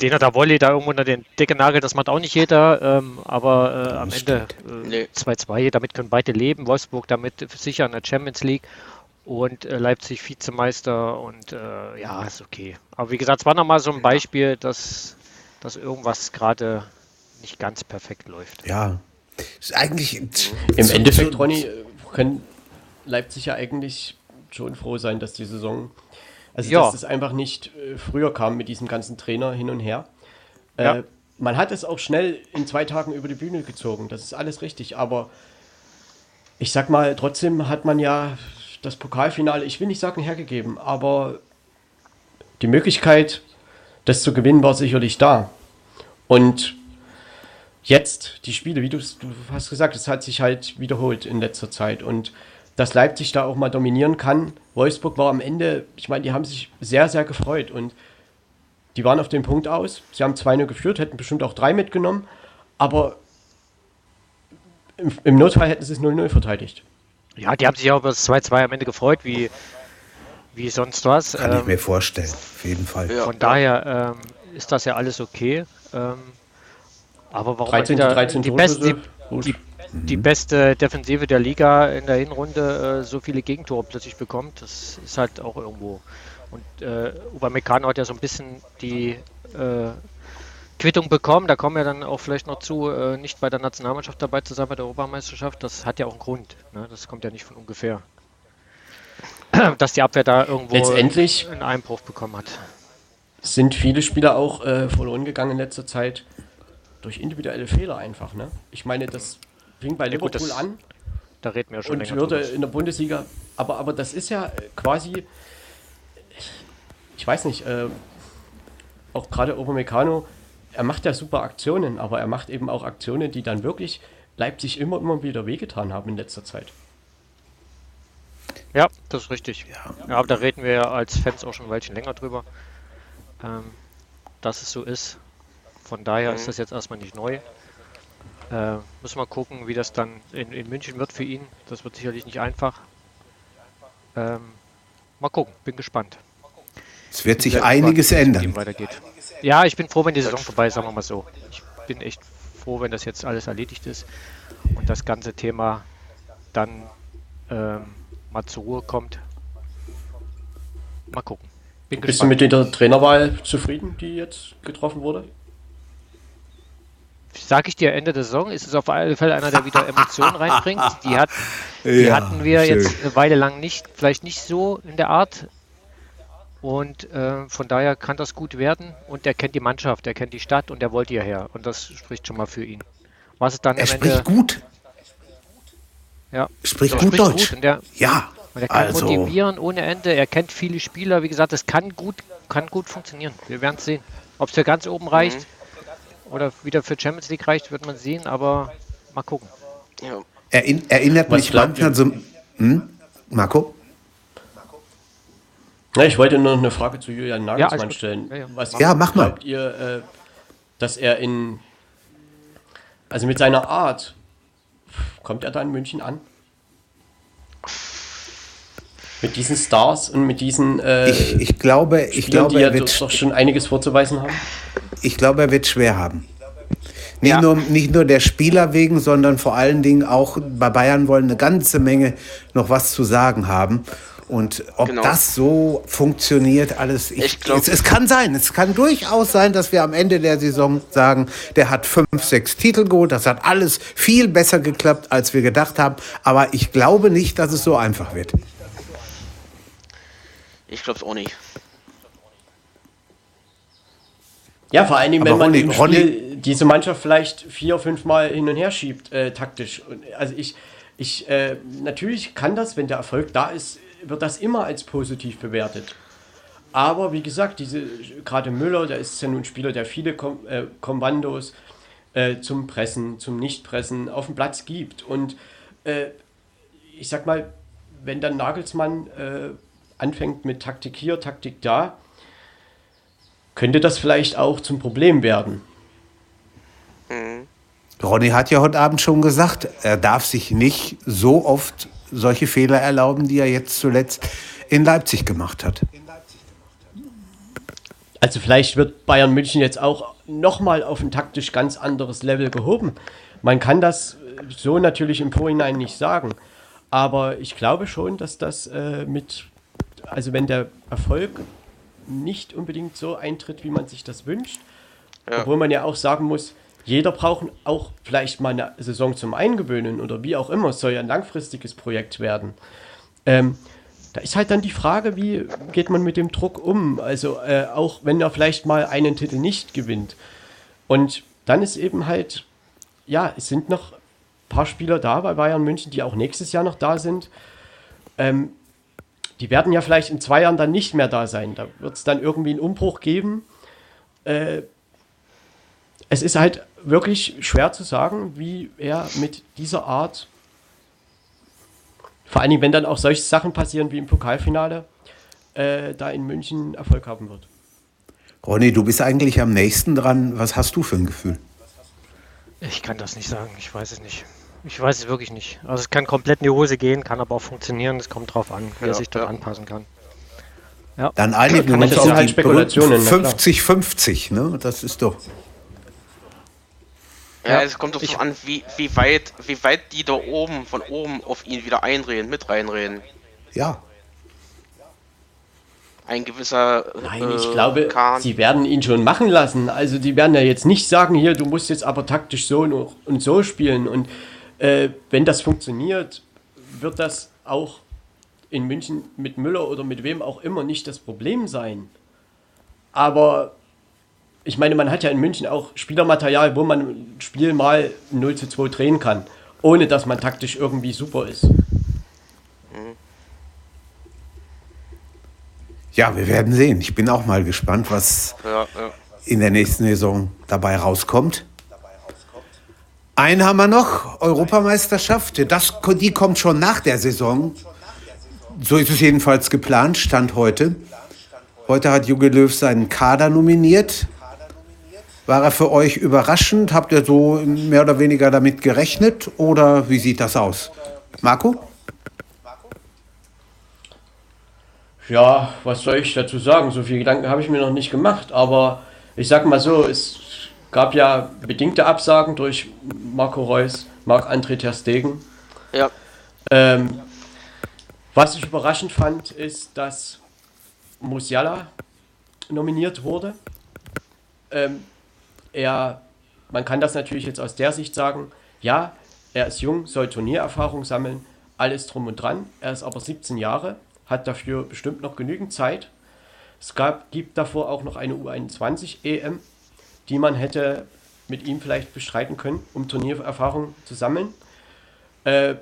Den hat der Volley da irgendwo unter den Decke nagelt, das macht auch nicht jeder. Ähm, aber äh, am Ende 2-2, äh, damit können beide leben. Wolfsburg damit sicher in der Champions League und äh, Leipzig Vizemeister und äh, ja, ist okay. Aber wie gesagt, es war nochmal so ein Beispiel, dass, dass irgendwas gerade nicht ganz perfekt läuft. Ja, ist eigentlich im Endeffekt, Ronny, können Leipzig ja eigentlich schon froh sein, dass die Saison, also ja. dass es einfach nicht äh, früher kam mit diesem ganzen Trainer hin und her. Äh, ja. Man hat es auch schnell in zwei Tagen über die Bühne gezogen, das ist alles richtig, aber ich sag mal, trotzdem hat man ja das Pokalfinale, ich will nicht sagen hergegeben, aber die Möglichkeit, das zu gewinnen, war sicherlich da. Und jetzt die Spiele, wie du, du hast gesagt, es hat sich halt wiederholt in letzter Zeit und dass Leipzig da auch mal dominieren kann. Wolfsburg war am Ende, ich meine, die haben sich sehr, sehr gefreut und die waren auf den Punkt aus. Sie haben 2-0 geführt, hätten bestimmt auch drei mitgenommen, aber im, im Notfall hätten sie es 0-0 verteidigt. Ja, die haben sich auch über das 2-2 am Ende gefreut, wie, wie sonst was. Kann ähm, ich mir vorstellen, auf jeden Fall. Von ja. daher ähm, ist das ja alles okay. Ähm, aber warum 13, wieder 13 die, beste, die, die, die, beste Defensive der Liga in der Hinrunde äh, so viele Gegentore plötzlich bekommt, das ist halt auch irgendwo. Und äh, Upamecano hat ja so ein bisschen die äh, Quittung bekommen. Da kommen wir dann auch vielleicht noch zu, äh, nicht bei der Nationalmannschaft dabei zu sein bei der Europameisterschaft. Das hat ja auch einen Grund. Ne? Das kommt ja nicht von ungefähr. Dass die Abwehr da irgendwo Letztendlich einen Einbruch bekommen hat. Sind viele Spieler auch äh, verloren gegangen in letzter Zeit durch individuelle Fehler einfach. Ne? Ich meine, das fing bei Liverpool ja, gut, an. Da reden wir schon und würde in der Bundesliga. Aber, aber das ist ja quasi, ich weiß nicht, äh, auch gerade Obermecano, er macht ja super Aktionen, aber er macht eben auch Aktionen, die dann wirklich Leipzig immer, immer wieder wehgetan haben in letzter Zeit. Ja, das ist richtig. Ja, ja aber da reden wir ja als Fans auch schon ein Weilchen länger drüber, ähm, dass es so ist. Von daher mhm. ist das jetzt erstmal nicht neu. Äh, müssen wir gucken, wie das dann in, in, München wird für ihn. Das wird sicherlich nicht einfach. Ähm, mal gucken, bin gespannt. Es wird sich einiges gespannt, ändern. Weitergeht. Ja, ich bin froh, wenn die Saison vorbei ist, sagen wir mal so. Ich bin echt froh, wenn das jetzt alles erledigt ist und das ganze Thema dann ähm, mal zur Ruhe kommt. Mal gucken. Bin Bist gespannt. du mit der Trainerwahl zufrieden, die jetzt getroffen wurde? sage ich dir, Ende der Saison ist es auf alle Fälle einer, der wieder Emotionen reinbringt. Die, hat, die ja, hatten wir schön. jetzt eine Weile lang nicht, vielleicht nicht so in der Art. Und äh, von daher kann das gut werden. Und er kennt die Mannschaft, er kennt die Stadt und er wollte hierher. Und das spricht schon mal für ihn. Was es dann er spricht Ende, gut. Ja, spricht gut spricht Deutsch. Gut der, ja. Und er kann also. motivieren ohne Ende. Er kennt viele Spieler. Wie gesagt, es kann gut, kann gut funktionieren. Wir werden es sehen. Ob es für ganz oben reicht mhm. oder wieder für Champions League reicht, wird man sehen. Aber mal gucken. Ja. Erinn, erinnert Was mich manchmal so. Hm? Marco? Ja, ich wollte noch eine Frage zu Julian Nagelsmann ja, stellen. Ja, ja. Was ja mach mal. Glaubt ihr, äh, dass er in, also mit seiner Art, kommt er da in München an? Mit diesen Stars und mit diesen. Äh, ich, ich glaube, ich Spielern, glaube, er wird doch schon einiges vorzuweisen haben. Ich glaube, er wird schwer haben. Nicht, ja. nur, nicht nur der Spieler wegen, sondern vor allen Dingen auch bei Bayern wollen eine ganze Menge noch was zu sagen haben. Und ob genau. das so funktioniert, alles. Ich, ich glaub, es, es, kann sein, es kann durchaus sein, dass wir am Ende der Saison sagen, der hat fünf, sechs Titel geholt. Das hat alles viel besser geklappt, als wir gedacht haben. Aber ich glaube nicht, dass es so einfach wird. Ich glaube es auch nicht. Ja, vor allen Dingen, wenn man Ronny, Spiel diese Mannschaft vielleicht vier, fünf Mal hin und her schiebt, äh, taktisch. Also ich, ich, äh, natürlich kann das, wenn der Erfolg da ist, wird das immer als positiv bewertet. Aber wie gesagt, diese gerade Müller, der ist ja nun ein Spieler, der viele Kom äh, Kommandos äh, zum Pressen, zum Nichtpressen auf dem Platz gibt. Und äh, ich sag mal, wenn dann Nagelsmann äh, anfängt mit Taktik hier, Taktik da, könnte das vielleicht auch zum Problem werden. Mhm. Ronny hat ja heute Abend schon gesagt, er darf sich nicht so oft solche Fehler erlauben, die er jetzt zuletzt in Leipzig gemacht hat. Also vielleicht wird Bayern München jetzt auch nochmal auf ein taktisch ganz anderes Level gehoben. Man kann das so natürlich im Vorhinein nicht sagen. Aber ich glaube schon, dass das äh, mit, also wenn der Erfolg nicht unbedingt so eintritt, wie man sich das wünscht, ja. obwohl man ja auch sagen muss, jeder braucht auch vielleicht mal eine Saison zum Eingewöhnen oder wie auch immer. Es soll ja ein langfristiges Projekt werden. Ähm, da ist halt dann die Frage, wie geht man mit dem Druck um? Also äh, auch wenn er vielleicht mal einen Titel nicht gewinnt. Und dann ist eben halt, ja, es sind noch ein paar Spieler da bei Bayern München, die auch nächstes Jahr noch da sind. Ähm, die werden ja vielleicht in zwei Jahren dann nicht mehr da sein. Da wird es dann irgendwie einen Umbruch geben. Äh, es ist halt wirklich schwer zu sagen, wie er mit dieser Art, vor allen Dingen, wenn dann auch solche Sachen passieren wie im Pokalfinale, äh, da in München Erfolg haben wird. Ronny, du bist eigentlich am nächsten dran. Was hast du für ein Gefühl? Ich kann das nicht sagen. Ich weiß es nicht. Ich weiß es wirklich nicht. Also es kann komplett in die Hose gehen, kann aber auch funktionieren. Es kommt drauf an, wie ja, er sich dort ja. anpassen kann. Ja. Dann einigen wir uns auf halt die 50-50, ne? Das ist doch. Ja, es kommt darauf an, wie, wie, weit, wie weit die da oben, von oben auf ihn wieder einreden, mit reinreden. Ja. Ein gewisser. Nein, ich äh, glaube, Kahn. sie werden ihn schon machen lassen. Also, die werden ja jetzt nicht sagen, hier, du musst jetzt aber taktisch so und so spielen. Und äh, wenn das funktioniert, wird das auch in München mit Müller oder mit wem auch immer nicht das Problem sein. Aber ich meine, man hat ja in München auch Spielermaterial, wo man ein Spiel mal 0 zu 2 drehen kann, ohne dass man taktisch irgendwie super ist. Ja, wir werden sehen. Ich bin auch mal gespannt, was ja, ja. in der nächsten Saison dabei rauskommt. Einen haben wir noch, Europameisterschaft. Das, die kommt schon nach der Saison. So ist es jedenfalls geplant, Stand heute. Heute hat Juge Löw seinen Kader nominiert. War er für euch überraschend? Habt ihr so mehr oder weniger damit gerechnet oder wie sieht das aus? Marco? Ja, was soll ich dazu sagen? So viele Gedanken habe ich mir noch nicht gemacht, aber ich sage mal so, es gab ja bedingte Absagen durch Marco Reus, Marc-André Ter Stegen. Ja. Ähm, was ich überraschend fand, ist, dass Musiala nominiert wurde. Ähm, er man kann das natürlich jetzt aus der Sicht sagen, ja, er ist jung, soll Turniererfahrung sammeln, alles drum und dran. Er ist aber 17 Jahre, hat dafür bestimmt noch genügend Zeit. Es gab, gibt davor auch noch eine U21 EM, die man hätte mit ihm vielleicht bestreiten können, um Turniererfahrung zu sammeln. Äh,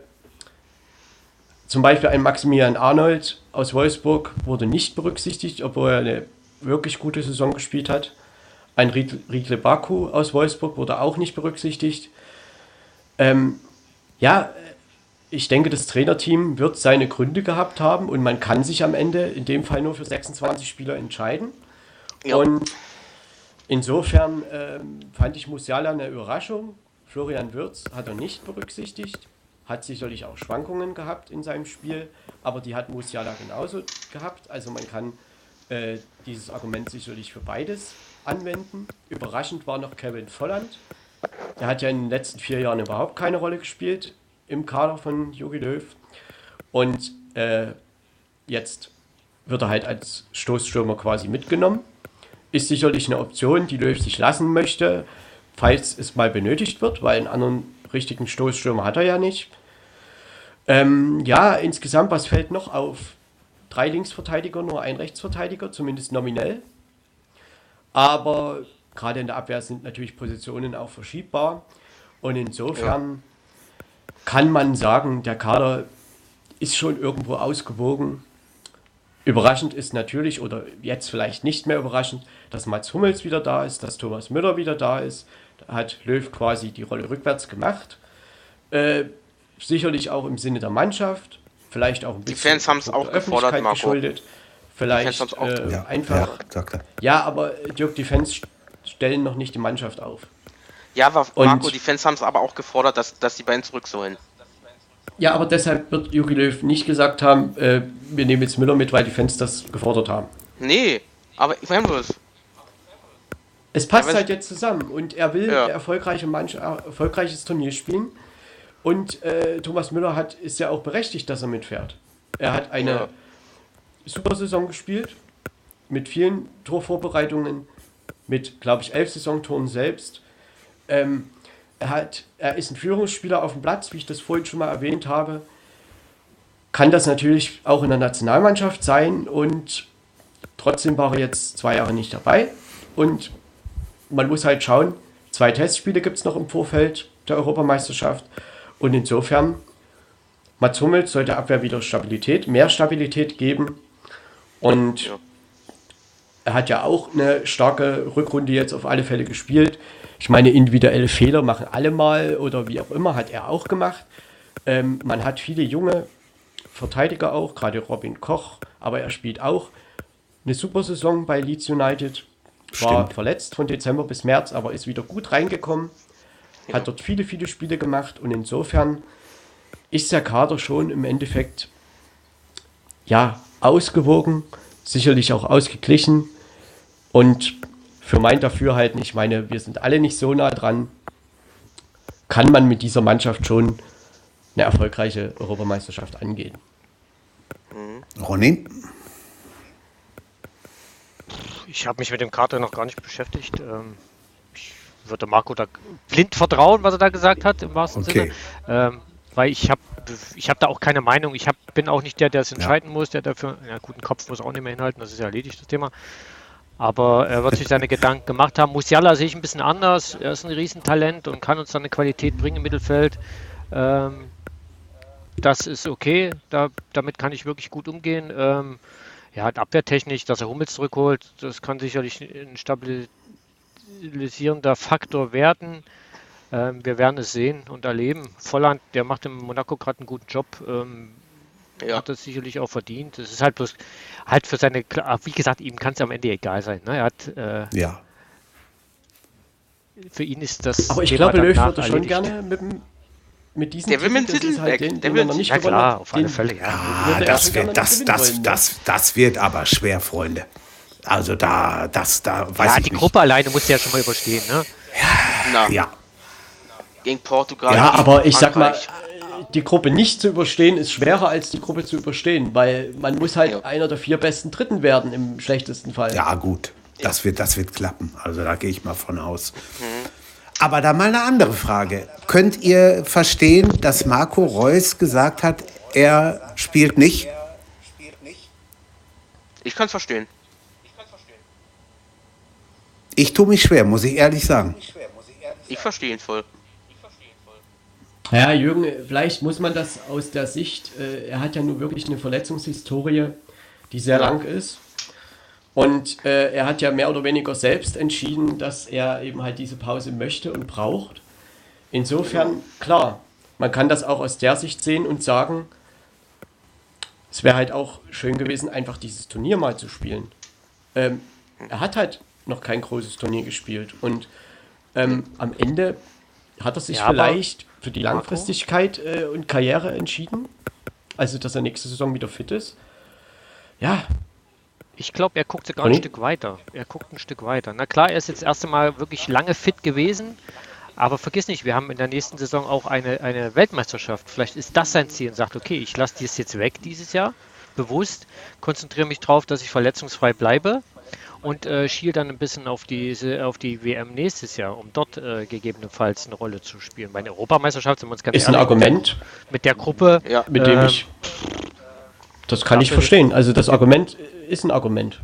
zum Beispiel ein Maximilian Arnold aus Wolfsburg wurde nicht berücksichtigt, obwohl er eine wirklich gute Saison gespielt hat. Ein Riedle Baku aus Wolfsburg wurde auch nicht berücksichtigt. Ähm, ja, ich denke, das Trainerteam wird seine Gründe gehabt haben und man kann sich am Ende in dem Fall nur für 26 Spieler entscheiden. Ja. Und insofern ähm, fand ich Musiala eine Überraschung. Florian Wirz hat er nicht berücksichtigt, hat sicherlich auch Schwankungen gehabt in seinem Spiel, aber die hat Musiala genauso gehabt. Also man kann äh, dieses Argument sicherlich für beides anwenden. Überraschend war noch Kevin Volland. Der hat ja in den letzten vier Jahren überhaupt keine Rolle gespielt im Kader von Jogi Löw. Und äh, jetzt wird er halt als Stoßstürmer quasi mitgenommen. Ist sicherlich eine Option, die Löw sich lassen möchte, falls es mal benötigt wird, weil einen anderen richtigen Stoßstürmer hat er ja nicht. Ähm, ja, insgesamt, was fällt noch auf? Drei Linksverteidiger, nur ein Rechtsverteidiger, zumindest nominell. Aber gerade in der Abwehr sind natürlich Positionen auch verschiebbar. Und insofern ja. kann man sagen, der Kader ist schon irgendwo ausgewogen. Überraschend ist natürlich, oder jetzt vielleicht nicht mehr überraschend, dass Mats Hummels wieder da ist, dass Thomas Müller wieder da ist. Da hat Löw quasi die Rolle rückwärts gemacht. Äh, sicherlich auch im Sinne der Mannschaft, vielleicht auch ein bisschen. Die Fans haben es auch gefordert, Marco. Geschuldet. Vielleicht äh, ja, einfach. Ja, ja, aber Dirk, die Fans stellen noch nicht die Mannschaft auf. Ja, aber Marco, Und, die Fans haben es aber auch gefordert, dass, dass die beiden zurück sollen. Ja, aber deshalb wird Jogi Löw nicht gesagt haben, äh, wir nehmen jetzt Müller mit, weil die Fans das gefordert haben. Nee, aber ich meine bloß. Es passt ja, halt jetzt zusammen und er will ja. erfolgreiche Manch erfolgreiches Turnier spielen. Und äh, Thomas Müller hat, ist ja auch berechtigt, dass er mitfährt. Er hat eine ja. Super Saison gespielt, mit vielen Torvorbereitungen, mit, glaube ich, elf Saisontoren selbst. Ähm, er, hat, er ist ein Führungsspieler auf dem Platz, wie ich das vorhin schon mal erwähnt habe. Kann das natürlich auch in der Nationalmannschaft sein und trotzdem war er jetzt zwei Jahre nicht dabei. Und man muss halt schauen, zwei Testspiele gibt es noch im Vorfeld der Europameisterschaft. Und insofern, Mats Hummels sollte Abwehr wieder Stabilität, mehr Stabilität geben. Und ja. er hat ja auch eine starke Rückrunde jetzt auf alle Fälle gespielt. Ich meine, individuelle Fehler machen alle mal oder wie auch immer, hat er auch gemacht. Ähm, man hat viele junge Verteidiger auch, gerade Robin Koch, aber er spielt auch eine super Saison bei Leeds United. War Stimmt. verletzt von Dezember bis März, aber ist wieder gut reingekommen hat dort viele, viele Spiele gemacht und insofern ist der Kader schon im Endeffekt ja ausgewogen, sicherlich auch ausgeglichen und für mein Dafürhalten, ich meine, wir sind alle nicht so nah dran, kann man mit dieser Mannschaft schon eine erfolgreiche Europameisterschaft angehen. Mhm. Ronny? Ich habe mich mit dem Kader noch gar nicht beschäftigt. Ähm, würde Marco da blind vertrauen, was er da gesagt hat, im wahrsten okay. Sinne. Weil ich habe ich hab da auch keine Meinung. Ich hab, bin auch nicht der, der es entscheiden ja. muss, der dafür, ja, guten Kopf muss auch nicht mehr hinhalten, das ist ja erledigt, das Thema. Aber er wird sich seine Gedanken gemacht haben. Musiala sehe ich ein bisschen anders. Er ist ein Riesentalent und kann uns dann eine Qualität bringen im Mittelfeld. Ähm, das ist okay. Da, damit kann ich wirklich gut umgehen. Ähm, ja, abwehrtechnisch, dass er Hummels zurückholt, das kann sicherlich ein stabilisierender Faktor werden. Ähm, wir werden es sehen und erleben. Volland, der macht in Monaco gerade einen guten Job. Ähm, ja. Hat das sicherlich auch verdient. Es ist halt bloß halt für seine, wie gesagt, ihm kann es am Ende egal sein. Ne? Er hat, äh, ja. Für ihn ist das. Aber ich Thema glaube, Löw würde schon gerne mit, mit diesem Der will mit dem Titel halt weg. Den, der will noch nicht ja, klar, auf alle Fälle. Ja. Ah, das, wird, das, das, das, das wird aber schwer, Freunde. Also da, das, da weiß ja, ich die Gruppe alleine muss ja schon mal überstehen, ne? Ja. ja. Gegen Portugal. Ja, aber ich sag mal, die Gruppe nicht zu überstehen ist schwerer als die Gruppe zu überstehen, weil man muss halt ja. einer der vier besten Dritten werden im schlechtesten Fall. Ja, gut. Das wird, das wird klappen. Also da gehe ich mal von aus. Mhm. Aber da mal eine andere Frage. Könnt ihr verstehen, dass Marco Reus gesagt hat, er spielt nicht? Ich kann es verstehen. Ich tue mich schwer, muss ich ehrlich sagen. Ich verstehe ihn voll. Ja, Jürgen, vielleicht muss man das aus der Sicht, äh, er hat ja nun wirklich eine Verletzungshistorie, die sehr lang ist. Und äh, er hat ja mehr oder weniger selbst entschieden, dass er eben halt diese Pause möchte und braucht. Insofern, klar, man kann das auch aus der Sicht sehen und sagen, es wäre halt auch schön gewesen, einfach dieses Turnier mal zu spielen. Ähm, er hat halt noch kein großes Turnier gespielt und ähm, am Ende hat er sich Ja, vielleicht für die Langfristigkeit äh, und Karriere entschieden. Also, dass er nächste Saison wieder fit ist. Ja, Ich glaube, er guckt sogar ein? Stück weiter. Er guckt ein Stück weiter. Na klar, er ist jetzt erst einmal wirklich lange fit gewesen. Aber vergiss nicht, wir haben in der nächsten Saison auch eine, eine Weltmeisterschaft. Vielleicht ist das sein Ziel und sagt, okay, ich lasse dies jetzt weg dieses Jahr, bewusst, konzentriere mich darauf, dass ich verletzungsfrei bleibe und äh, schiel dann ein bisschen auf, diese, auf die WM nächstes Jahr, um dort äh, gegebenenfalls eine Rolle zu spielen. Bei der Europameisterschaft sind wir uns ganz ist ein Argument, mit der Gruppe, Ja. mit dem ähm, ich. Das kann ich verstehen. Also, das Argument ist ein Argument.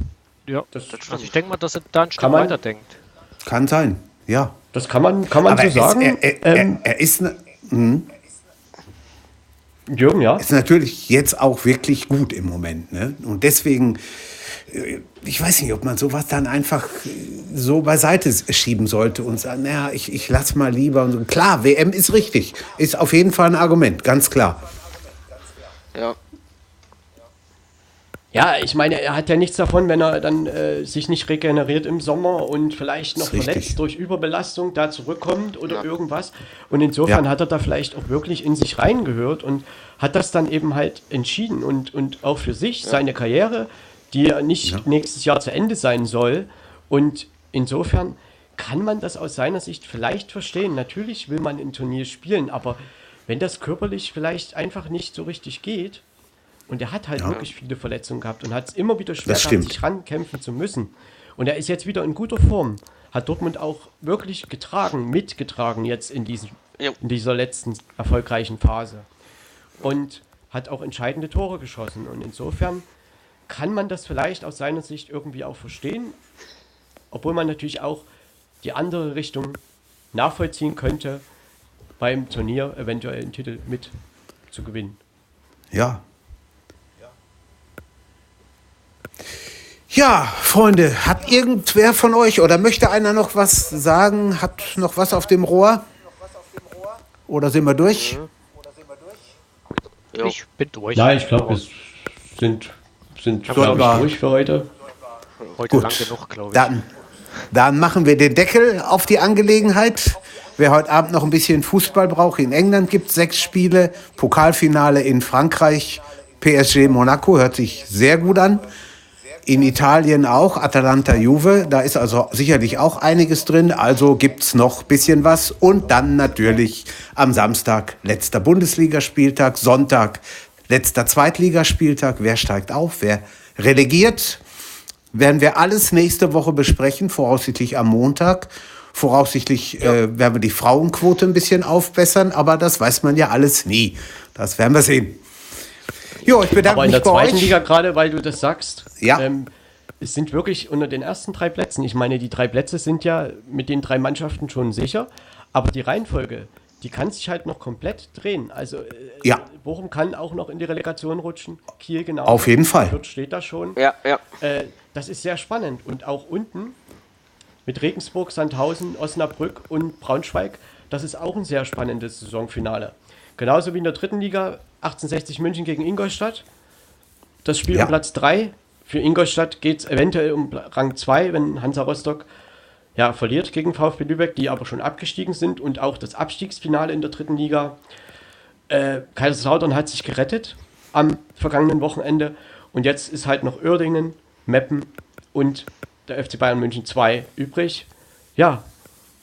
ja, Das, also ich denke mal, dass er da ein Stück Kann man- weiterdenkt. Kann sein, ja. das kann man, kann man Aber so es- sagen. er, er, ähm, er, er ist, ne- hm, Jürgen, ja. ist natürlich jetzt auch wirklich gut im Moment. Ne? Und deswegen, ich weiß nicht, ob man sowas dann einfach äh, so beiseite schieben sollte und sagen, naja, ich, ich lass mal lieber. Und so. Klar, WM ist richtig. Ist auf jeden Fall ein Argument, ganz klar. Ja. Ja, ich meine, er hat ja nichts davon, wenn er dann äh, sich nicht regeneriert im Sommer und vielleicht noch richtig. verletzt durch Überbelastung da zurückkommt oder irgendwas. Und insofern Ja. hat er da vielleicht auch wirklich in sich reingehört und hat das dann eben halt entschieden und, und auch für sich seine Karriere, die ja nicht nächstes Jahr zu Ende sein soll. Und insofern kann man das aus seiner Sicht vielleicht verstehen. Natürlich will man ein Turnier spielen, aber wenn das körperlich vielleicht einfach nicht so richtig geht, und er hat halt wirklich viele Verletzungen gehabt und hat es immer wieder schwer gehabt, sich rankämpfen zu müssen. Und er ist jetzt wieder in guter Form. Hat Dortmund auch wirklich getragen, mitgetragen jetzt in, diesem, Ja. in dieser letzten erfolgreichen Phase. Und hat auch entscheidende Tore geschossen. Und insofern kann man das vielleicht aus seiner Sicht irgendwie auch verstehen. Obwohl man natürlich auch die andere Richtung nachvollziehen könnte, beim Turnier eventuell einen Titel mit zu gewinnen. Ja. Ja, Freunde, hat irgendwer von euch oder möchte einer noch was sagen? Hat noch was auf dem Rohr? Oder sind wir durch? Jo. Ich bin durch. Ja, ich glaube, wir sind, sind Sollten glaub ich, wir- durch für heute. Heute Gut. lang genug, glaube ich. Dann, dann machen wir den Deckel auf die Angelegenheit. Wer heute Abend noch ein bisschen Fußball braucht, in England gibt es sechs Spiele. Pokalfinale in Frankreich, PSG Monaco, hört sich sehr gut an. In Italien auch, Atalanta Juve, da ist also sicherlich auch einiges drin. Also gibt es noch ein bisschen was. Und dann natürlich am Samstag letzter Bundesligaspieltag, Sonntag letzter Zweitligaspieltag. Wer steigt auf, wer relegiert? werden wir alles nächste Woche besprechen, voraussichtlich am Montag. Voraussichtlich äh, werden wir die Frauenquote ein bisschen aufbessern, aber das weiß man ja alles nie. Das werden wir sehen. Jo, ich bedanke Aber in mich der bei zweiten euch. Liga gerade, weil du das sagst, Ja. ähm, es sind wirklich unter den ersten drei Plätzen. Ich meine, die drei Plätze sind ja mit den drei Mannschaften schon sicher, aber die Reihenfolge, die kann sich halt noch komplett drehen. Also äh, Ja. Bochum kann auch noch in die Relegation rutschen. Kiel genau. Auf jeden Fall. Fürth steht da schon. Ja, ja. Äh, das ist sehr spannend. Und auch unten mit Regensburg, Sandhausen, Osnabrück und Braunschweig, das ist auch ein sehr spannendes Saisonfinale. Genauso wie in der dritten Liga 1860 München gegen Ingolstadt. Das Spiel Ja. um Platz 3. Für Ingolstadt geht es eventuell um Rang 2, wenn Hansa Rostock ja, verliert gegen VfB Lübeck, die aber schon abgestiegen sind. Und auch das Abstiegsfinale in der dritten Liga. Äh, Kaiserslautern hat sich gerettet am vergangenen Wochenende. Und jetzt ist halt noch Uerdingen, Meppen und der FC Bayern München 2 übrig. Ja,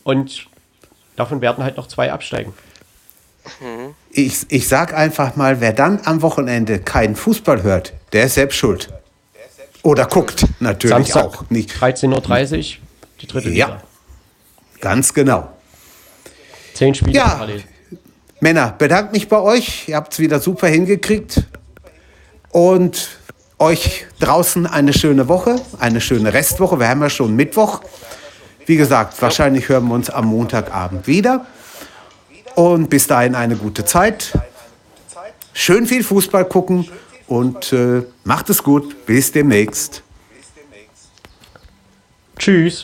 und davon werden halt noch zwei absteigen. Ich, ich sag einfach mal, wer dann am Wochenende keinen Fußball hört, der ist selbst schuld. Oder guckt natürlich Samstag auch. Nicht. 13.30 Uhr, die dritte Ja. Liga. Ganz genau. Zehn Spiele Ja. parallel. Männer, bedankt mich bei euch. Ihr habt es wieder super hingekriegt. Und euch draußen eine schöne Woche, eine schöne Restwoche. Wir haben ja schon Mittwoch. Wie gesagt, wahrscheinlich hören wir uns am Montagabend wieder. Und bis dahin eine gute Zeit. Schön viel Fußball gucken und äh, macht es gut. Bis demnächst. Tschüss.